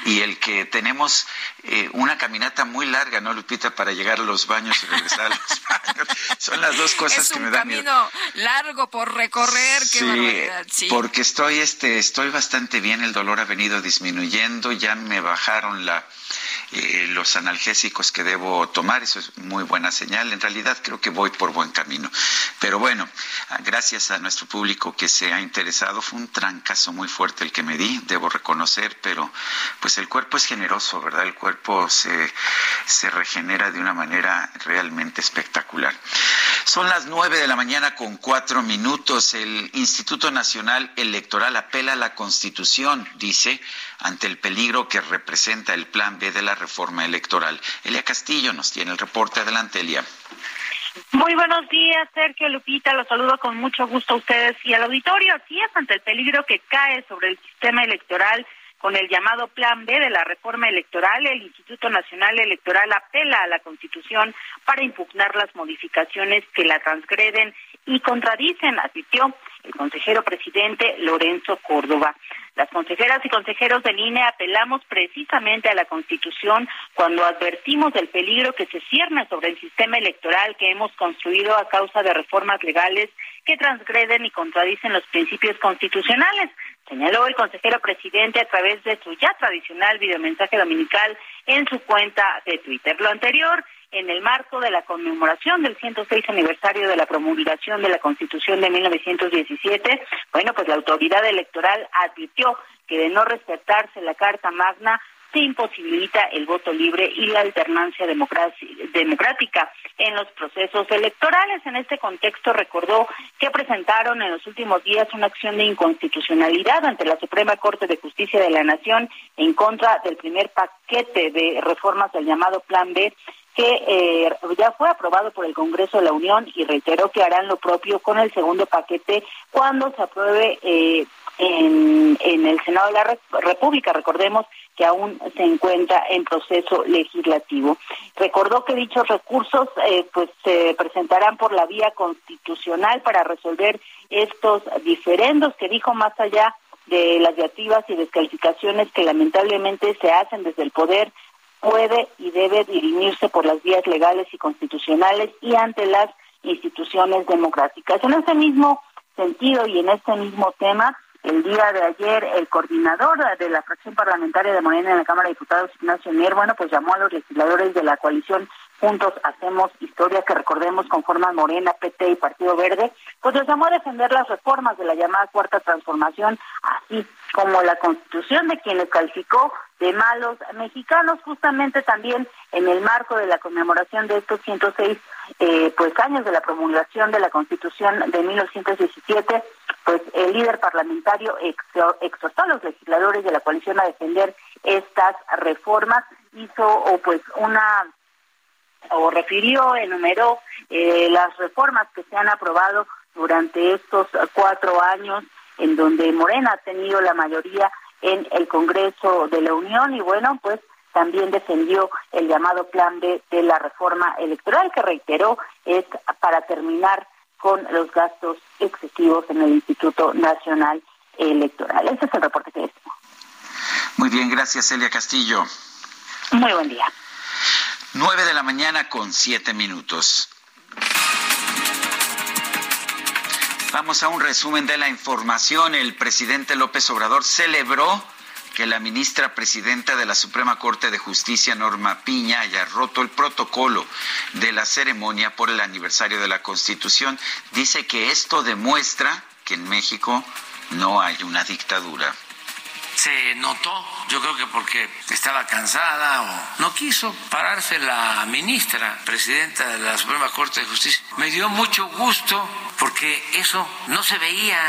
Speaker 1: Y el que tenemos eh, una caminata muy larga, ¿no, Lupita? Para llegar a los baños y regresar a los baños. Son las dos cosas que me dan miedo.
Speaker 2: Es un camino largo por recorrer. Qué
Speaker 1: Sí,
Speaker 2: barbaridad. Sí.
Speaker 1: Porque estoy este estoy bastante bien el dolor ha venido disminuyendo ya me bajaron la eh, los analgésicos que debo tomar eso es muy buena señal en realidad creo que voy por buen camino. Pero bueno ah, gracias a nuestro público que se ha interesado fue un trancazo muy fuerte el que me di debo reconocer pero pues el cuerpo es generoso verdad el cuerpo se se regenera de una manera realmente espectacular. Son las nueve de la mañana con cuatro minutos. El Instituto Nacional Electoral apela a la Constitución, dice, ante el peligro que representa el Plan B de la reforma electoral. Elia Castillo nos tiene el reporte. Adelante, Elia.
Speaker 30: Muy buenos días, Sergio Lupita. Los saludo con mucho gusto a ustedes y al auditorio. Así es, ante el peligro que cae sobre el sistema electoral con el llamado Plan B de la reforma electoral, el Instituto Nacional Electoral apela a la Constitución para impugnar las modificaciones que la transgreden y contradicen, advirtió el consejero presidente Lorenzo Córdoba. Las consejeras y consejeros del INE apelamos precisamente a la Constitución cuando advertimos del peligro que se cierne sobre el sistema electoral que hemos construido a causa de reformas legales que transgreden y contradicen los principios constitucionales, señaló el consejero presidente a través de su ya tradicional videomensaje dominical en su cuenta de Twitter. Lo anterior en el marco de la conmemoración del 106 aniversario de la promulgación de la Constitución de 1917, bueno, pues la autoridad electoral advirtió que de no respetarse la Carta Magna, se imposibilita el voto libre y la alternancia democrática en los procesos electorales. En este contexto recordó que presentaron en los últimos días una acción de inconstitucionalidad ante la Suprema Corte de Justicia de la Nación en contra del primer paquete de reformas del llamado Plan B que eh, ya fue aprobado por el Congreso de la Unión y reiteró que harán lo propio con el segundo paquete cuando se apruebe eh, en, el Senado de la República. Recordemos que aún se encuentra en proceso legislativo. Recordó que dichos recursos eh, pues se presentarán por la vía constitucional para resolver estos diferendos que dijo más allá de las diativas y descalificaciones que lamentablemente se hacen desde el poder puede y debe dirimirse por las vías legales y constitucionales y ante las instituciones democráticas. En ese mismo sentido y en este mismo tema, el día de ayer, el coordinador de la fracción parlamentaria de Morena en la Cámara de Diputados, Ignacio Mier, bueno, pues llamó a los legisladores de la coalición Juntos Hacemos Historia, que recordemos conforman Morena, PT y Partido Verde, pues los llamó a defender las reformas de la llamada Cuarta Transformación, así como la constitución de quienes calificó de malos mexicanos, justamente también en el marco de la conmemoración de estos 106 eh, pues años de la promulgación de la Constitución de 1917, pues el líder parlamentario exhortó a los legisladores de la coalición a defender estas reformas, hizo pues una o refirió, enumeró eh, las reformas que se han aprobado durante estos cuatro años en donde Morena ha tenido la mayoría en el Congreso de la Unión y bueno, pues también defendió el llamado plan B de la reforma electoral que reiteró es para terminar con los gastos excesivos en el Instituto Nacional Electoral. Ese es el reporte que les tengo.
Speaker 1: Muy bien, gracias Celia Castillo.
Speaker 30: Muy buen día.
Speaker 1: Nueve de la mañana con siete minutos. Vamos a un resumen de la información. El presidente López Obrador celebró que la ministra presidenta de la Suprema Corte de Justicia, Norma Piña, haya roto el protocolo de la ceremonia por el aniversario de la Constitución. Dice que esto demuestra que en México no hay una dictadura
Speaker 3: se notó, yo creo que porque estaba cansada o no quiso pararse la ministra, presidenta de la Suprema Corte de Justicia. Me dio mucho gusto porque eso no se veía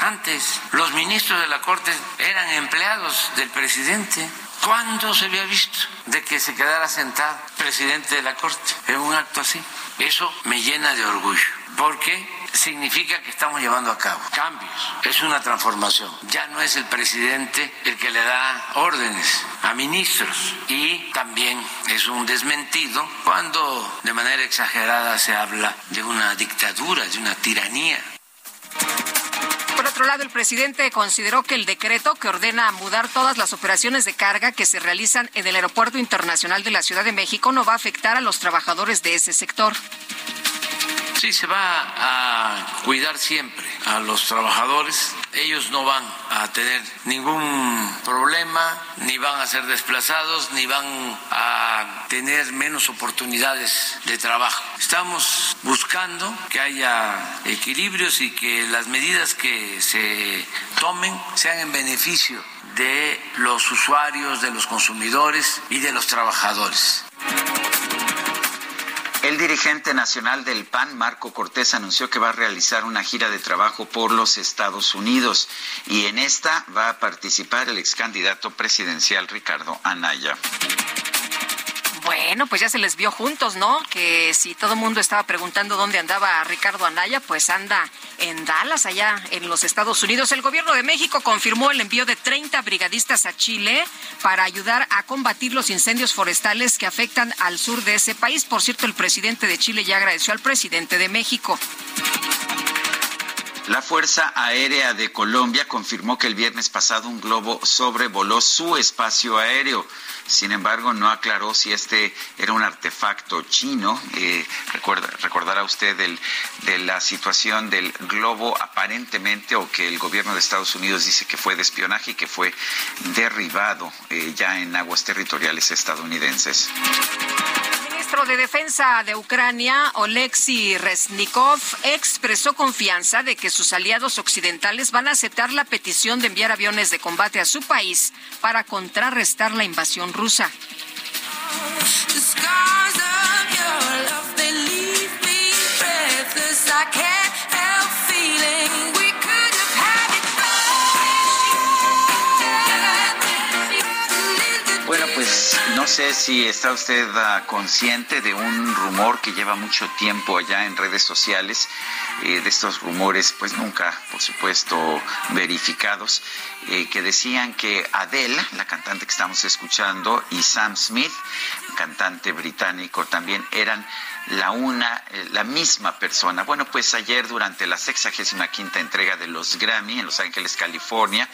Speaker 3: antes. Los ministros de la Corte eran empleados del presidente. ¿Cuándo se había visto de que se quedara sentado presidente de la Corte en un acto así? Eso me llena de orgullo, porque significa que estamos llevando a cabo cambios, es una transformación. Ya no es el presidente el que le da órdenes a ministros y también es un desmentido cuando de manera exagerada se habla de una dictadura, de una tiranía.
Speaker 2: Por otro lado, el presidente consideró que el decreto que ordena mudar todas las operaciones de carga que se realizan en el Aeropuerto Internacional de la Ciudad de México no va a afectar a los trabajadores de ese sector.
Speaker 3: Sí, se va a cuidar siempre a los trabajadores. Ellos no van a tener ningún problema, ni van a ser desplazados, ni van a tener menos oportunidades de trabajo. Estamos buscando que haya equilibrios y que las medidas que se tomen sean en beneficio de los usuarios, de los consumidores y de los trabajadores.
Speaker 1: El dirigente nacional del PAN, Marco Cortés, anunció que va a realizar una gira de trabajo por los Estados Unidos y en esta va a participar el ex candidato presidencial Ricardo Anaya.
Speaker 2: Bueno, pues ya se les vio juntos, ¿no? Que si todo el mundo estaba preguntando dónde andaba Ricardo Anaya, pues anda en Dallas, allá en los Estados Unidos. El gobierno de México confirmó el envío de 30 brigadistas a Chile para ayudar a combatir los incendios forestales que afectan al sur de ese país. Por cierto, el presidente de Chile ya agradeció al presidente de México.
Speaker 1: La Fuerza Aérea de Colombia confirmó que el viernes pasado un globo sobrevoló su espacio aéreo. Sin embargo, no aclaró si este era un artefacto chino. Eh, recordará usted de la situación del globo aparentemente o que el gobierno de Estados Unidos dice que fue de espionaje y que fue derribado eh, ya en aguas territoriales estadounidenses
Speaker 2: ministro de Defensa de Ucrania, Oleksiy Reznikov, expresó confianza de que sus aliados occidentales van a aceptar la petición de enviar aviones de combate a su país para contrarrestar la invasión rusa.
Speaker 1: Sé si está usted uh, consciente de un rumor que lleva mucho tiempo allá en redes sociales, eh, de estos rumores, pues nunca, por supuesto, verificados, eh, que decían que Adele, la cantante que estamos escuchando, y Sam Smith, cantante británico, también eran la una, eh, la misma persona. Bueno, pues ayer durante la sexagésima quinta entrega de los Grammy en Los Ángeles, California,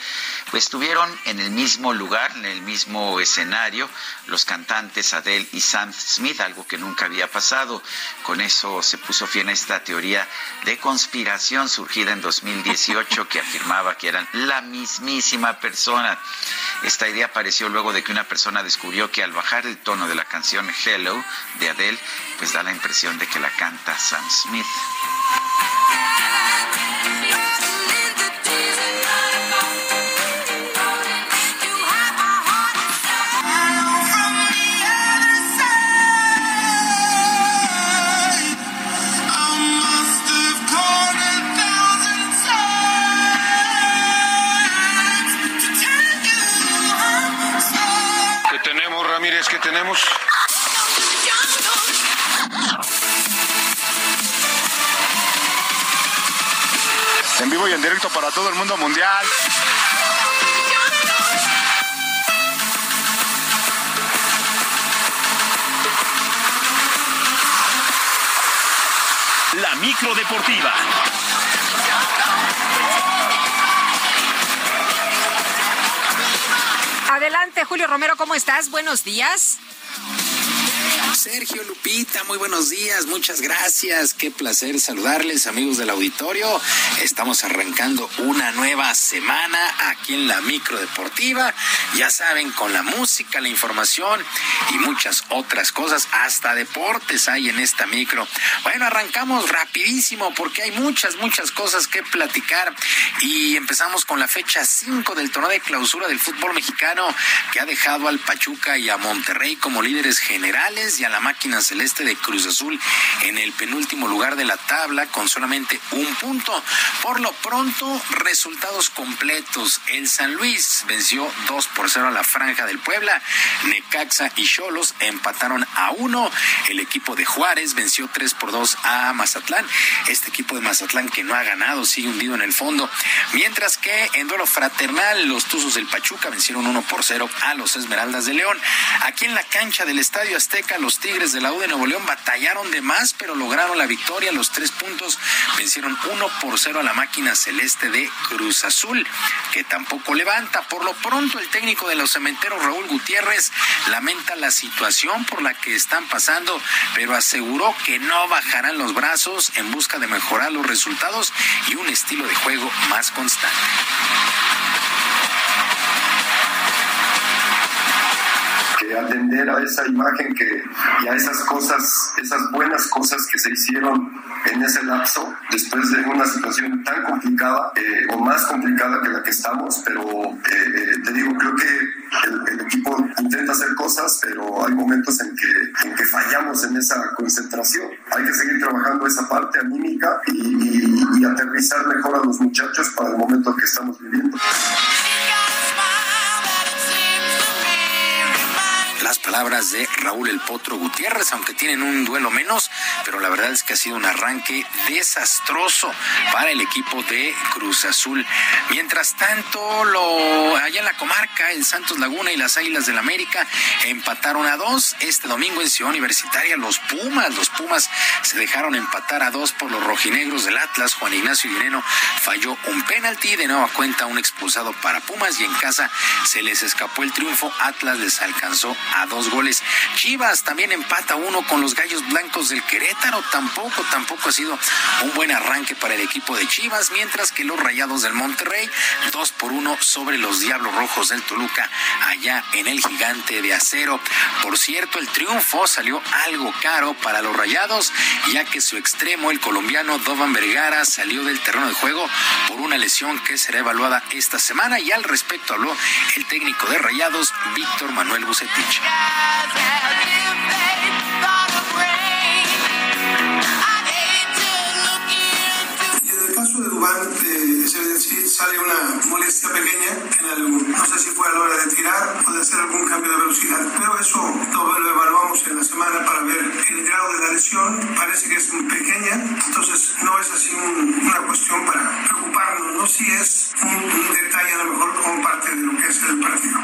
Speaker 1: pues estuvieron en el mismo lugar, en el mismo escenario, los cantantes Adele y Sam Smith, algo que nunca había pasado. Con eso se puso fin a esta teoría de conspiración surgida en 2018 que afirmaba que eran la mismísima persona. Esta idea apareció luego de que una persona descubrió que al bajar el tono de la canción Hello de Adele, pues da la impresión de que la canta Sam Smith.
Speaker 31: Tenemos? En vivo y en directo para todo el mundo mundial.
Speaker 10: La micro deportiva.
Speaker 2: Adelante, Julio Romero, ¿cómo estás? Buenos días.
Speaker 32: Sergio Lupita, muy buenos días, muchas gracias. Qué placer saludarles, amigos del auditorio. Estamos arrancando una nueva semana aquí en la micro deportiva. Ya saben, con la música, la información y muchas otras cosas, hasta deportes hay en esta micro. Bueno, arrancamos rapidísimo porque hay muchas, muchas cosas que platicar y empezamos con la fecha 5 del torneo de clausura del fútbol mexicano que ha dejado al Pachuca y a Monterrey como líderes generales y a la máquina celeste de Cruz Azul en el penúltimo lugar de la tabla con solamente un punto. Por lo pronto, resultados completos. El San Luis venció 2 por 0 a la Franja del Puebla. Necaxa y Cholos empataron a 1. El equipo de Juárez venció 3 por 2 a Mazatlán. Este equipo de Mazatlán que no ha ganado sigue hundido en el fondo. Mientras que en duelo fraternal, los Tuzos del Pachuca vencieron 1 por 0 a los Esmeraldas de León. Aquí en la cancha del Estadio Azteca, los Tigres de la U de Nuevo León batallaron de más, pero lograron la victoria. Los tres puntos vencieron 1 por 0 a la máquina celeste de Cruz Azul, que tampoco levanta. Por lo pronto, el técnico de los cementeros, Raúl Gutiérrez, lamenta la situación por la que están pasando, pero aseguró que no bajarán los brazos en busca de mejorar los resultados y un estilo de juego más constante.
Speaker 33: Atender a esa imagen que, y a esas cosas, esas buenas cosas que se hicieron en ese lapso, después de una situación tan complicada eh, o más complicada que la que estamos, pero eh, te digo, creo que el, el, equipo intenta hacer cosas, pero hay momentos en que, en que fallamos en esa concentración. Hay que seguir trabajando esa parte anímica y, y, y aterrizar mejor a los muchachos para el momento que estamos viviendo.
Speaker 32: Las palabras de Raúl El Potro Gutiérrez, aunque tienen un duelo menos, pero la verdad es que ha sido un arranque desastroso para el equipo de Cruz Azul. Mientras tanto, lo, allá en la comarca, el Santos Laguna y las Águilas del América empataron a dos. Este domingo en Ciudad Universitaria, los Pumas, los Pumas se dejaron empatar a dos por los rojinegros del Atlas. Juan Ignacio Guireno falló un penalti, de nueva cuenta un expulsado para Pumas y en casa se les escapó el triunfo. Atlas les alcanzó a dos goles. Chivas también empata uno con los Gallos Blancos del Querétaro tampoco, tampoco ha sido un buen arranque para el equipo de Chivas, mientras que los Rayados del Monterrey, dos por uno sobre los Diablos Rojos del Toluca, allá en el Gigante de Acero. Por cierto, el triunfo salió algo caro para los Rayados, ya que su extremo, el colombiano Dovan Vergara, salió del terreno de juego por una lesión que será evaluada esta semana y al respecto habló el técnico de Rayados, Víctor Manuel Bucetich.
Speaker 34: Sale una molestia pequeña, en no sé si fue a la hora de tirar o de hacer algún cambio de velocidad, pero eso lo, lo evaluamos en la semana para ver el grado de la lesión, parece que es muy pequeña, entonces no es así una cuestión para preocuparnos, no si es un, un detalle a lo mejor como parte de lo que es el partido.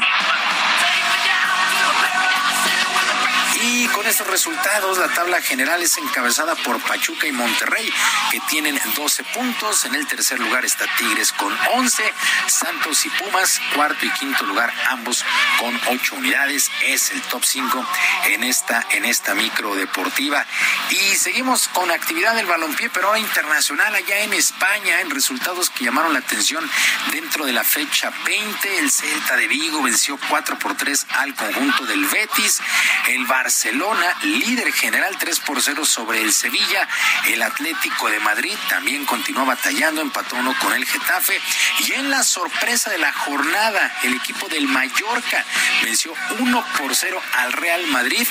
Speaker 32: Y con estos resultados, la tabla general es encabezada por Pachuca y Monterrey, que tienen 12 puntos. En el tercer lugar está Tigres con 11, Santos y Pumas, cuarto y quinto lugar, ambos con 8 unidades. Es el top 5 en esta, en esta micro deportiva. Y seguimos con actividad del balompié, pero ahora internacional allá en España, en resultados que llamaron la atención dentro de la fecha 20. El Celta de Vigo venció 4 por 3 al conjunto del Betis. El Barça Barcelona, líder general 3 por 0 sobre el Sevilla. El Atlético de Madrid también continuó batallando, empató uno con el Getafe. Y en la sorpresa de la jornada, el equipo del Mallorca venció 1 por 0 al Real Madrid.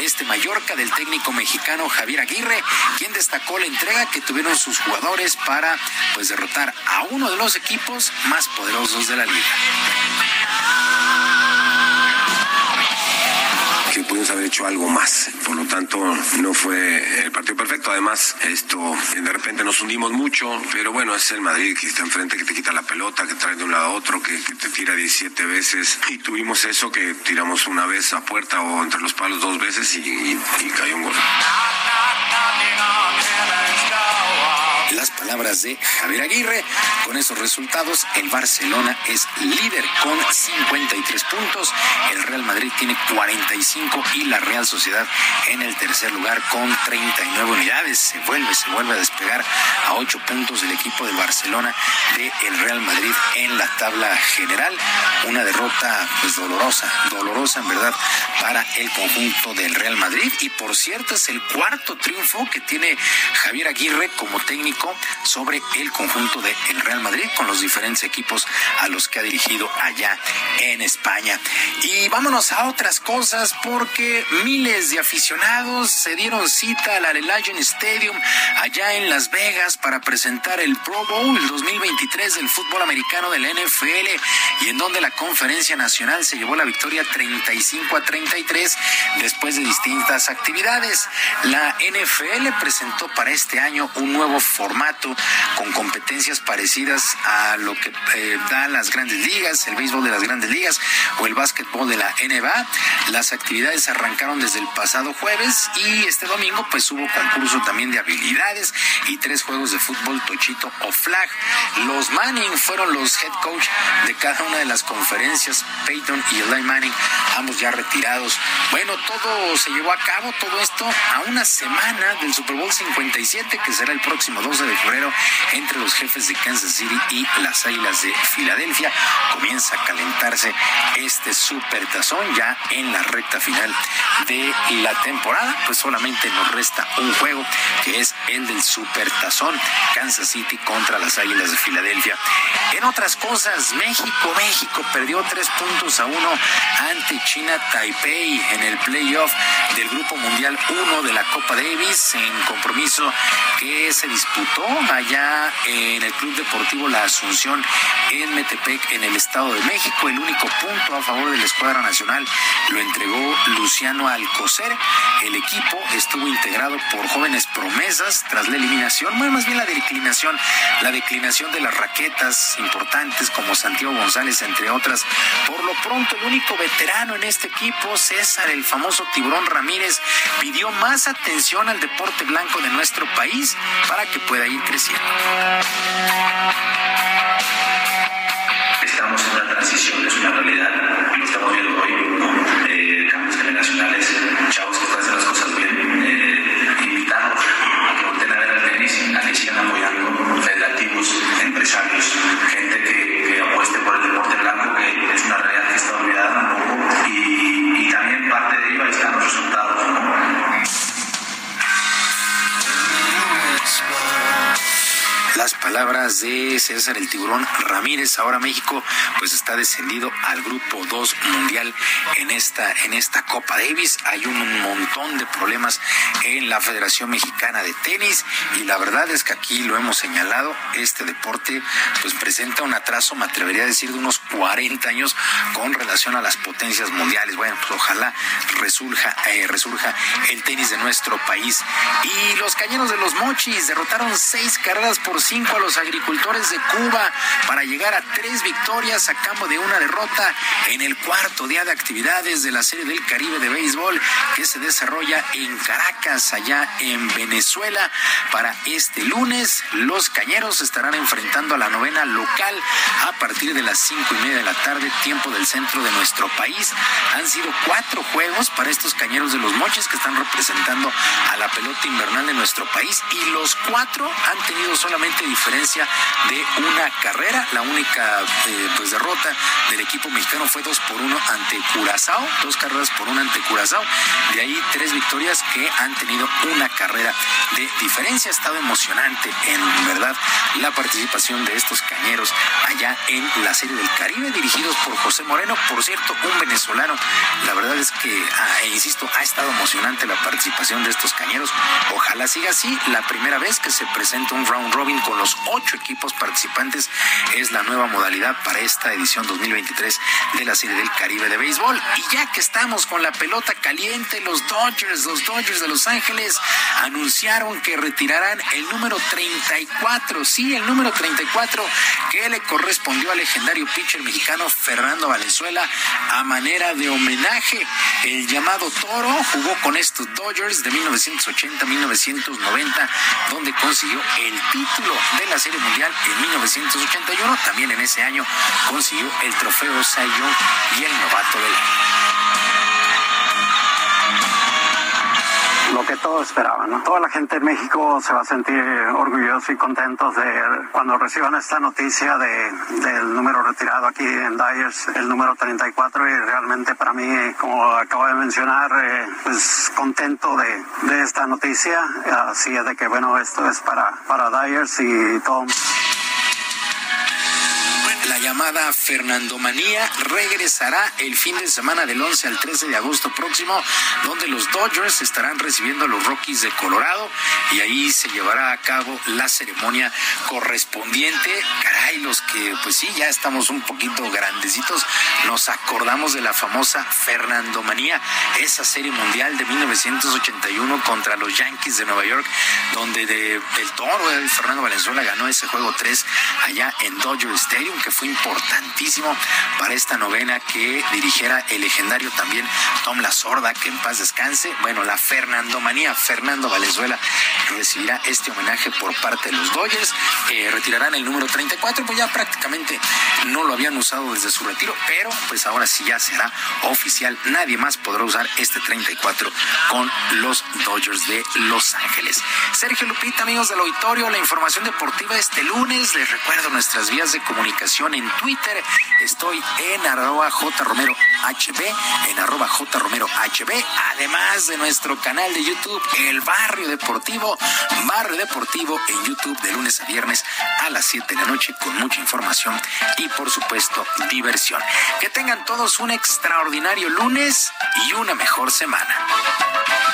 Speaker 32: Este Mallorca del técnico mexicano Javier Aguirre, quien destacó la entrega que tuvieron sus jugadores para pues derrotar a uno de los equipos más poderosos de la liga
Speaker 35: que pudimos haber hecho algo más. Por lo tanto, no fue el partido perfecto. Además, esto de repente nos hundimos mucho, pero bueno, es el Madrid que está enfrente, que te quita la pelota, que trae de un lado a otro, que, te tira 17 veces. Y tuvimos eso que tiramos una vez a puerta o entre los palos dos veces y, y cayó un gol
Speaker 32: las palabras de Javier Aguirre. Con esos resultados, el Barcelona es líder con 53 puntos, el Real Madrid tiene 45 y la Real Sociedad en el tercer lugar con 39 unidades. Se vuelve, se vuelve a despegar a 8 puntos el equipo del Barcelona de Real Madrid en la tabla general. Una derrota pues dolorosa, dolorosa en verdad para el conjunto del Real Madrid y por cierto es el cuarto triunfo que tiene Javier Aguirre como técnico sobre el conjunto del el Real Madrid con los diferentes equipos a los que ha dirigido allá en España. Y vámonos a otras cosas porque miles de aficionados se dieron cita al Allegiant Stadium allá en Las Vegas para presentar el Pro Bowl 2023 del fútbol americano del NFL y en donde la conferencia nacional se llevó la victoria 35 a 33 después de distintas actividades. La NFL presentó para este año un nuevo formato formato con competencias parecidas a lo que eh, dan las grandes ligas, el béisbol de las grandes ligas o el básquetbol de la NBA. Las actividades arrancaron desde el pasado jueves y este domingo pues hubo concurso también de habilidades y tres juegos de fútbol tochito o flag. Los Manning fueron los head coach de cada una de las conferencias, Peyton y Eli Manning, ambos ya retirados. Bueno, todo se llevó a cabo, todo esto a una semana del Super Bowl 57 que será el próximo 12 de febrero entre los jefes de Kansas City y las Águilas de Filadelfia. Comienza a calentarse este super tazón ya en la recta final de la temporada. Pues solamente nos resta un juego que es el del super tazón Kansas City contra las Águilas de Filadelfia. En otras cosas, México, México perdió tres puntos a uno ante China Taipei en el playoff del Grupo Mundial 1 de la Copa Davis en compromiso que se disputó allá en el Club Deportivo La Asunción en Metepec, en el Estado de México. El único punto a favor de la escuadra nacional lo entregó Luciano Alcocer. El equipo estuvo integrado por jóvenes promesas tras la eliminación, bueno, más bien la declinación, la declinación de las raquetas importantes como Santiago González, entre otras. Por lo pronto, el único veterano en este equipo, César, el famoso Tiburón Ramírez, pidió más atención al deporte blanco de nuestro país para que pueda pueda ir creciendo.
Speaker 36: Estamos en una transición, es una realidad, lo estamos viendo hoy, eh, cambios generacionales, chavos que están haciendo las cosas bien, eh, a
Speaker 32: que volteen a ver al tenis, a que sigan apoyando, relativos, empresarios, las palabras de César el Tiburón Ramírez. Ahora México pues está descendido al grupo 2 mundial en esta, en esta Copa Davis. Hay un montón de problemas en la Federación Mexicana de Tenis y la verdad es que aquí lo hemos señalado, este deporte pues presenta un atraso, me atrevería a decir, de unos 40 años con relación a las potencias mundiales. Bueno, pues ojalá resurja, eh, el tenis de nuestro país. Y los cañeros de los Mochis derrotaron seis carreras por a los agricultores de Cuba para llegar a tres victorias a cambio de una derrota en el cuarto día de actividades de la Serie del Caribe de Béisbol que se desarrolla en Caracas, allá en Venezuela. Para este lunes, los cañeros estarán enfrentando a la novena local a partir de las cinco y media de la tarde, tiempo del centro de nuestro país. Han sido cuatro juegos para estos cañeros de los moches que están representando a la pelota invernal de nuestro país y los cuatro han tenido solamente diferencia de una carrera. La única eh, pues derrota del equipo mexicano fue dos por uno ante Curazao, dos carreras por una ante Curazao. De ahí tres victorias que han tenido una carrera de diferencia. Ha estado emocionante, en verdad, la participación de estos cañeros allá en la Serie del Caribe, dirigidos por José Moreno, por cierto, un venezolano. La verdad es que, ah, e insisto, ha estado emocionante la participación de estos cañeros. Ojalá siga así. La primera vez que se presenta un round robin con los ocho equipos participantes es la nueva modalidad para esta edición 2023 de la Serie del Caribe de Béisbol. Y ya que estamos con la pelota caliente, los Dodgers, los Dodgers de Los Ángeles anunciaron que retirarán el número 34, sí, el número 34 que le correspondió al legendario pitcher mexicano Fernando Valenzuela a manera de homenaje. El llamado Toro jugó con estos Dodgers de 1980 a 1990, donde consiguió el título de la Serie Mundial en 1981. También en ese año consiguió el trofeo Cy y el novato del año
Speaker 37: que todos esperaban. ¿no? Toda la gente de México se va a sentir orgulloso y contentos de cuando reciban esta noticia de, del número retirado aquí en Dyers, el número 34 y realmente para mí, como acabo de mencionar, eh, pues contento de, de esta noticia, así es de que bueno, esto es para, para Dyers y todo
Speaker 32: la llamada Fernando Manía regresará el fin de semana del 11 al 13 de agosto próximo, donde los Dodgers estarán recibiendo a los Rockies de Colorado y ahí se llevará a cabo la ceremonia correspondiente. Caray, los que pues sí, ya estamos un poquito grandecitos, nos acordamos de la famosa Fernando Manía, esa serie mundial de 1981 contra los Yankees de Nueva York, donde de, el toro de Fernando Valenzuela ganó ese juego 3 allá en Dodger Stadium, que fue importantísimo para esta novena que dirigiera el legendario también Tom La Sorda, que en paz descanse. Bueno, la Fernando Manía, Fernando Valenzuela recibirá este homenaje por parte de los Dodgers. Eh, retirarán el número 34, pues ya prácticamente no lo habían usado desde su retiro, pero pues ahora sí ya será oficial. Nadie más podrá usar este 34 con los Dodgers de Los Ángeles. Sergio Lupita, amigos del auditorio, la información deportiva este lunes. Les recuerdo nuestras vías de comunicación en Twitter. Estoy en arroba jromerohb, en arroba jromerohb, además de nuestro canal de YouTube, El Barrio Deportivo, Barrio Deportivo en YouTube de lunes a viernes a las 7 de la noche con mucha información y por supuesto diversión. Que tengan todos un extraordinario lunes y una mejor semana.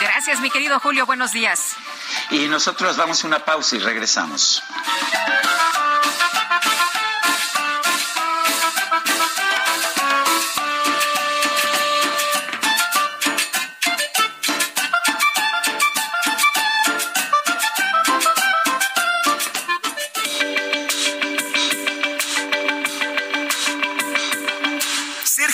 Speaker 2: Gracias, mi querido Julio. Buenos días.
Speaker 1: Y nosotros damos una pausa y regresamos.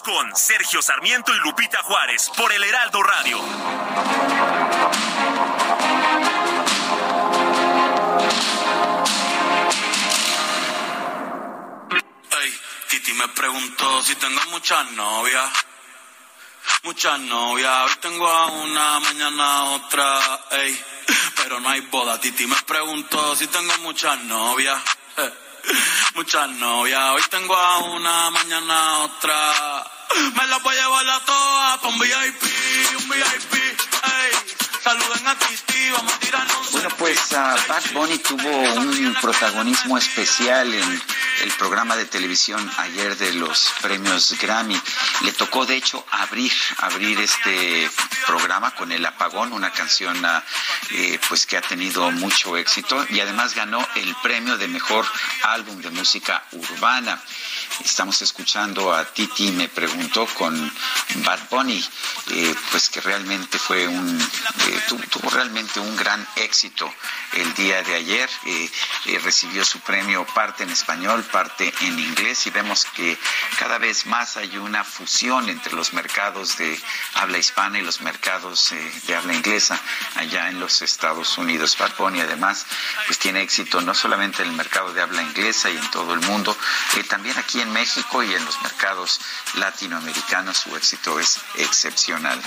Speaker 10: Con Sergio Sarmiento y Lupita Juárez por el Heraldo Radio.
Speaker 38: ¿qué
Speaker 39: Titi me preguntó si tengo muchas novias. Muchas novias, hoy tengo a una, mañana otra, ey. Pero no hay boda. Titi me preguntó si tengo muchas novias. Eh, muchas novias, hoy tengo a una, mañana otra. Me la voy a llevar a todas pa' un VIP, un VIP, ey. Saluden a Titi, vamos a tirarnos
Speaker 1: Bueno, pues uh, Bad Bunny tuvo un protagonismo especial en el programa de televisión ayer de los premios Grammy. Le tocó, de hecho, abrir, abrir este programa con El Apagón, una canción uh, eh, pues que ha tenido mucho éxito y además ganó el premio de mejor álbum de música urbana. Estamos escuchando a Titi, me preguntó con Bad Bunny, eh, pues que realmente fue un, eh, tuvo, realmente un gran éxito el día de ayer. Eh, recibió su premio parte en español, parte en inglés y vemos que cada vez más hay una fusión entre los mercados de habla hispana y los mercados de habla inglesa allá en los Estados Unidos. Bad Bunny además pues tiene éxito no solamente en el mercado de habla inglesa y en todo el mundo, también aquí en México y en los mercados latinoamericanos su éxito es excepcional.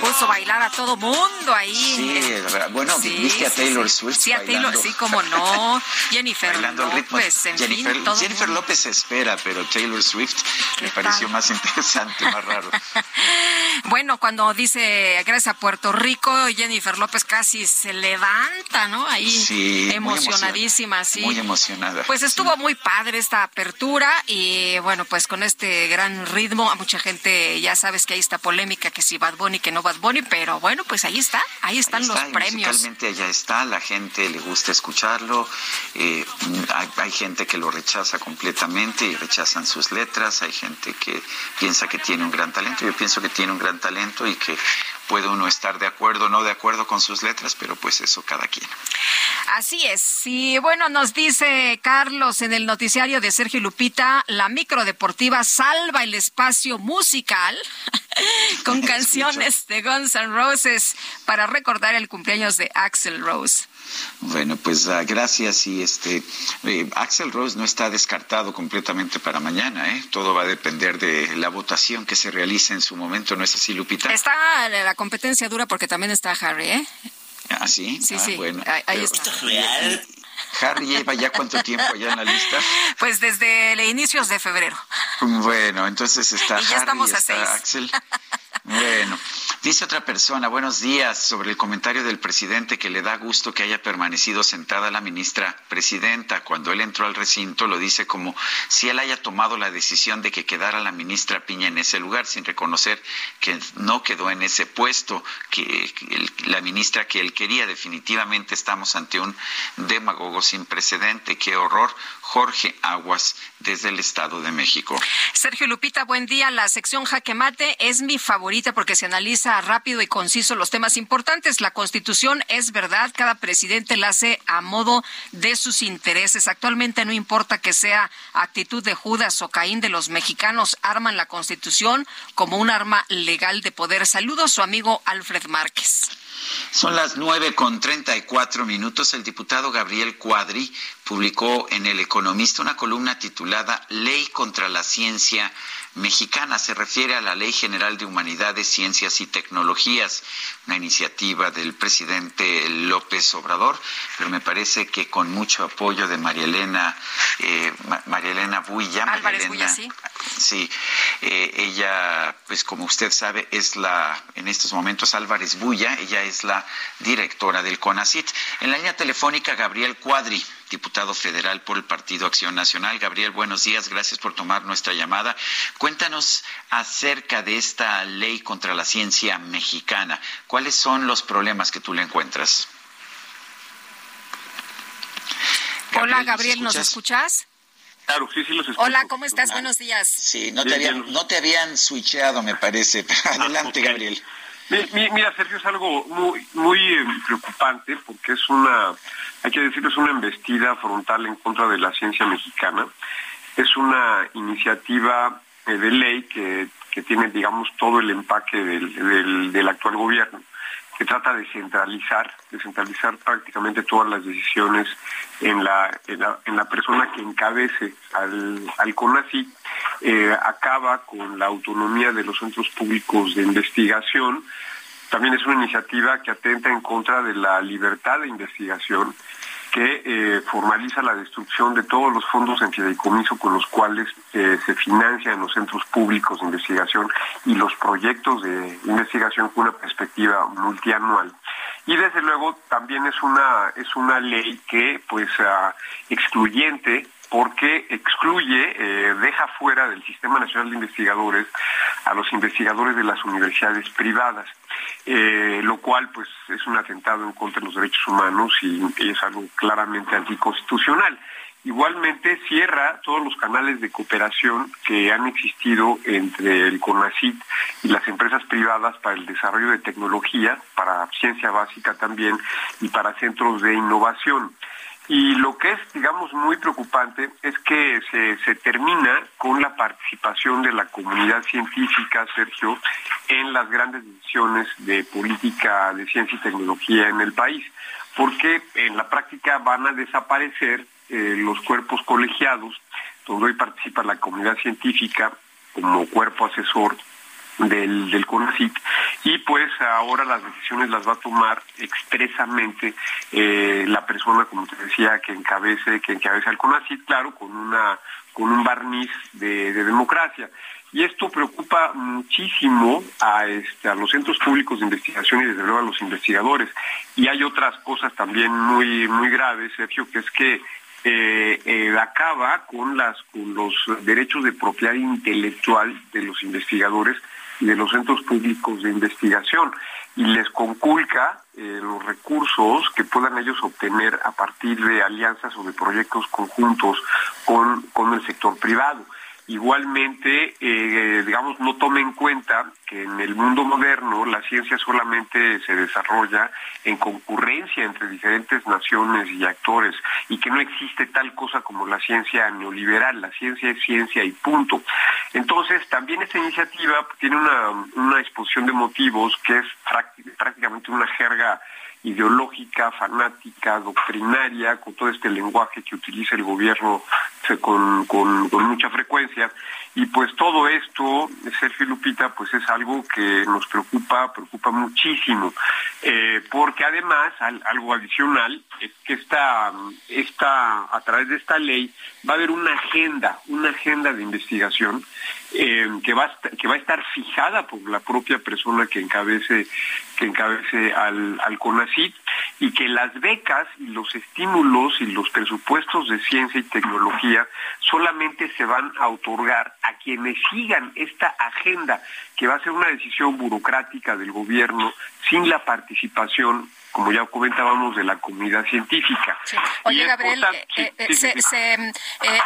Speaker 2: Puso bailar a todo mundo ahí.
Speaker 1: Sí, bueno, sí, viste a Taylor sí, Swift.
Speaker 2: Sí, a Taylor, sí, como no. Jennifer
Speaker 1: bailando
Speaker 2: López, en
Speaker 1: Jennifer,
Speaker 2: fin, todo
Speaker 1: Jennifer López espera, pero Taylor Swift me pareció más interesante, más raro.
Speaker 2: bueno, cuando dice gracias a Puerto Rico, Jennifer López casi se levanta, ¿no? Ahí
Speaker 1: sí,
Speaker 2: emocionadísima,
Speaker 1: muy
Speaker 2: sí.
Speaker 1: Muy emocionada.
Speaker 2: Pues estuvo muy padre esta apertura y bueno, pues con este gran ritmo, a mucha gente ya sabes que hay esta polémica que si Bad Bunny, que no Bad Bunny, pero bueno, pues ahí está, ahí están
Speaker 1: ahí
Speaker 2: los premios.
Speaker 1: Musicalmente allá está, la gente le gusta escucharlo, eh, hay, hay, gente que lo rechaza completamente y rechazan sus letras, hay gente que piensa que tiene un gran talento, yo pienso que tiene un gran talento y que puede uno estar de acuerdo o no de acuerdo con sus letras, pero pues eso cada quien.
Speaker 2: Así es. Y bueno, nos dice Carlos en el noticiario de Sergio Lupita, la microdeportiva salva el espacio musical con canciones de Guns N' Roses para recordar el cumpleaños de Axel Rose.
Speaker 1: Bueno, pues uh, gracias y este eh, Axel Rose no está descartado completamente para mañana, ¿eh? Todo va a depender de la votación que se realice en su momento, ¿no es así, Lupita?
Speaker 2: Está la competencia dura porque también está Harry, ¿eh?
Speaker 1: ¿Ah, sí?
Speaker 2: Sí,
Speaker 1: ah,
Speaker 2: sí.
Speaker 1: Bueno,
Speaker 2: ahí, ahí
Speaker 1: pero,
Speaker 2: está.
Speaker 1: Harry lleva ya cuánto tiempo allá en la lista?
Speaker 2: Pues desde inicios de febrero.
Speaker 1: Bueno, entonces está
Speaker 2: y ya
Speaker 1: Harry,
Speaker 2: estamos a
Speaker 1: está
Speaker 2: seis.
Speaker 1: Axel. Bueno, dice otra persona, buenos días, sobre el comentario del presidente que le da gusto que haya permanecido sentada la ministra presidenta. Cuando él entró al recinto lo dice como si él haya tomado la decisión de que quedara la ministra Piña en ese lugar, sin reconocer que no quedó en ese puesto, que, el, la ministra que él quería. Definitivamente estamos ante un demagogo sin precedente. Qué horror. Jorge Aguas, desde el Estado de México.
Speaker 2: Sergio Lupita, buen día. La sección Jaque Mate es mi favorita porque se analiza rápido y conciso los temas importantes. La Constitución es verdad, cada presidente la hace a modo de sus intereses. Actualmente no importa que sea actitud de Judas o Caín de los mexicanos, arman la Constitución como un arma legal de poder. Saludos, su amigo Alfred Márquez.
Speaker 1: Son las nueve con treinta y cuatro minutos. El diputado Gabriel Cuadri publicó en El Economista una columna titulada Ley contra la Ciencia Mexicana. Se refiere a la Ley General de Humanidades, Ciencias y Tecnologías, una iniciativa del presidente López Obrador, pero me parece que con mucho apoyo de María Elena, eh, María Elena Builla. María Elena.
Speaker 2: Sí,
Speaker 1: eh, ella, pues como usted sabe, es la, en estos momentos Álvarez Bulla, ella es la directora del CONACIT. En la línea telefónica, Gabriel Cuadri, diputado federal por el Partido Acción Nacional. Gabriel, buenos días, gracias por tomar nuestra llamada. Cuéntanos acerca de esta ley contra la ciencia mexicana. ¿Cuáles son los problemas que tú le encuentras?
Speaker 2: Hola, Gabriel, ¿nos escuchas?
Speaker 27: Claro, sí, sí los escucho.
Speaker 2: Hola, ¿cómo estás? Buenos días.
Speaker 1: Sí, no te habían, no te habían switcheado, me parece. Adelante,
Speaker 27: okay.
Speaker 1: Gabriel.
Speaker 27: Mira, Sergio, es algo muy, muy eh, preocupante porque es una, hay que decirlo, es una embestida frontal en contra de la ciencia mexicana. Es una iniciativa eh, de ley que, tiene, digamos, todo el empaque del, actual gobierno.
Speaker 40: que trata de centralizar, de centralizar prácticamente todas las decisiones en la, persona que encabece al, al eh, acaba con la autonomía de los centros públicos de investigación. También es una iniciativa que atenta en contra de la libertad de investigación que eh, formaliza la destrucción de todos los fondos en fideicomiso con los cuales eh, se financian los centros públicos de investigación y los proyectos de investigación con una perspectiva multianual. Y desde luego también es una es una ley que pues ah, excluyente porque excluye, eh, deja fuera del Sistema Nacional de Investigadores a los investigadores de las universidades privadas, eh, lo cual pues es un atentado en contra de los derechos humanos y, es algo claramente anticonstitucional. Igualmente cierra todos los canales de cooperación que han existido entre el CONACIT y las empresas privadas para el desarrollo de tecnología, para ciencia básica también y para centros de innovación. Y lo que es, digamos, muy preocupante es que se, se, termina con la participación de la comunidad científica, Sergio, en las grandes decisiones de política de ciencia y tecnología en el país, porque en la práctica van a desaparecer eh, los cuerpos colegiados, donde hoy participa la comunidad científica como cuerpo asesor del, del CONACYT y pues ahora las decisiones las va a tomar expresamente eh, la persona, como te decía, que encabece, que encabeza el CONACYT, claro, con una con un barniz de, democracia. Y esto preocupa muchísimo a, este, a los centros públicos de investigación y desde luego a los investigadores. Y hay otras cosas también muy, muy graves, Sergio, que es que eh, eh, acaba con, las, con los derechos de propiedad intelectual de los investigadores de los centros públicos de investigación y les conculca eh, los recursos que puedan ellos obtener a partir de alianzas o de proyectos conjuntos con, con el sector privado. Igualmente, eh, digamos, no tome en cuenta que en el mundo moderno la ciencia solamente se desarrolla en concurrencia entre diferentes naciones y actores y que no existe tal cosa como la ciencia neoliberal, la ciencia es ciencia y punto. Entonces, también esta iniciativa tiene una, una exposición de motivos que es prácticamente una jerga ideológica, fanática, doctrinaria, con todo este lenguaje que utiliza el gobierno con, con, mucha frecuencia. Y pues todo esto, Sergio Lupita, pues es algo que nos preocupa, preocupa muchísimo, eh, porque además algo adicional es que esta, esta, a través de esta ley va a haber una agenda, una agenda de investigación eh, que, va a, que va a estar fijada por la propia persona que encabece, que encabece al, al CONACIT y que las becas y los estímulos y los presupuestos de ciencia y tecnología solamente se van a otorgar a quienes sigan esta agenda, que va a ser una decisión burocrática del gobierno sin la participación como ya comentábamos, de la comunidad científica.
Speaker 2: Oye, Gabriel, se,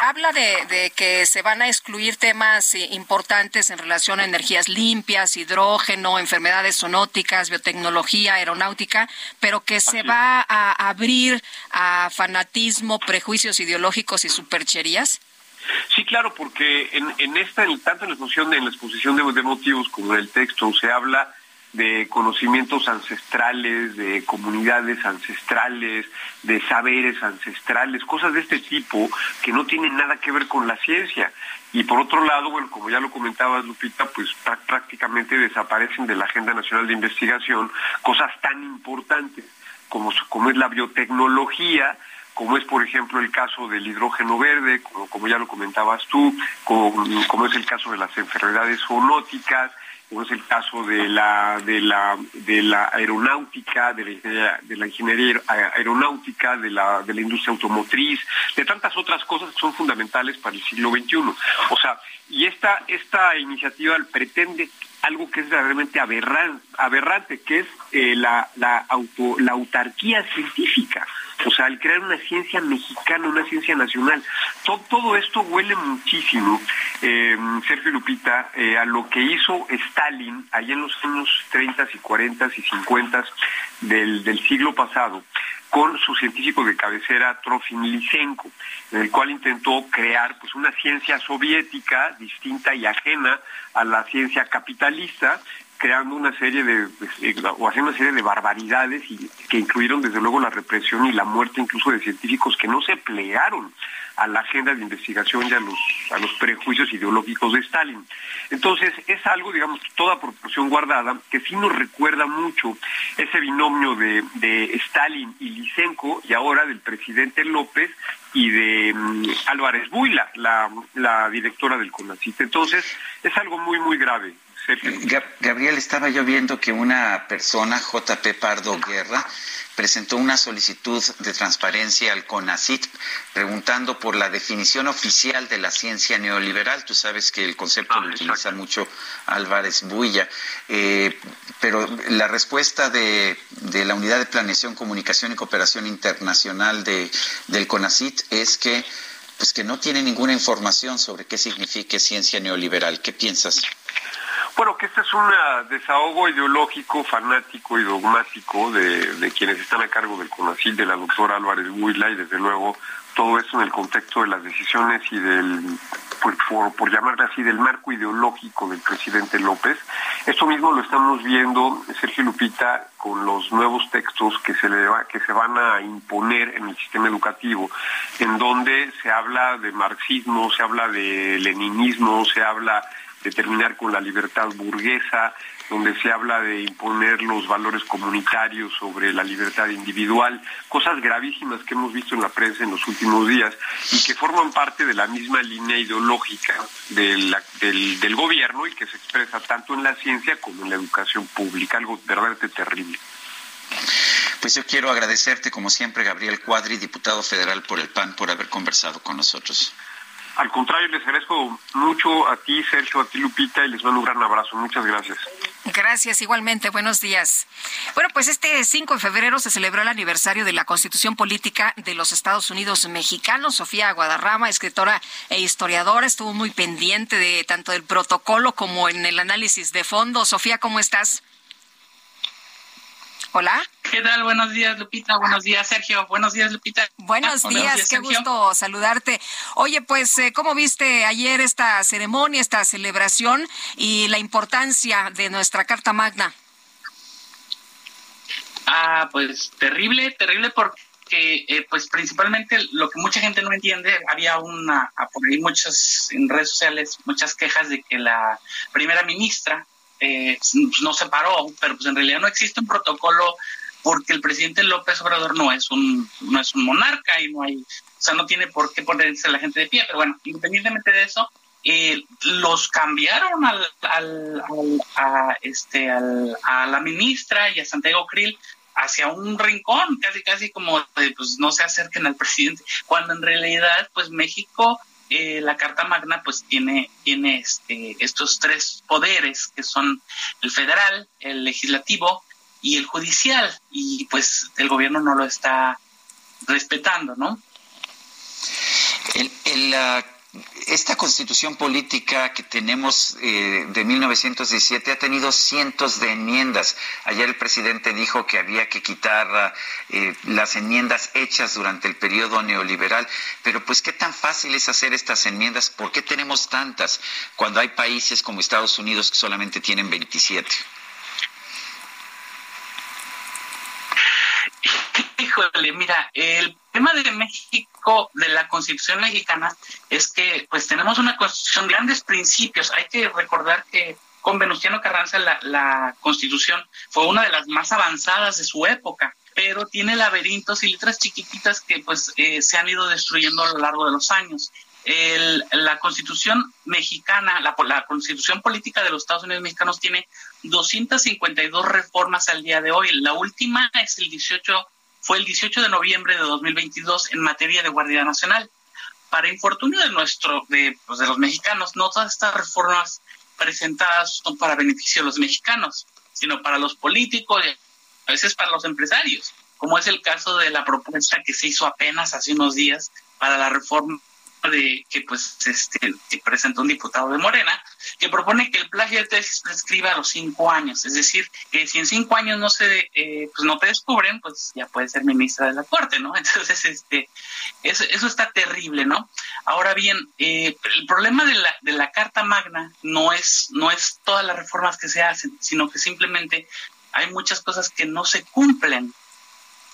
Speaker 2: habla de, que se van a excluir temas eh, importantes en relación a energías limpias, hidrógeno, enfermedades zoonóticas, biotecnología, aeronáutica, pero que se va a abrir a fanatismo, prejuicios ideológicos y supercherías.
Speaker 40: Sí, claro, porque en, en esta, tanto en la exposición, en la exposición de motivos como en el texto, se habla de conocimientos ancestrales, de comunidades ancestrales, de saberes ancestrales, cosas de este tipo que no tienen nada que ver con la ciencia. Y por otro lado, bueno, como ya lo comentabas, Lupita, pues prácticamente desaparecen de la Agenda Nacional de Investigación cosas tan importantes como, como es la biotecnología, como es por ejemplo el caso del hidrógeno verde, como, como ya lo comentabas tú, como, como es el caso de las enfermedades zoonóticas, como es el caso de la de la de la aeronáutica, de la, de la ingeniería aeronáutica, de la de la industria automotriz, de tantas otras cosas que son fundamentales para el siglo XXI. O sea, y esta esta iniciativa pretende algo que es realmente aberrante, aberrante que es eh, la la auto la autarquía científica. O sea, al crear una ciencia mexicana, una ciencia nacional. Todo, esto huele muchísimo, eh, Sergio Lupita, eh, a lo que hizo Stalin allá en los años 30 y 40 y 50 del, del siglo pasado con su científico de cabecera Trofim Lysenko, en el cual intentó crear pues una ciencia soviética distinta y ajena a la ciencia capitalista creando una serie de, pues, eh, o haciendo una serie de barbaridades y que incluyeron desde luego la represión y la muerte incluso de científicos que no se plegaron a la agenda de investigación y a los, a los prejuicios ideológicos de Stalin. Entonces, es algo, digamos, toda proporción guardada, que sí nos recuerda mucho ese binomio de, de Stalin y Lysenko, y ahora del presidente López y de mm, Álvarez Buila, la, la directora del CONACIT. Entonces, es algo muy, muy grave.
Speaker 1: Gabriel, estaba yo viendo que una persona, JP Pardo Guerra, presentó una solicitud de transparencia al CONACIT preguntando por la definición oficial de la ciencia neoliberal. Tú sabes que el concepto ah, lo utiliza mucho Álvarez Builla, eh, pero la respuesta de, la Unidad de Planeación, Comunicación y Cooperación Internacional de, del CONACIT es que pues que no tiene ninguna información sobre qué significa ciencia neoliberal. ¿Qué piensas?
Speaker 40: Bueno, que este es un desahogo ideológico, fanático y dogmático de, quienes están a cargo del CONACIL, de la doctora Álvarez Huila y desde luego todo eso en el contexto de las decisiones y del, por, por, llamarle así, del marco ideológico del presidente López. Esto mismo lo estamos viendo, Sergio Lupita, con los nuevos textos que se, le va, que se van a imponer en el sistema educativo, en donde se habla de marxismo, se habla de leninismo, se habla de terminar con la libertad burguesa, donde se habla de imponer los valores comunitarios sobre la libertad individual, cosas gravísimas que hemos visto en la prensa en los últimos días y que forman parte de la misma línea ideológica del, del gobierno y que se expresa tanto en la ciencia como en la educación pública, algo verdaderamente terrible.
Speaker 1: Pues yo quiero agradecerte, como siempre, Gabriel Cuadri, diputado federal por el PAN, por haber conversado con nosotros.
Speaker 40: Al contrario, les agradezco mucho a ti, Sergio, a ti, Lupita, y les mando un gran abrazo. Muchas gracias.
Speaker 2: Gracias, igualmente. Buenos días. Bueno, pues este 5 de febrero se celebró el aniversario de la Constitución Política de los Estados Unidos Mexicanos. Sofía Guadarrama, escritora e historiadora, estuvo muy pendiente de tanto del protocolo como en el análisis de fondo. Sofía, ¿cómo estás? Hola.
Speaker 41: ¿Qué tal? Buenos días, Lupita. Buenos días, Sergio. Buenos días, Lupita.
Speaker 2: Buenos días, qué gusto saludarte. Oye, pues, eh, ¿cómo viste ayer esta ceremonia, esta celebración y la importancia de nuestra Carta Magna?
Speaker 41: Ah, pues terrible, terrible porque eh, pues principalmente lo que mucha gente no entiende, había una, por ahí muchas, en redes sociales, muchas quejas de que la primera ministra, eh, pues, no se paró, pero pues en realidad no existe un protocolo porque el presidente López Obrador no es un no es un monarca y no hay, o sea, no tiene por qué ponerse la gente de pie, pero bueno, independientemente de eso, eh, los cambiaron al, al, a, este, al, a la ministra y a Santiago Krill hacia un rincón, casi casi como de, pues no se acerquen al presidente, cuando en realidad pues México eh, la Carta Magna pues tiene, tiene este, estos tres poderes que son el federal, el legislativo y el judicial y pues el gobierno no lo está respetando, ¿no?
Speaker 1: El, el, esta constitución política que tenemos eh, de 1917 ha tenido cientos de enmiendas. Ayer el presidente dijo que había que quitar eh, las enmiendas hechas durante el periodo neoliberal. Pero pues qué tan fácil es hacer estas enmiendas. ¿Por qué tenemos tantas cuando hay países como Estados Unidos que solamente tienen 27?
Speaker 41: Mira, el tema de México, de la Constitución mexicana, es que pues tenemos una Constitución, grandes principios. Hay que recordar que con Venustiano Carranza la, la Constitución fue una de las más avanzadas de su época pero tiene laberintos y letras chiquititas que pues eh, se han ido destruyendo a lo largo de los años. El, la constitución mexicana, la, la, constitución política de los Estados Unidos mexicanos tiene 252 reformas al día de hoy. La última es el 18 fue el 18 de noviembre de 2022 en materia de Guardia Nacional. Para infortunio de nuestro, de, pues, de los mexicanos, no todas estas reformas presentadas son para beneficio de los mexicanos, sino para los políticos y a veces para los empresarios, como es el caso de la propuesta que se hizo apenas hace unos días para la reforma de que pues este que presentó un diputado de Morena que propone que el plagio de tesis prescriba a los cinco años. Es decir que si en cinco años no se eh, pues no te descubren pues ya puedes ser ministra de la corte no entonces este eso, eso está terrible no ahora bien eh, el problema de la de la carta magna no es no es todas las reformas que se hacen sino que simplemente hay muchas cosas que no se cumplen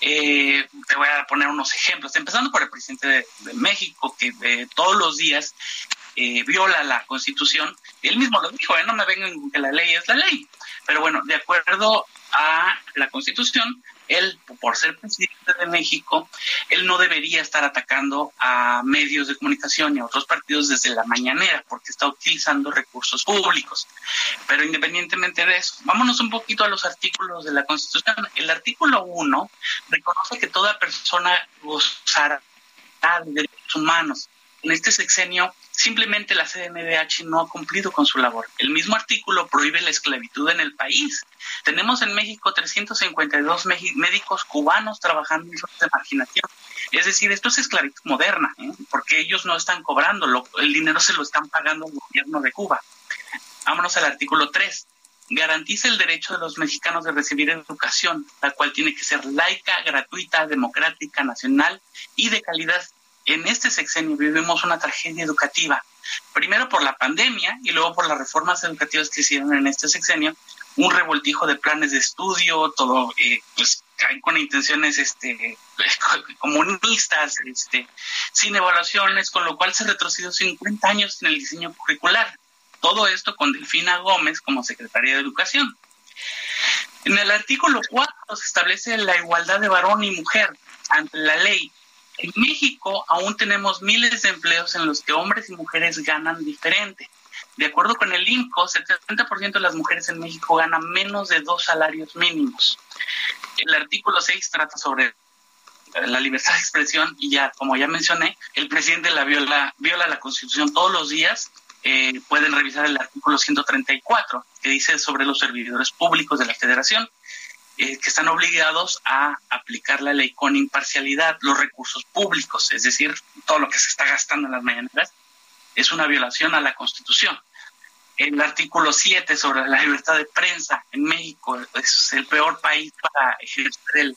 Speaker 41: eh, te voy a poner unos ejemplos, empezando por el presidente de, México, que eh, todos los días eh, viola la constitución. Él mismo lo dijo, no me vengan que la ley es la ley. Pero bueno, de acuerdo a la constitución, él, por ser presidente de México, él no debería estar atacando a medios de comunicación y a otros partidos desde la mañanera, porque está utilizando recursos públicos. Pero independientemente de eso, vámonos un poquito a los artículos de la Constitución. El artículo 1 reconoce que toda persona gozará de derechos humanos. En este sexenio Simplemente la CNDH no ha cumplido con su labor. El mismo artículo prohíbe la esclavitud en el país. Tenemos en México 352 médicos cubanos trabajando en zonas de marginación. Es decir, esto es esclavitud moderna, ¿eh? porque ellos no están cobrando, el dinero se lo están pagando el gobierno de Cuba. Vámonos al artículo 3 garantiza el derecho de los mexicanos de recibir educación, la cual tiene que ser laica, gratuita, democrática, nacional y de calidad en este sexenio vivimos una tragedia educativa, primero por la pandemia y luego por las reformas educativas que hicieron en este sexenio, un revoltijo de planes de estudio, todo eh, pues con intenciones este comunistas, este, sin evaluaciones, con lo cual se retrocedió 50 años en el diseño curricular. Todo esto con Delfina Gómez como secretaria de Educación. En el artículo 4 se establece la igualdad de varón y mujer ante la ley en México aún tenemos miles de empleos en los que hombres y mujeres ganan diferente. De acuerdo con el INCO, 70% de las mujeres en México ganan menos de dos salarios mínimos. El artículo 6 trata sobre la libertad de expresión y ya, como ya mencioné, el presidente la viola, viola la Constitución todos los días. Eh, pueden revisar el artículo 134 que dice sobre los servidores públicos de la Federación eh, que están obligados a aplicar la ley con imparcialidad, los recursos públicos, es decir, todo lo que se está gastando en las mañaneras, es una violación a la Constitución. El artículo 7 sobre la libertad de prensa en México es el peor país para ejercer el,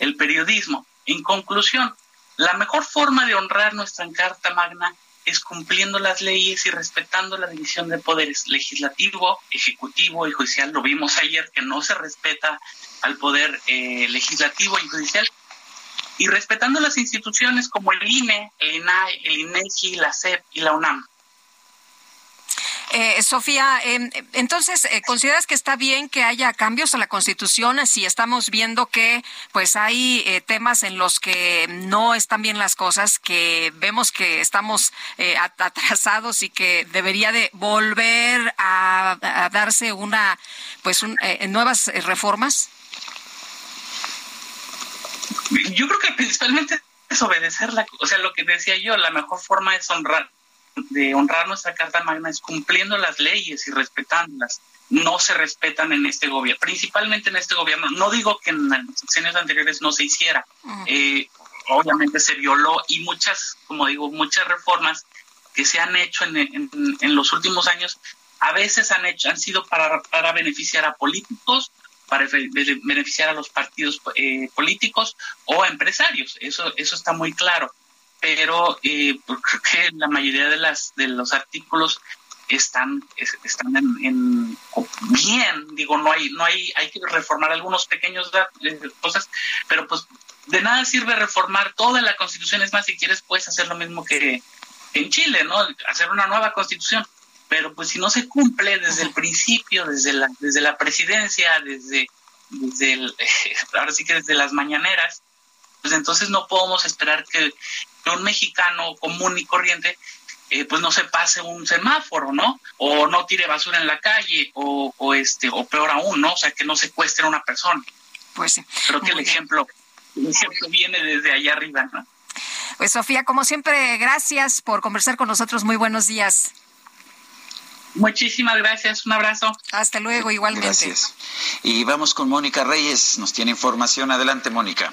Speaker 41: el periodismo. En conclusión, la mejor forma de honrar nuestra Carta Magna es cumpliendo las leyes y respetando la división de poderes legislativo, ejecutivo y judicial. Lo vimos ayer que no se respeta al poder eh, legislativo y judicial y respetando las instituciones como el INE, el INAI, el INEGI, la SEP y la UNAM.
Speaker 2: Eh, Sofía, em, entonces, eh, ¿consideras que está bien que haya cambios a la Constitución si estamos viendo que pues hay eh, temas en los que no están bien las cosas, que vemos que estamos eh, atrasados y que debería de volver a, darse una pues nuevas reformas?
Speaker 41: Yo creo que principalmente es obedecer la, o sea, lo que decía yo, la mejor forma es honrar de honrar nuestra Carta Magna es cumpliendo las leyes y respetándolas. No se respetan en este gobierno, principalmente en este gobierno. No digo que en los años anteriores no se hiciera. Eh, obviamente se violó y muchas, como digo, muchas reformas que se han hecho en, los últimos años a veces han hecho han sido para, para beneficiar a políticos para beneficiar a los partidos eh, políticos o empresarios eso eso está muy claro. Pero eh, pues, creo que la mayoría de las de los artículos están están en, bien digo no hay no hay hay que reformar algunos pequeños eh, cosas pero pues de nada sirve reformar toda la constitución. Es más si quieres puedes hacer lo mismo que en Chile no hacer una nueva constitución pero pues si no se cumple desde el principio desde la desde la presidencia desde desde el, ahora sí que desde las mañaneras pues entonces no podemos esperar que un mexicano común y corriente eh, pues no se pase un semáforo, ¿no? O no tire basura en la calle, o, o, este, o peor aún, ¿no? O sea, que no secuestre a una persona.
Speaker 2: Pues sí.
Speaker 41: Creo que el ejemplo, el ejemplo viene desde allá arriba, ¿no?
Speaker 2: Pues Sofía, como siempre, gracias por conversar con nosotros. Muy buenos días.
Speaker 41: Muchísimas gracias, un abrazo.
Speaker 2: Hasta luego, igualmente.
Speaker 1: Gracias. Y vamos con Mónica Reyes, nos tiene información. Adelante, Mónica.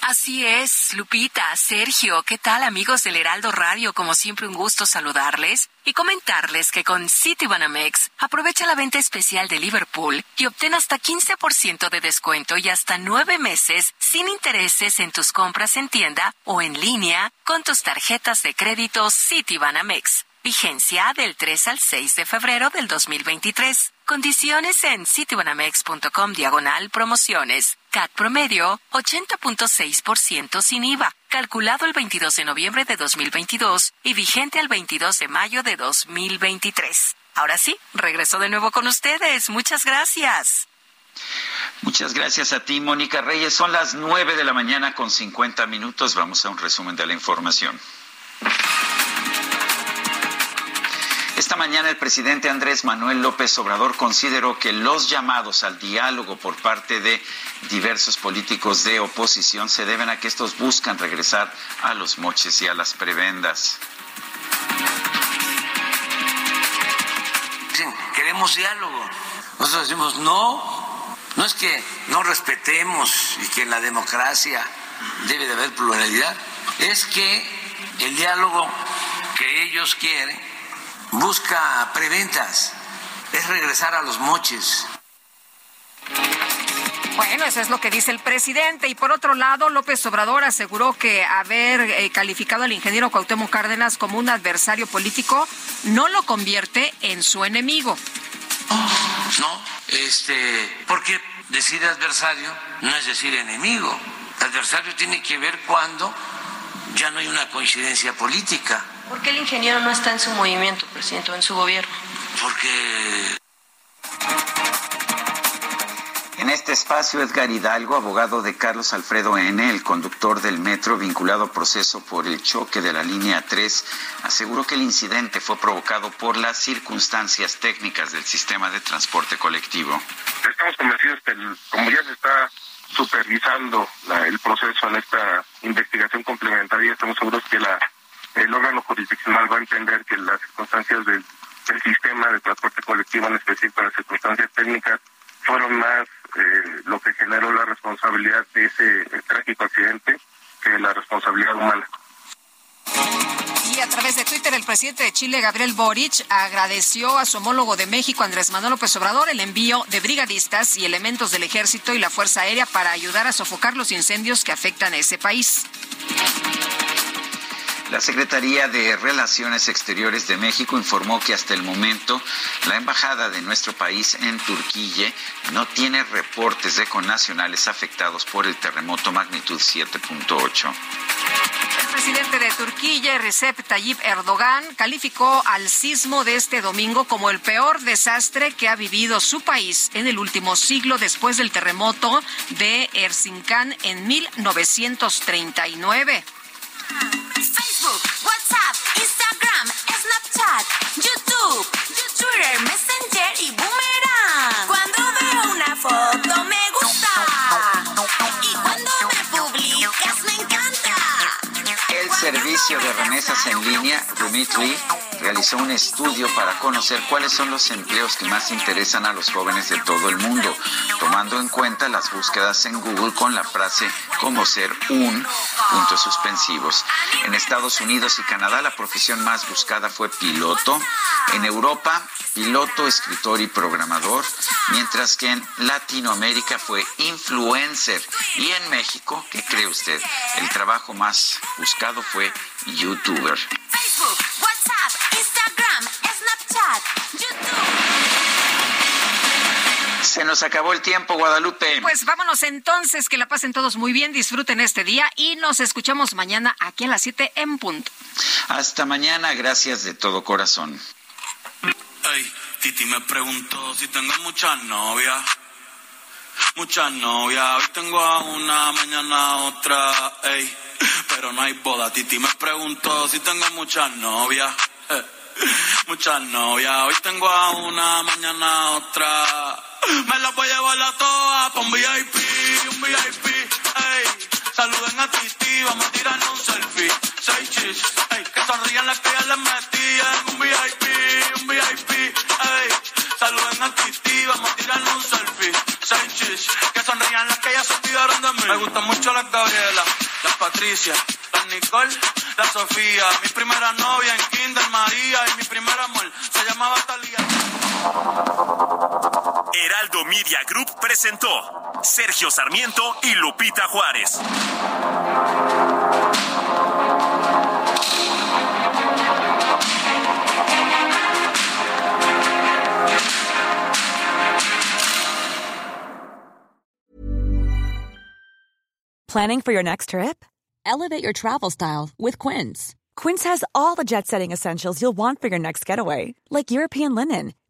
Speaker 13: Así es, Lupita, Sergio, ¿qué tal amigos del Heraldo Radio? Como siempre un gusto saludarles y comentarles que con Citibanamex aprovecha la venta especial de Liverpool y obtén hasta 15% de descuento y hasta nueve meses sin intereses en tus compras en tienda o en línea con tus tarjetas de crédito Citibanamex. Vigencia del 3 al 6 de febrero del 2023. Condiciones en citibanamex.com diagonal promociones. CAT promedio 80.6% sin IVA. Calculado el 22 de noviembre de 2022 y vigente el 22 de mayo de 2023. Ahora sí, regreso de nuevo con ustedes. Muchas gracias.
Speaker 1: Muchas gracias a ti, Mónica Reyes. Son las 9 de la mañana con 50 minutos. Vamos a un resumen de la información. Esta mañana el presidente Andrés Manuel López Obrador consideró que los llamados al diálogo por parte de diversos políticos de oposición se deben a que estos buscan regresar a los moches y a las prebendas.
Speaker 3: queremos diálogo. Nosotros decimos, no, no es que no respetemos y que en la democracia debe de haber pluralidad, es que el diálogo que ellos quieren busca preventas, es regresar a los moches.
Speaker 2: Bueno, eso es lo que dice el presidente. Y por otro lado, López Obrador aseguró que haber eh, calificado al ingeniero Cuauhtémoc Cárdenas como un adversario político no lo convierte en su enemigo.
Speaker 3: No, este, porque decir adversario no es decir enemigo. Adversario tiene que ver cuando ya no hay una coincidencia política.
Speaker 8: ¿Por qué el ingeniero no está en su movimiento, presidente, o en su gobierno?
Speaker 3: Porque...
Speaker 1: En este espacio, Edgar Hidalgo, abogado de Carlos Alfredo N., el conductor del metro vinculado a proceso por el choque de la línea 3, aseguró que el incidente fue provocado por las circunstancias técnicas del sistema de transporte colectivo.
Speaker 20: Estamos convencidos que, como ya se está supervisando el proceso en esta investigación complementaria, estamos seguros que la el órgano jurisdiccional va a entender que las circunstancias del, sistema de transporte colectivo, en específico las circunstancias técnicas, fueron más eh, lo que generó la responsabilidad de ese trágico accidente que la responsabilidad humana.
Speaker 2: Y a través de Twitter, el presidente de Chile, Gabriel Boric, agradeció a su homólogo de México, Andrés Manuel López Obrador, el envío de brigadistas y elementos del ejército y la Fuerza Aérea para ayudar a sofocar los incendios que afectan a ese país.
Speaker 1: La Secretaría de Relaciones Exteriores de México informó que hasta el momento la embajada de nuestro país en Turquía no tiene reportes de connacionales afectados por el terremoto magnitud 7.8.
Speaker 2: El presidente de Turquía, Recep Tayyip Erdogan, calificó al sismo de este domingo como el peor desastre que ha vivido su país en el último siglo después del terremoto de Erzincan en 1939.
Speaker 42: Facebook, WhatsApp, Instagram, Snapchat, YouTube, Twitter, Messenger y Boomerang. Cuando veo una foto me gusta. Y cuando me publicas me encanta.
Speaker 1: El servicio de remesas en línea, Remitly, realizó un estudio para conocer cuáles son los empleos que más interesan a los jóvenes de todo el mundo, tomando en cuenta las búsquedas en Google con la frase como ser un puntos suspensivos. En Estados Unidos y Canadá la profesión más buscada fue piloto. En Europa, piloto, escritor y programador, mientras que en Latinoamérica fue influencer. Y en México, ¿qué cree usted? El trabajo más buscado fue youtuber.
Speaker 42: Instagram, Snapchat, YouTube.
Speaker 1: Se nos acabó el tiempo, Guadalupe.
Speaker 2: Pues vámonos entonces, que la pasen todos muy bien, disfruten este día y nos escuchamos mañana aquí a las 7 en punto.
Speaker 1: Hasta mañana, gracias de todo corazón.
Speaker 39: Ey, Titi me preguntó si tengo muchas novias. Muchas novias, hoy tengo a una, mañana a otra, ey. Pero no hay boda, Titi me preguntó si tengo muchas novias. eh. Muchas novias, hoy tengo a una, mañana a otra. Me las voy a llevar a todas pa' un VIP, un VIP, ey. Saluden a Titi, vamos a tirarnos un selfie. Seis chis, ey. Que sonrían las que ya les metí en un VIP, un VIP, ey. Saluden a Kitty, vamos a tirarle un selfie. Seis chis, que sonrían las que ya se olvidaron de mí. Me gustan mucho las Gabriela, las Patricia, las Nicole, la Sofía. Mi primera novia en Kinder María y mi primer amor se llamaba Talía.
Speaker 10: Heraldo Media Group presentó Sergio Sarmiento y Lupita Juárez.
Speaker 43: Planning for your next trip? Elevate your travel style with Quince. Quince has all the jet setting essentials you'll want for your next getaway, like European linen,